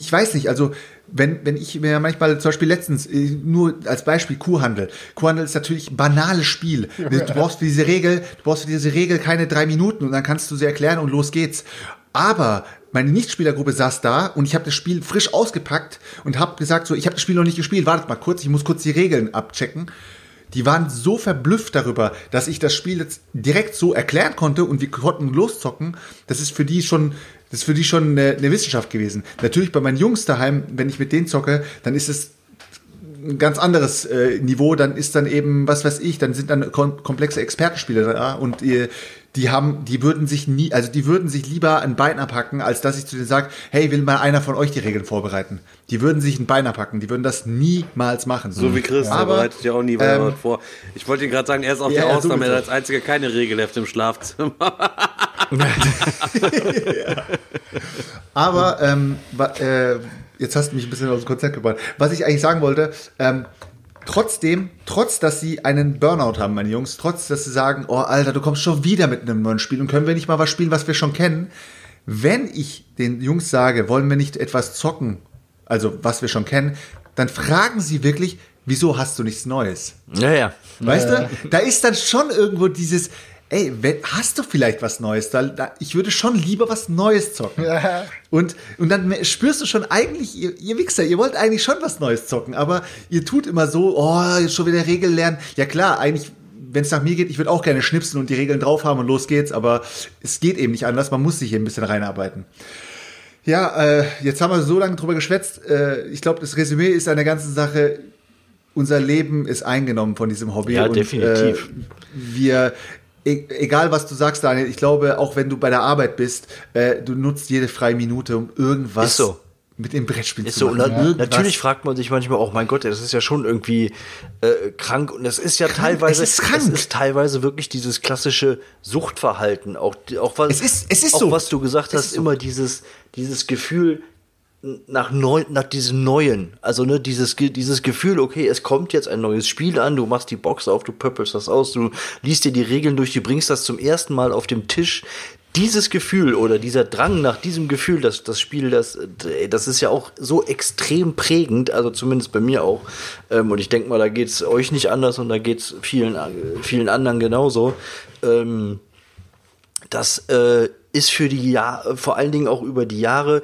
ich weiß nicht, also wenn, wenn ich mir manchmal zum Beispiel letztens, äh, nur als Beispiel Kuhhandel. Kuhhandel ist natürlich ein banales Spiel. Du brauchst für diese Regel, du brauchst für diese Regel keine drei Minuten und dann kannst du sie erklären und los geht's. Aber meine Nichtspielergruppe saß da und ich habe das Spiel frisch ausgepackt und habe gesagt, so, ich habe das Spiel noch nicht gespielt, wartet mal kurz, ich muss kurz die Regeln abchecken. Die waren so verblüfft darüber, dass ich das Spiel jetzt direkt so erklären konnte und wir konnten loszocken. Das ist für die schon, das ist für die schon eine, eine Wissenschaft gewesen. Natürlich bei meinen Jungs daheim, wenn ich mit denen zocke, dann ist es ein ganz anderes äh, Niveau, dann ist dann eben, was weiß ich, dann sind dann kom komplexe Expertenspiele da und äh, die haben, die würden sich nie, also die würden sich lieber ein Bein abhacken, als dass ich zu denen sage, hey, will mal einer von euch die Regeln vorbereiten. Die würden sich ein Bein abhacken, die würden das niemals machen. So wie Chris, der Aber, bereitet ja auch nie ähm, vor. Ich wollte ihn gerade sagen, er ist auch Ja, der ja, Ausnahme, er hat als einziger keine Regelhefte im Schlafzimmer. Aber ähm, äh, jetzt hast du mich ein bisschen aus dem Konzept gebracht. Was ich eigentlich sagen wollte, ähm, trotzdem, trotz dass sie einen Burnout haben, meine Jungs, trotz dass sie sagen, oh Alter, du kommst schon wieder mit einem neuen Spiel und können wir nicht mal was spielen, was wir schon kennen. Wenn ich den Jungs sage, wollen wir nicht etwas zocken, also was wir schon kennen, dann fragen sie wirklich, wieso hast du nichts Neues? Ja, ja. Weißt du, da ist dann schon irgendwo dieses, ey, hast du vielleicht was Neues? Da, da, ich würde schon lieber was Neues zocken. Ja. Und, und dann spürst du schon eigentlich, ihr, ihr Wichser, ihr wollt eigentlich schon was Neues zocken, aber ihr tut immer so, oh, jetzt schon wieder Regeln lernen. Ja klar, eigentlich, wenn es nach mir geht, ich würde auch gerne schnipsen und die Regeln drauf haben und los geht's, aber es geht eben nicht anders, man muss sich hier ein bisschen reinarbeiten. Ja, äh, jetzt haben wir so lange drüber geschwätzt. Äh, ich glaube, das Resümee ist an der ganzen Sache, unser Leben ist eingenommen von diesem Hobby. Ja, und, definitiv. Äh, wir, egal was du sagst, Daniel, ich glaube, auch wenn du bei der Arbeit bist, äh, du nutzt jede freie Minute, um irgendwas so. mit dem Brettspiel Ist zu so, machen. na, Irgendwas. natürlich fragt man sich manchmal auch, mein Gott, das ist ja schon irgendwie äh, krank und es ist ja teilweise, es ist krank. es ist teilweise wirklich dieses klassische Suchtverhalten, auch auch was Es ist- es ist auch so. was du gesagt Es hast, ist so. immer dieses dieses Gefühl nach neu, nach diesem neuen, also ne dieses dieses Gefühl, okay, es kommt jetzt ein neues Spiel an, du machst die Box auf, du pöppelst das aus, du liest dir die Regeln durch, du bringst das zum ersten Mal auf dem Tisch. Dieses Gefühl oder dieser Drang nach diesem Gefühl, dass das Spiel, das, äh, das ist ja auch so extrem prägend, also zumindest bei mir auch. Ähm, und ich denke mal, da geht's euch nicht anders und da geht's vielen, äh, vielen anderen genauso. Ähm, das äh, ist für die Jahr vor allen Dingen auch über die Jahre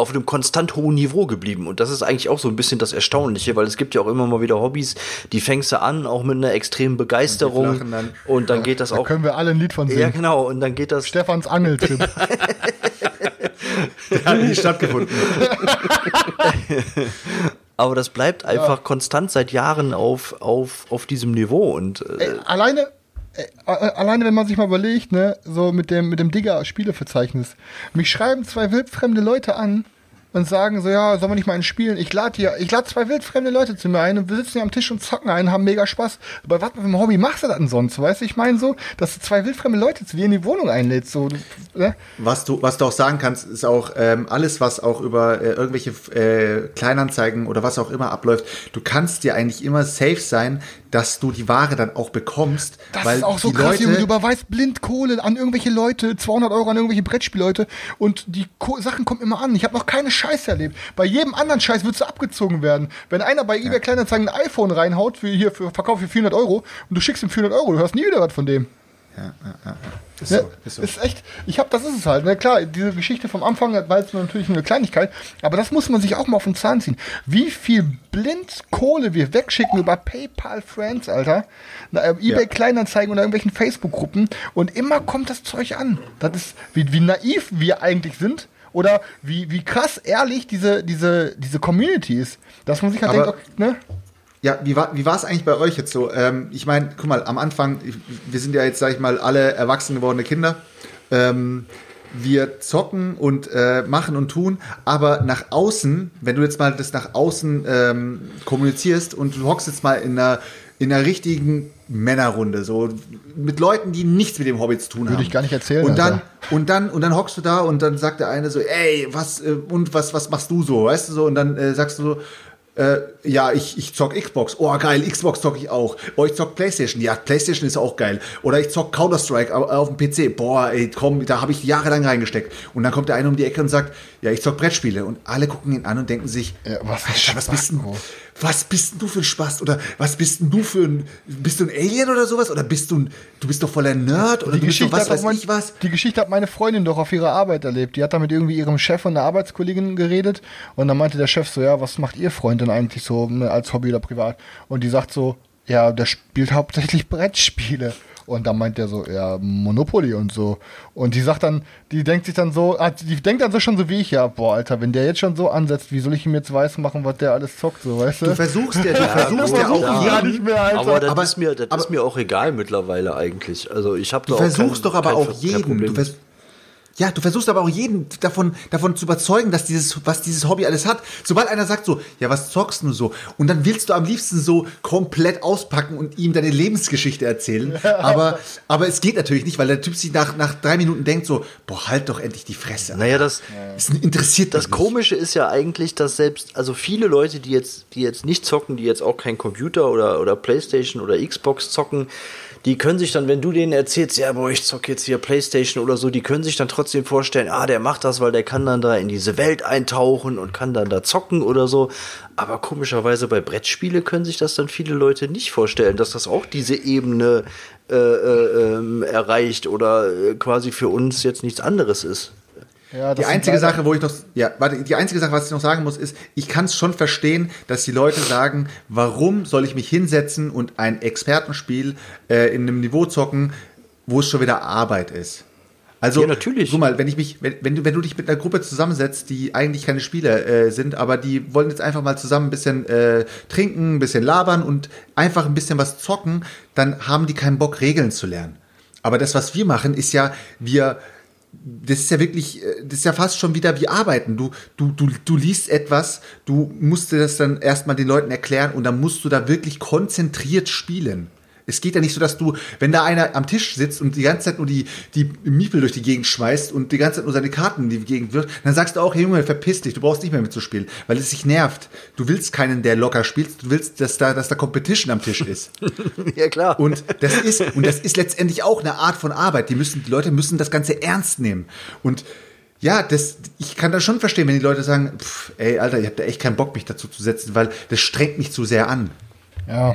auf einem konstant hohen Niveau geblieben. Und das ist eigentlich auch so ein bisschen das Erstaunliche, weil es gibt ja auch immer mal wieder Hobbys, die fängst du an, auch mit einer extremen Begeisterung. flachen dann. Und dann geht das Da auch. können wir alle ein Lied von singen. Ja, genau. Und dann geht das. Stefans Angeltrip. hat nie stattgefunden. Aber das bleibt einfach konstant seit Jahren auf, auf, auf diesem Niveau. Und äh, Ey, alleine, alleine wenn man sich mal überlegt, ne, so mit dem, mit dem Digger-Spieleverzeichnis. Mich schreiben zwei wildfremde Leute an und sagen so, ja, sollen wir nicht mal einen spielen? Ich lade hier, ich lade zwei wildfremde Leute zu mir ein und wir sitzen hier am Tisch und zocken einen, haben mega Spaß. Bei was für einem Hobby machst du das denn sonst? Weißt du, ich meine so, dass du zwei wildfremde Leute zu dir in die Wohnung einlädst, so, ne? Was du, was du auch sagen kannst, ist auch ähm, alles, was auch über äh, irgendwelche äh, Kleinanzeigen oder was auch immer abläuft. Du kannst dir eigentlich immer safe sein, dass du die Ware dann auch bekommst. Das weil ist auch so krass, Leute. Du überweist blind Kohle an irgendwelche Leute, 200 Euro an irgendwelche Brettspielleute und die Ko Sachen kommen immer an. Ich habe noch keine Scheiße erlebt. Bei jedem anderen Scheiß würdest du abgezogen werden. Wenn einer bei eBay Kleinanzeigen ein iPhone reinhaut, für hier für Verkauf für 400 Euro und du schickst ihm 400 Euro, du hörst nie wieder was von dem. Ja, ja, ja. Ist Ja, so, ist so. ist echt, ich habe, das ist es halt. Na klar, diese Geschichte vom Anfang war jetzt natürlich nur eine Kleinigkeit, aber das muss man sich auch mal auf den Zahn ziehen. Wie viel Blindkohle wir wegschicken über PayPal Friends, Alter, na, äh, eBay Ja. Kleinanzeigen oder irgendwelchen Facebook-Gruppen und immer kommt das Zeug an. Das ist, wie, wie naiv wir eigentlich sind oder wie, wie krass ehrlich diese, diese, diese Community ist. Dass man sich halt okay, ne? Ja, wie war wie war es eigentlich bei euch jetzt so? Ähm, ich meine, guck mal, am Anfang, ich- wir sind ja jetzt, sag ich mal, alle erwachsen gewordene Kinder. Ähm, wir zocken und äh, machen und tun, aber nach außen, wenn du jetzt mal das nach außen ähm, kommunizierst und du hockst jetzt mal in einer in einer richtigen Männerrunde, so mit Leuten, die nichts mit dem Hobby zu tun haben. ich gar nicht erzählen, Und dann Alter. und dann und dann hockst du da und dann sagt der eine so, ey, was äh, und was was machst du so, weißt du so und dann äh, sagst du so, äh, ja, ich, ich zock Xbox. Oh, geil, Xbox zock ich auch. Oh, ich zock Playstation. Ja, Playstation ist auch geil. Oder ich zock Counter-Strike au- auf dem PC. Boah, ey, komm, da habe ich jahrelang reingesteckt. Und dann kommt der eine um die Ecke und sagt, ja, ich zock Brettspiele. Und alle gucken ihn an und denken sich, Ja, was Alter, was bist Spacko. Was bist denn du für ein Spaß? Oder was bist denn du für ein, bist du ein Alien oder sowas? Oder bist du ein, du bist doch voller Nerd? Oder Die du bist doch Geschichte, was weiß mein, ich was? die Geschichte hat meine Freundin doch auf ihrer Arbeit erlebt. Die hat da mit irgendwie ihrem Chef und einer Arbeitskollegin geredet und dann meinte der Chef so, ja, was macht ihr Freund denn eigentlich so ne, als Hobby oder privat? Und die sagt so, ja, der spielt hauptsächlich Brettspiele. Und dann meint der so, ja, Monopoly und so. Und die sagt dann, die denkt sich dann so, ah, die denkt dann so schon so wie ich, ja, boah, Alter, wenn der jetzt schon so ansetzt, wie soll ich ihm jetzt weiß machen, was der alles zockt, so, weißt du? Du versuchst ja, du versuchst ja auch jeden, gar nicht mehr, Alter. Aber das, Aber- ist, mir, das aber- ist mir auch egal mittlerweile eigentlich. Also ich habe Du versuchst doch aber auch jeden. Du vers ja, du versuchst aber auch jeden davon, davon zu überzeugen, dass dieses, was dieses Hobby alles hat. Sobald einer sagt so, ja, was zockst du so? Und dann willst du am liebsten so komplett auspacken und ihm deine Lebensgeschichte erzählen. Aber, aber es geht natürlich nicht, weil der Typ sich nach, nach drei Minuten denkt so, boah, halt doch endlich die Fresse. Naja, das, Es interessiert das. Komische ist ja eigentlich, dass selbst, also viele Leute, die jetzt, die jetzt nicht zocken, die jetzt auch kein Computer oder, oder Playstation oder Xbox zocken, die können sich dann, wenn du denen erzählst, ja, boah, ich zocke jetzt hier Playstation oder so, die können sich dann trotzdem vorstellen, ah, der macht das, weil der kann dann da in diese Welt eintauchen und kann dann da zocken oder so. Aber komischerweise bei Brettspiele können sich das dann viele Leute nicht vorstellen, dass das auch diese Ebene äh, äh, ähm, erreicht oder äh, quasi für uns jetzt nichts anderes ist. Ja, Die einzige Sache, wo ich noch, ja, warte, die einzige Sache, was ich noch sagen muss, ist, ich kann es schon verstehen, dass die Leute sagen, warum soll ich mich hinsetzen und ein Expertenspiel äh, in einem Niveau zocken, wo es schon wieder Arbeit ist. Also, Ja, natürlich. guck mal, wenn ich mich, wenn, wenn du, wenn du dich mit einer Gruppe zusammensetzt, die eigentlich keine Spieler äh, sind, aber die wollen jetzt einfach mal zusammen ein bisschen äh, trinken, ein bisschen labern und einfach ein bisschen was zocken, dann haben die keinen Bock, Regeln zu lernen. Aber das, was wir machen, ist ja, wir, das ist ja wirklich, äh, das ist ja fast schon wieder wie Arbeiten. Du, du, du, du liest etwas, du musst dir das dann erstmal den Leuten erklären und dann musst du da wirklich konzentriert spielen. Es geht ja nicht so, dass du, wenn da einer am Tisch sitzt und die ganze Zeit nur die, die Miepel durch die Gegend schmeißt und die ganze Zeit nur seine Karten in die Gegend wirft, dann sagst du auch, hey Junge, verpiss dich, du brauchst nicht mehr mitzuspielen, weil es dich nervt. Du willst keinen, der locker spielt, du willst, dass da, dass da Competition am Tisch ist. Ja, klar. Und das ist, und das ist letztendlich auch eine Art von Arbeit. Die müssen, die Leute müssen das Ganze ernst nehmen. Und ja, das, ich kann das schon verstehen, wenn die Leute sagen, pff, ey, Alter, ich hab da echt keinen Bock, mich dazu zu setzen, weil das strengt mich zu sehr an. Ja.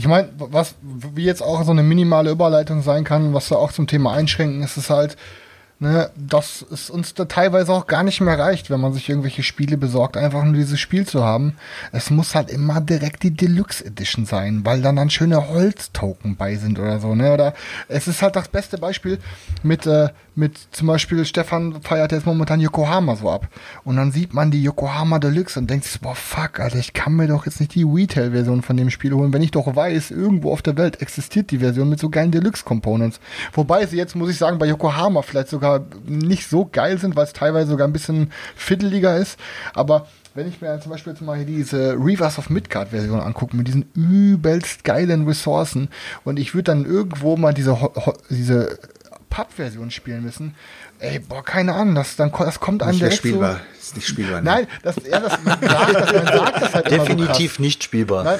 Ich meine, was wie jetzt auch so eine minimale Überleitung sein kann, was da auch zum Thema Einschränken ist, ist halt, ne, dass es uns da teilweise auch gar nicht mehr reicht, wenn man sich irgendwelche Spiele besorgt, einfach nur dieses Spiel zu haben. Es muss halt immer direkt die Deluxe Edition sein, weil dann dann schöne Holztoken bei sind oder so, ne? Oder es ist halt das beste Beispiel mit, äh, mit zum Beispiel Stefan feiert jetzt momentan Yokohama so ab. Und dann sieht man die Yokohama Deluxe und denkt sich, boah, fuck, Alter, ich kann mir doch jetzt nicht die Retail-Version von dem Spiel holen, wenn ich doch weiß, irgendwo auf der Welt existiert die Version mit so geilen Deluxe-Components. Wobei sie jetzt, muss ich sagen, bei Yokohama vielleicht sogar nicht so geil sind, weil es teilweise sogar ein bisschen fiddeliger ist. Aber wenn ich mir zum Beispiel jetzt mal hier diese Reavers of Midgard-Version angucke, mit diesen übelst geilen Ressourcen und ich würde dann irgendwo mal diese, diese Pub-Version spielen müssen, ey, boah, keine Ahnung, das, dann, das kommt einem direkt spielbar. so... Ist nicht spielbar. ne? Nein, das, ja, das, man, sagt, das, man sagt das halt immer so. Definitiv nicht spielbar. Nein,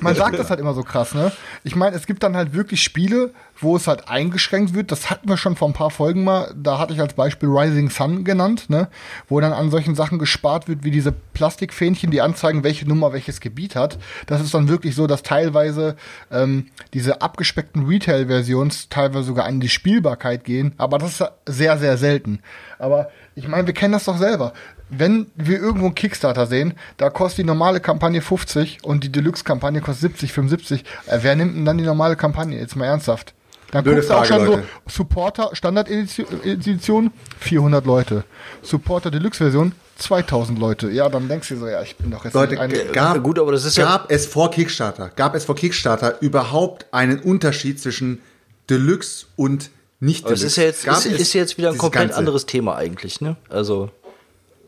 man sagt das halt immer so krass, ne? Ich meine, es gibt dann halt wirklich Spiele, wo es halt eingeschränkt wird, das hatten wir schon vor ein paar Folgen mal, da hatte ich als Beispiel Rising Sun genannt, ne, wo dann an solchen Sachen gespart wird, wie diese Plastikfähnchen, die anzeigen, welche Nummer welches Gebiet hat. Das ist dann wirklich so, dass teilweise ähm, diese abgespeckten Retail-Versions teilweise sogar an die Spielbarkeit gehen, aber das ist sehr, sehr selten. Aber ich meine, wir kennen das doch selber. Wenn wir irgendwo einen Kickstarter sehen, da kostet die normale Kampagne 50 und die Deluxe-Kampagne kostet 70, 75. Äh, wer nimmt denn dann die normale Kampagne? Jetzt mal ernsthaft. Dann Blöde guckst du auch schon Leute. so, Supporter Standard-Edition 400 Leute. Supporter Deluxe-Version 2000 Leute. Ja, dann denkst du dir so, ja, ich bin doch jetzt Leute, g- gab, gut, aber das ist ja- gab es vor Kickstarter, gab es vor Kickstarter überhaupt einen Unterschied zwischen Deluxe und nicht Aber es Deluxe? ist ja jetzt, ist, ist jetzt wieder ein komplett Ganze? anderes Thema eigentlich, ne? Also.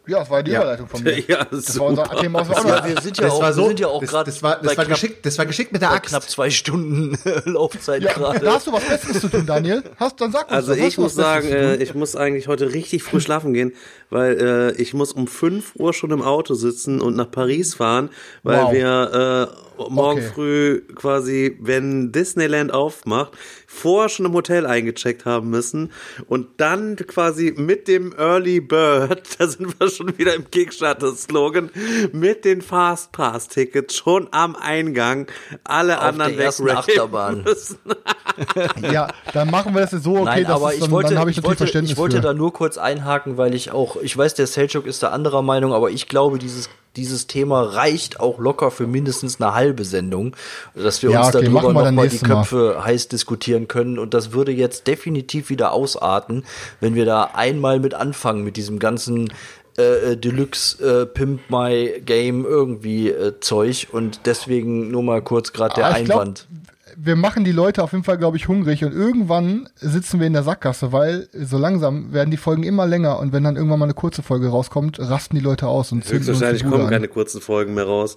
Ja, das war die Ja. Überleitung von mir. Ja, das war unser. Thema aus dem Ja, wir sind ja Das auch, war so, wir sind ja auch das, gerade das war, das war geschickt, das war geschickt mit der Axt. knapp zwei Stunden Laufzeit Ja, gerade. da hast du was Besseres zu tun, Daniel. Hast, dann sag uns Also das. Ich muss sagen, äh, ich muss eigentlich heute richtig früh schlafen gehen, weil äh, ich muss um 5 Uhr schon im Auto sitzen und nach Paris fahren, weil Wow. wir äh, morgen Okay. früh quasi, wenn Disneyland aufmacht, vorher schon im Hotel eingecheckt haben müssen und dann quasi mit dem Early Bird, da sind wir schon wieder im Kickstarter-Slogan, mit den Fastpass-Tickets schon am Eingang alle Auf anderen der ersten wegraven Achterbahn. müssen. Ja, dann machen wir das jetzt so, okay, Nein, das aber ist ich dann, wollte, dann ich ich wollte, ich wollte da nur kurz einhaken, weil ich auch, ich weiß, der Selchuk ist da anderer Meinung, aber ich glaube, dieses, dieses Thema reicht auch locker für mindestens eine halbe Sendung, dass wir Ja, uns okay, darüber nochmal die nächstes Mal. Köpfe heiß diskutieren können. Und das würde jetzt definitiv wieder ausarten, wenn wir da einmal mit anfangen, mit diesem ganzen äh, äh, Deluxe äh, Pimp My Game irgendwie äh, Zeug. Und deswegen nur mal kurz gerade der Ah, ich glaub, Einwand. Wir machen die Leute auf jeden Fall, glaube ich, hungrig und irgendwann sitzen wir in der Sackgasse, weil so langsam werden die Folgen immer länger und wenn dann irgendwann mal eine kurze Folge rauskommt, rasten die Leute aus und Höchstwahrscheinlich kommen an. keine kurzen Folgen mehr raus.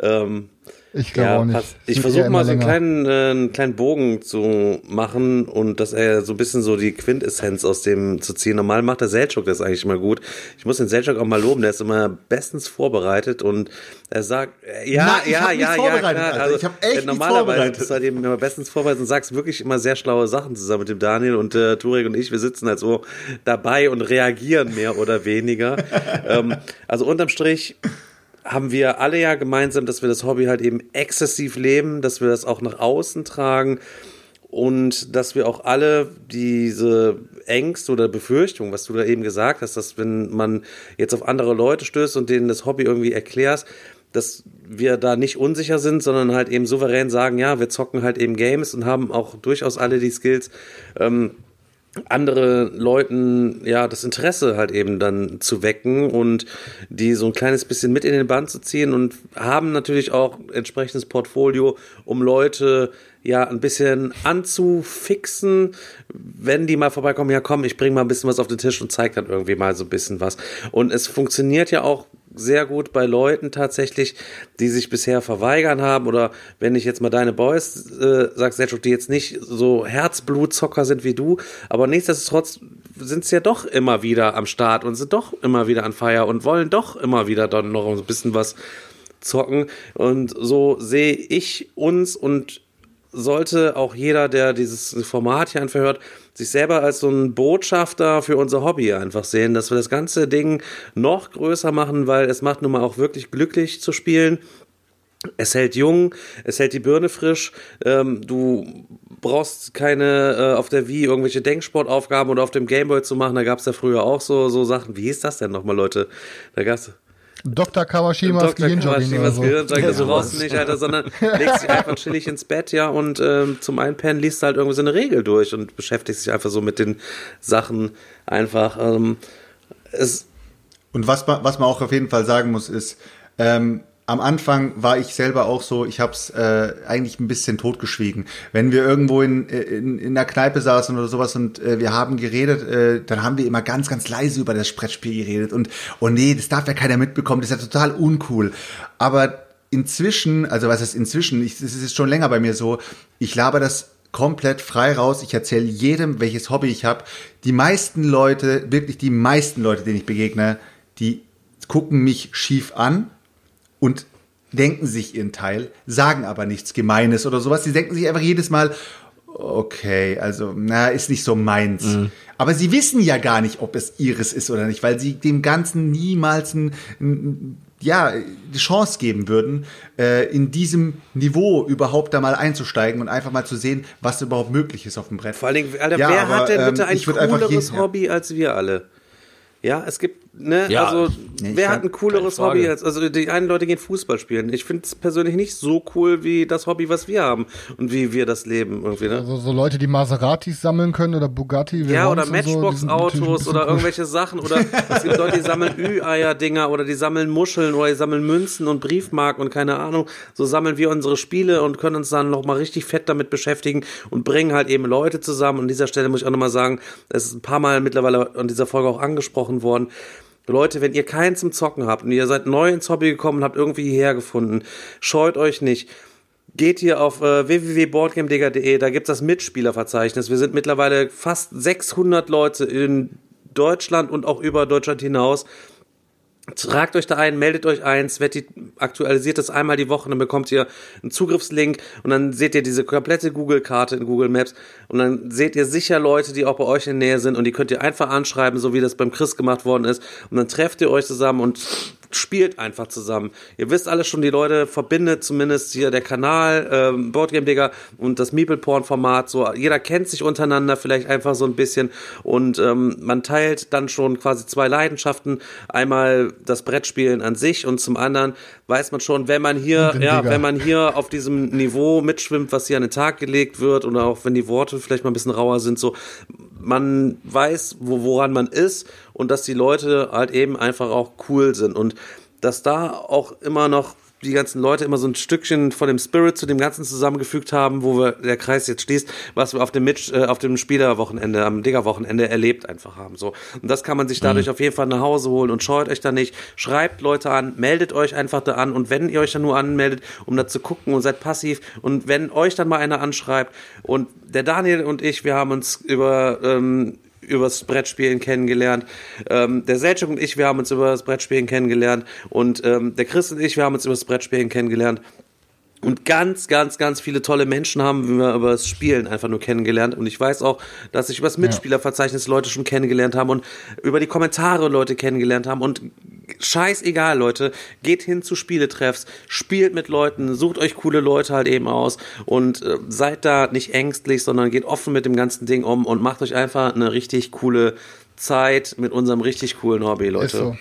Ähm, Ich glaube auch nicht. passt. Ich versuche mal so einen kleinen, äh, einen kleinen Bogen zu machen und dass er so ein bisschen so die Quintessenz aus dem zu ziehen. Normal macht der Selchuk das eigentlich immer gut. Ich muss den Selchuk auch mal loben, der ist immer bestens vorbereitet und er sagt, äh, ja, Nein, ich ja, ja, ja, vorbereitet, klar. Alter. Also, Ich hab echt äh, normalerweise bist du halt eben immer bestens vorbereitet und sagst wirklich immer sehr schlaue Sachen zusammen mit dem Daniel und äh, Turek und ich, wir sitzen halt so dabei und reagieren mehr oder weniger. ähm, also unterm Strich haben wir alle ja gemeinsam, dass wir das Hobby halt eben exzessiv leben, dass wir das auch nach außen tragen und dass wir auch alle diese Ängste oder Befürchtungen, was du da eben gesagt hast, dass wenn man jetzt auf andere Leute stößt und denen das Hobby irgendwie erklärst, dass wir da nicht unsicher sind, sondern halt eben souverän sagen, ja, wir zocken halt eben Games und haben auch durchaus alle die Skills, ähm, andere Leuten ja das Interesse halt eben dann zu wecken und die so ein kleines bisschen mit in den Band zu ziehen und haben natürlich auch entsprechendes Portfolio, um Leute ja ein bisschen anzufixen, wenn die mal vorbeikommen, ja komm, ich bring mal ein bisschen was auf den Tisch und zeig dann irgendwie mal so ein bisschen was. Und es funktioniert ja auch sehr gut bei Leuten tatsächlich, die sich bisher verweigern haben. Oder wenn ich jetzt mal deine Boys äh, sagst, Sergio, die jetzt nicht so Herzblutzocker sind wie du, aber nichtsdestotrotz sind sie ja doch immer wieder am Start und sind doch immer wieder an Feier und wollen doch immer wieder dann noch ein bisschen was zocken. Und so sehe ich uns und sollte auch jeder, der dieses Format hier einfach hört, sich selber als so ein Botschafter für unser Hobby einfach sehen, dass wir das ganze Ding noch größer machen, weil es macht nun mal auch wirklich glücklich zu spielen. Es hält jung, es hält die Birne frisch. Ähm, du brauchst keine äh, auf der Wii irgendwelche Denksportaufgaben oder auf dem Gameboy zu machen. Da gab es ja früher auch so, so Sachen. Wie hieß das denn nochmal, Leute? Da gab's Dr. Kawashimas. Gehirnjogging oder Kawashimas so. Gehirnjogging, das brauchst du nicht, Alter, sondern legst dich einfach chillig ins Bett, ja, und ähm, zum Einpennen liest du halt irgendwie so eine Regel durch und beschäftigst dich einfach so mit den Sachen einfach. Ähm, es, Und was man, was man auch auf jeden Fall sagen muss, ist, ähm, am Anfang war ich selber auch so, ich habe es äh, eigentlich ein bisschen totgeschwiegen. Wenn wir irgendwo in, in, in der Kneipe saßen oder sowas und äh, wir haben geredet, äh, dann haben wir immer ganz, ganz leise über das Brettspiel geredet und, oh nee, das darf ja keiner mitbekommen, das ist ja total uncool. Aber inzwischen, also was heißt inzwischen, das ist schon länger bei mir so, ich laber das komplett frei raus. Ich erzähle jedem, welches Hobby ich habe. Die meisten Leute, wirklich die meisten Leute, denen ich begegne, die gucken mich schief an und denken sich ihren Teil, sagen aber nichts Gemeines oder sowas. Die denken sich einfach jedes Mal, okay, also, na, ist nicht so meins. Mhm. Aber sie wissen ja gar nicht, ob es ihres ist oder nicht, weil sie dem Ganzen niemals ein, ein ja, die Chance geben würden, äh, in diesem Niveau überhaupt da mal einzusteigen und einfach mal zu sehen, was überhaupt möglich ist auf dem Brett. Vor allen Dingen, Alter, Ja, wer aber, hat denn bitte ähm, ein ich würd einfach cooleres jeden-. Hobby als wir alle? Ja, es gibt, ne, Ja, also, nee, wer hat ein cooleres. Hobby als, also die einen Leute gehen Fußball spielen. Ich finde es persönlich nicht so cool wie das Hobby, was wir haben und wie wir das leben irgendwie, ne? Also so Leute, die Maseratis sammeln können oder Bugatti. Ja, oder so, Matchbox-Autos bisschen oder irgendwelche Sachen. Oder es gibt Leute, die sammeln Ü-Eier-Dinger oder die sammeln Muscheln oder die sammeln Münzen und Briefmarken und keine Ahnung. So sammeln wir unsere Spiele und können uns dann nochmal richtig fett damit beschäftigen und bringen halt eben Leute zusammen. Und an dieser Stelle muss ich auch nochmal sagen, es ist ein paar Mal mittlerweile an dieser Folge auch angesprochen worden. Leute, wenn ihr keinen zum Zocken habt und ihr seid neu ins Hobby gekommen und habt irgendwie hierher gefunden, scheut euch nicht. Geht hier auf äh, www.boardgamedegger.de, da gibt's das Mitspielerverzeichnis. Wir sind mittlerweile fast 600 Leute in Deutschland und auch über Deutschland hinaus. Tragt euch da ein, meldet euch ein, Sveti aktualisiert das einmal die Woche, dann bekommt ihr einen Zugriffslink und dann seht ihr diese komplette Google-Karte in Google Maps und dann seht ihr sicher Leute, die auch bei euch in der Nähe sind und die könnt ihr einfach anschreiben, so wie das beim Chris gemacht worden ist und dann trefft ihr euch zusammen und spielt einfach zusammen. Ihr wisst alle schon, die Leute verbindet zumindest hier der Kanal, ähm, Boardgame Digger und das Meeple Porn Format. So, jeder kennt sich untereinander vielleicht einfach so ein bisschen und ähm, man teilt dann schon quasi zwei Leidenschaften. Einmal das Brettspielen an sich und zum anderen weiß man schon, wenn man hier, ja, Digger. wenn man hier auf diesem Niveau mitschwimmt, was hier an den Tag gelegt wird oder auch wenn die Worte vielleicht mal ein bisschen rauer sind, so man weiß, wo, woran man ist und dass die Leute halt eben einfach auch cool sind. Und dass da auch immer noch die ganzen Leute immer so ein Stückchen von dem Spirit zu dem Ganzen zusammengefügt haben, wo wir der Kreis jetzt schließt, was wir auf dem Mitch, äh, auf dem Spielerwochenende, am Digger-Wochenende erlebt einfach haben. So und das kann man sich dadurch auf jeden Fall nach Hause holen und scheut euch da nicht. Schreibt Leute an, meldet euch einfach da an und wenn ihr euch dann nur anmeldet, um da zu gucken und seid passiv und wenn euch dann mal einer anschreibt und der Daniel und ich, wir haben uns über ähm, übers Brettspielen kennengelernt. Ähm, der Selchuk und ich, wir haben uns über das Brettspielen kennengelernt. Und ähm, der Chris und ich, wir haben uns über das Brettspielen kennengelernt. Und ganz, ganz, ganz viele tolle Menschen haben wir über das Spielen einfach nur kennengelernt. Und ich weiß auch, dass ich über das Mitspielerverzeichnis Leute schon kennengelernt haben und über die Kommentare Leute kennengelernt haben. Und scheißegal, Leute, geht hin zu Spieletreffs, spielt mit Leuten, sucht euch coole Leute halt eben aus und äh, seid da nicht ängstlich, sondern geht offen mit dem ganzen Ding um und macht euch einfach eine richtig coole Zeit mit unserem richtig coolen Hobby, Leute.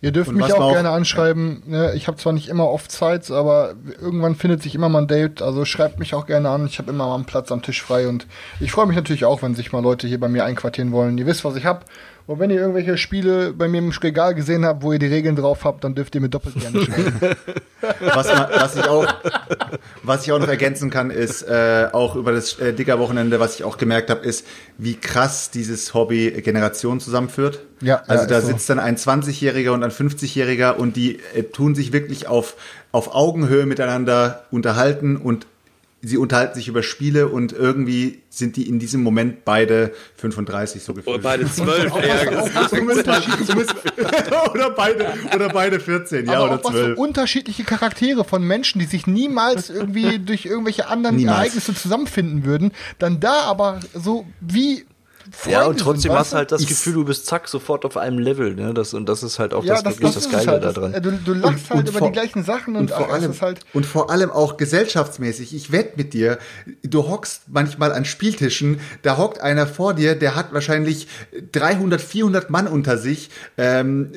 Ihr dürft Und mich auch auch- gerne anschreiben. Ne? Ich habe zwar nicht immer oft Zeit, aber irgendwann findet sich immer mal ein Date. Also schreibt mich auch gerne an. Ich habe immer mal einen Platz am Tisch frei und ich freue mich natürlich auch, wenn sich mal Leute hier bei mir einquartieren wollen. Ihr wisst, was ich habe. Und wenn ihr irgendwelche Spiele bei mir im Regal gesehen habt, wo ihr die Regeln drauf habt, dann dürft ihr mir doppelt gerne schreiben. Was, was, ich auch, was ich auch noch ergänzen kann, ist äh, auch über das äh, Digger-Wochenende, was ich auch gemerkt habe, ist, wie krass dieses Hobby Generationen zusammenführt. Ja, also ja, da ist so. sitzt dann ein 20-Jähriger und ein 50-Jähriger und die äh, tun sich wirklich auf, auf Augenhöhe miteinander unterhalten und sie unterhalten sich über Spiele und irgendwie sind die in diesem Moment beide 35 so gefühlt. Und beide zwölf eher gesagt. oder beide oder beide 14, ja, aber oder auch was für 12. unterschiedliche Charaktere von Menschen, die sich niemals irgendwie durch irgendwelche anderen Niemals. Ereignisse zusammenfinden würden, dann da aber so wie Freunde Ja, und trotzdem sind, hast du halt das Ich- Gefühl, du bist zack sofort auf einem Level, ne? Das, und das ist halt auch ja, das, das, wirklich das, das, Geile halt. dran. äh, du, du lachst halt über vor- die gleichen Sachen und, und vor ach, allem halt und vor allem auch gesellschaftsmäßig. Ich wette mit dir, du hockst manchmal an Spieltischen, da hockt einer vor dir, der hat wahrscheinlich 300, 400 Mann unter sich, ähm,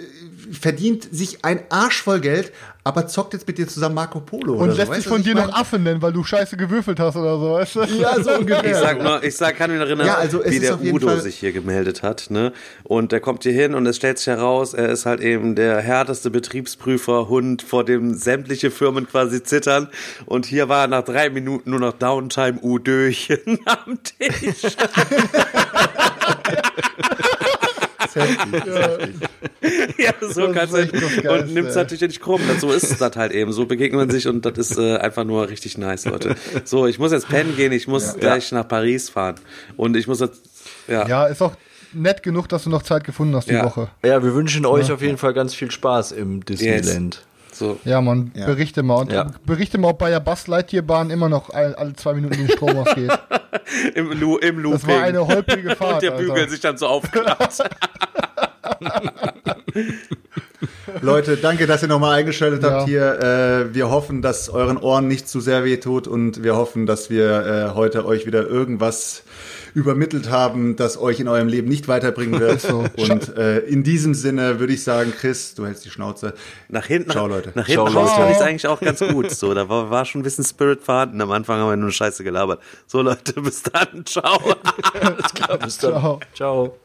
verdient sich ein Arsch voll Geld, aber zockt jetzt mit dir zusammen Marco Polo und oder so. lässt weißt sich von dir noch? Affen nennen, weil du scheiße gewürfelt hast oder so, weißt du? Ja, so ungefähr. Ich sag nur, ich sag, kann mich erinnern, Ja, also wie ist der Udo Fall- sich hier gemeldet hat, ne? Und der kommt hier hin und es stellt sich heraus, er ist halt eben der härteste Betriebsprüferhund, vor dem sämtliche Firmen quasi zittern. Und hier war er nach drei Minuten nur noch Downtime Udöchen am Tisch. ja, so Das kannst ist du. Und Geilste, nimm's ey. natürlich nicht krumm. So ist es das halt eben. So begegnet man sich und das ist äh, einfach nur richtig nice, Leute. So, ich muss jetzt pennen gehen, ich muss gleich nach Paris fahren. Und ich muss jetzt. Ja. Ja, ist auch nett genug, dass du noch Zeit gefunden hast die Ja. Woche. Ja, wir wünschen euch auf jeden Fall ganz viel Spaß im Disneyland. So. Ja, man, Ja. berichte mal. Und Ja. berichte mal, ob bei der Bus Lightyear Bahn immer noch all, alle zwei Minuten den Strom ausgeht. Im, Lu im Looping. Das war eine holprige Fahrt. Und der Alter. Bügel sich dann so aufklappt. Leute, danke, dass ihr nochmal eingeschaltet Ja. habt hier. Äh, wir hoffen, dass euren Ohren nicht zu sehr weh tut und wir hoffen, dass wir äh, heute euch wieder irgendwas übermittelt haben, das euch in eurem Leben nicht weiterbringen wird. So. Und äh, in diesem Sinne würde ich sagen, Chris, du hältst die Schnauze. Nach hinten, Ciao, Leute. Nach hinten raus fand ich es eigentlich auch ganz gut. So, da war, war schon ein bisschen Spirit vorhanden. Am Anfang haben wir nur Scheiße gelabert. So, Leute, bis dann. Ciao. Bis dann. Ciao. Ciao.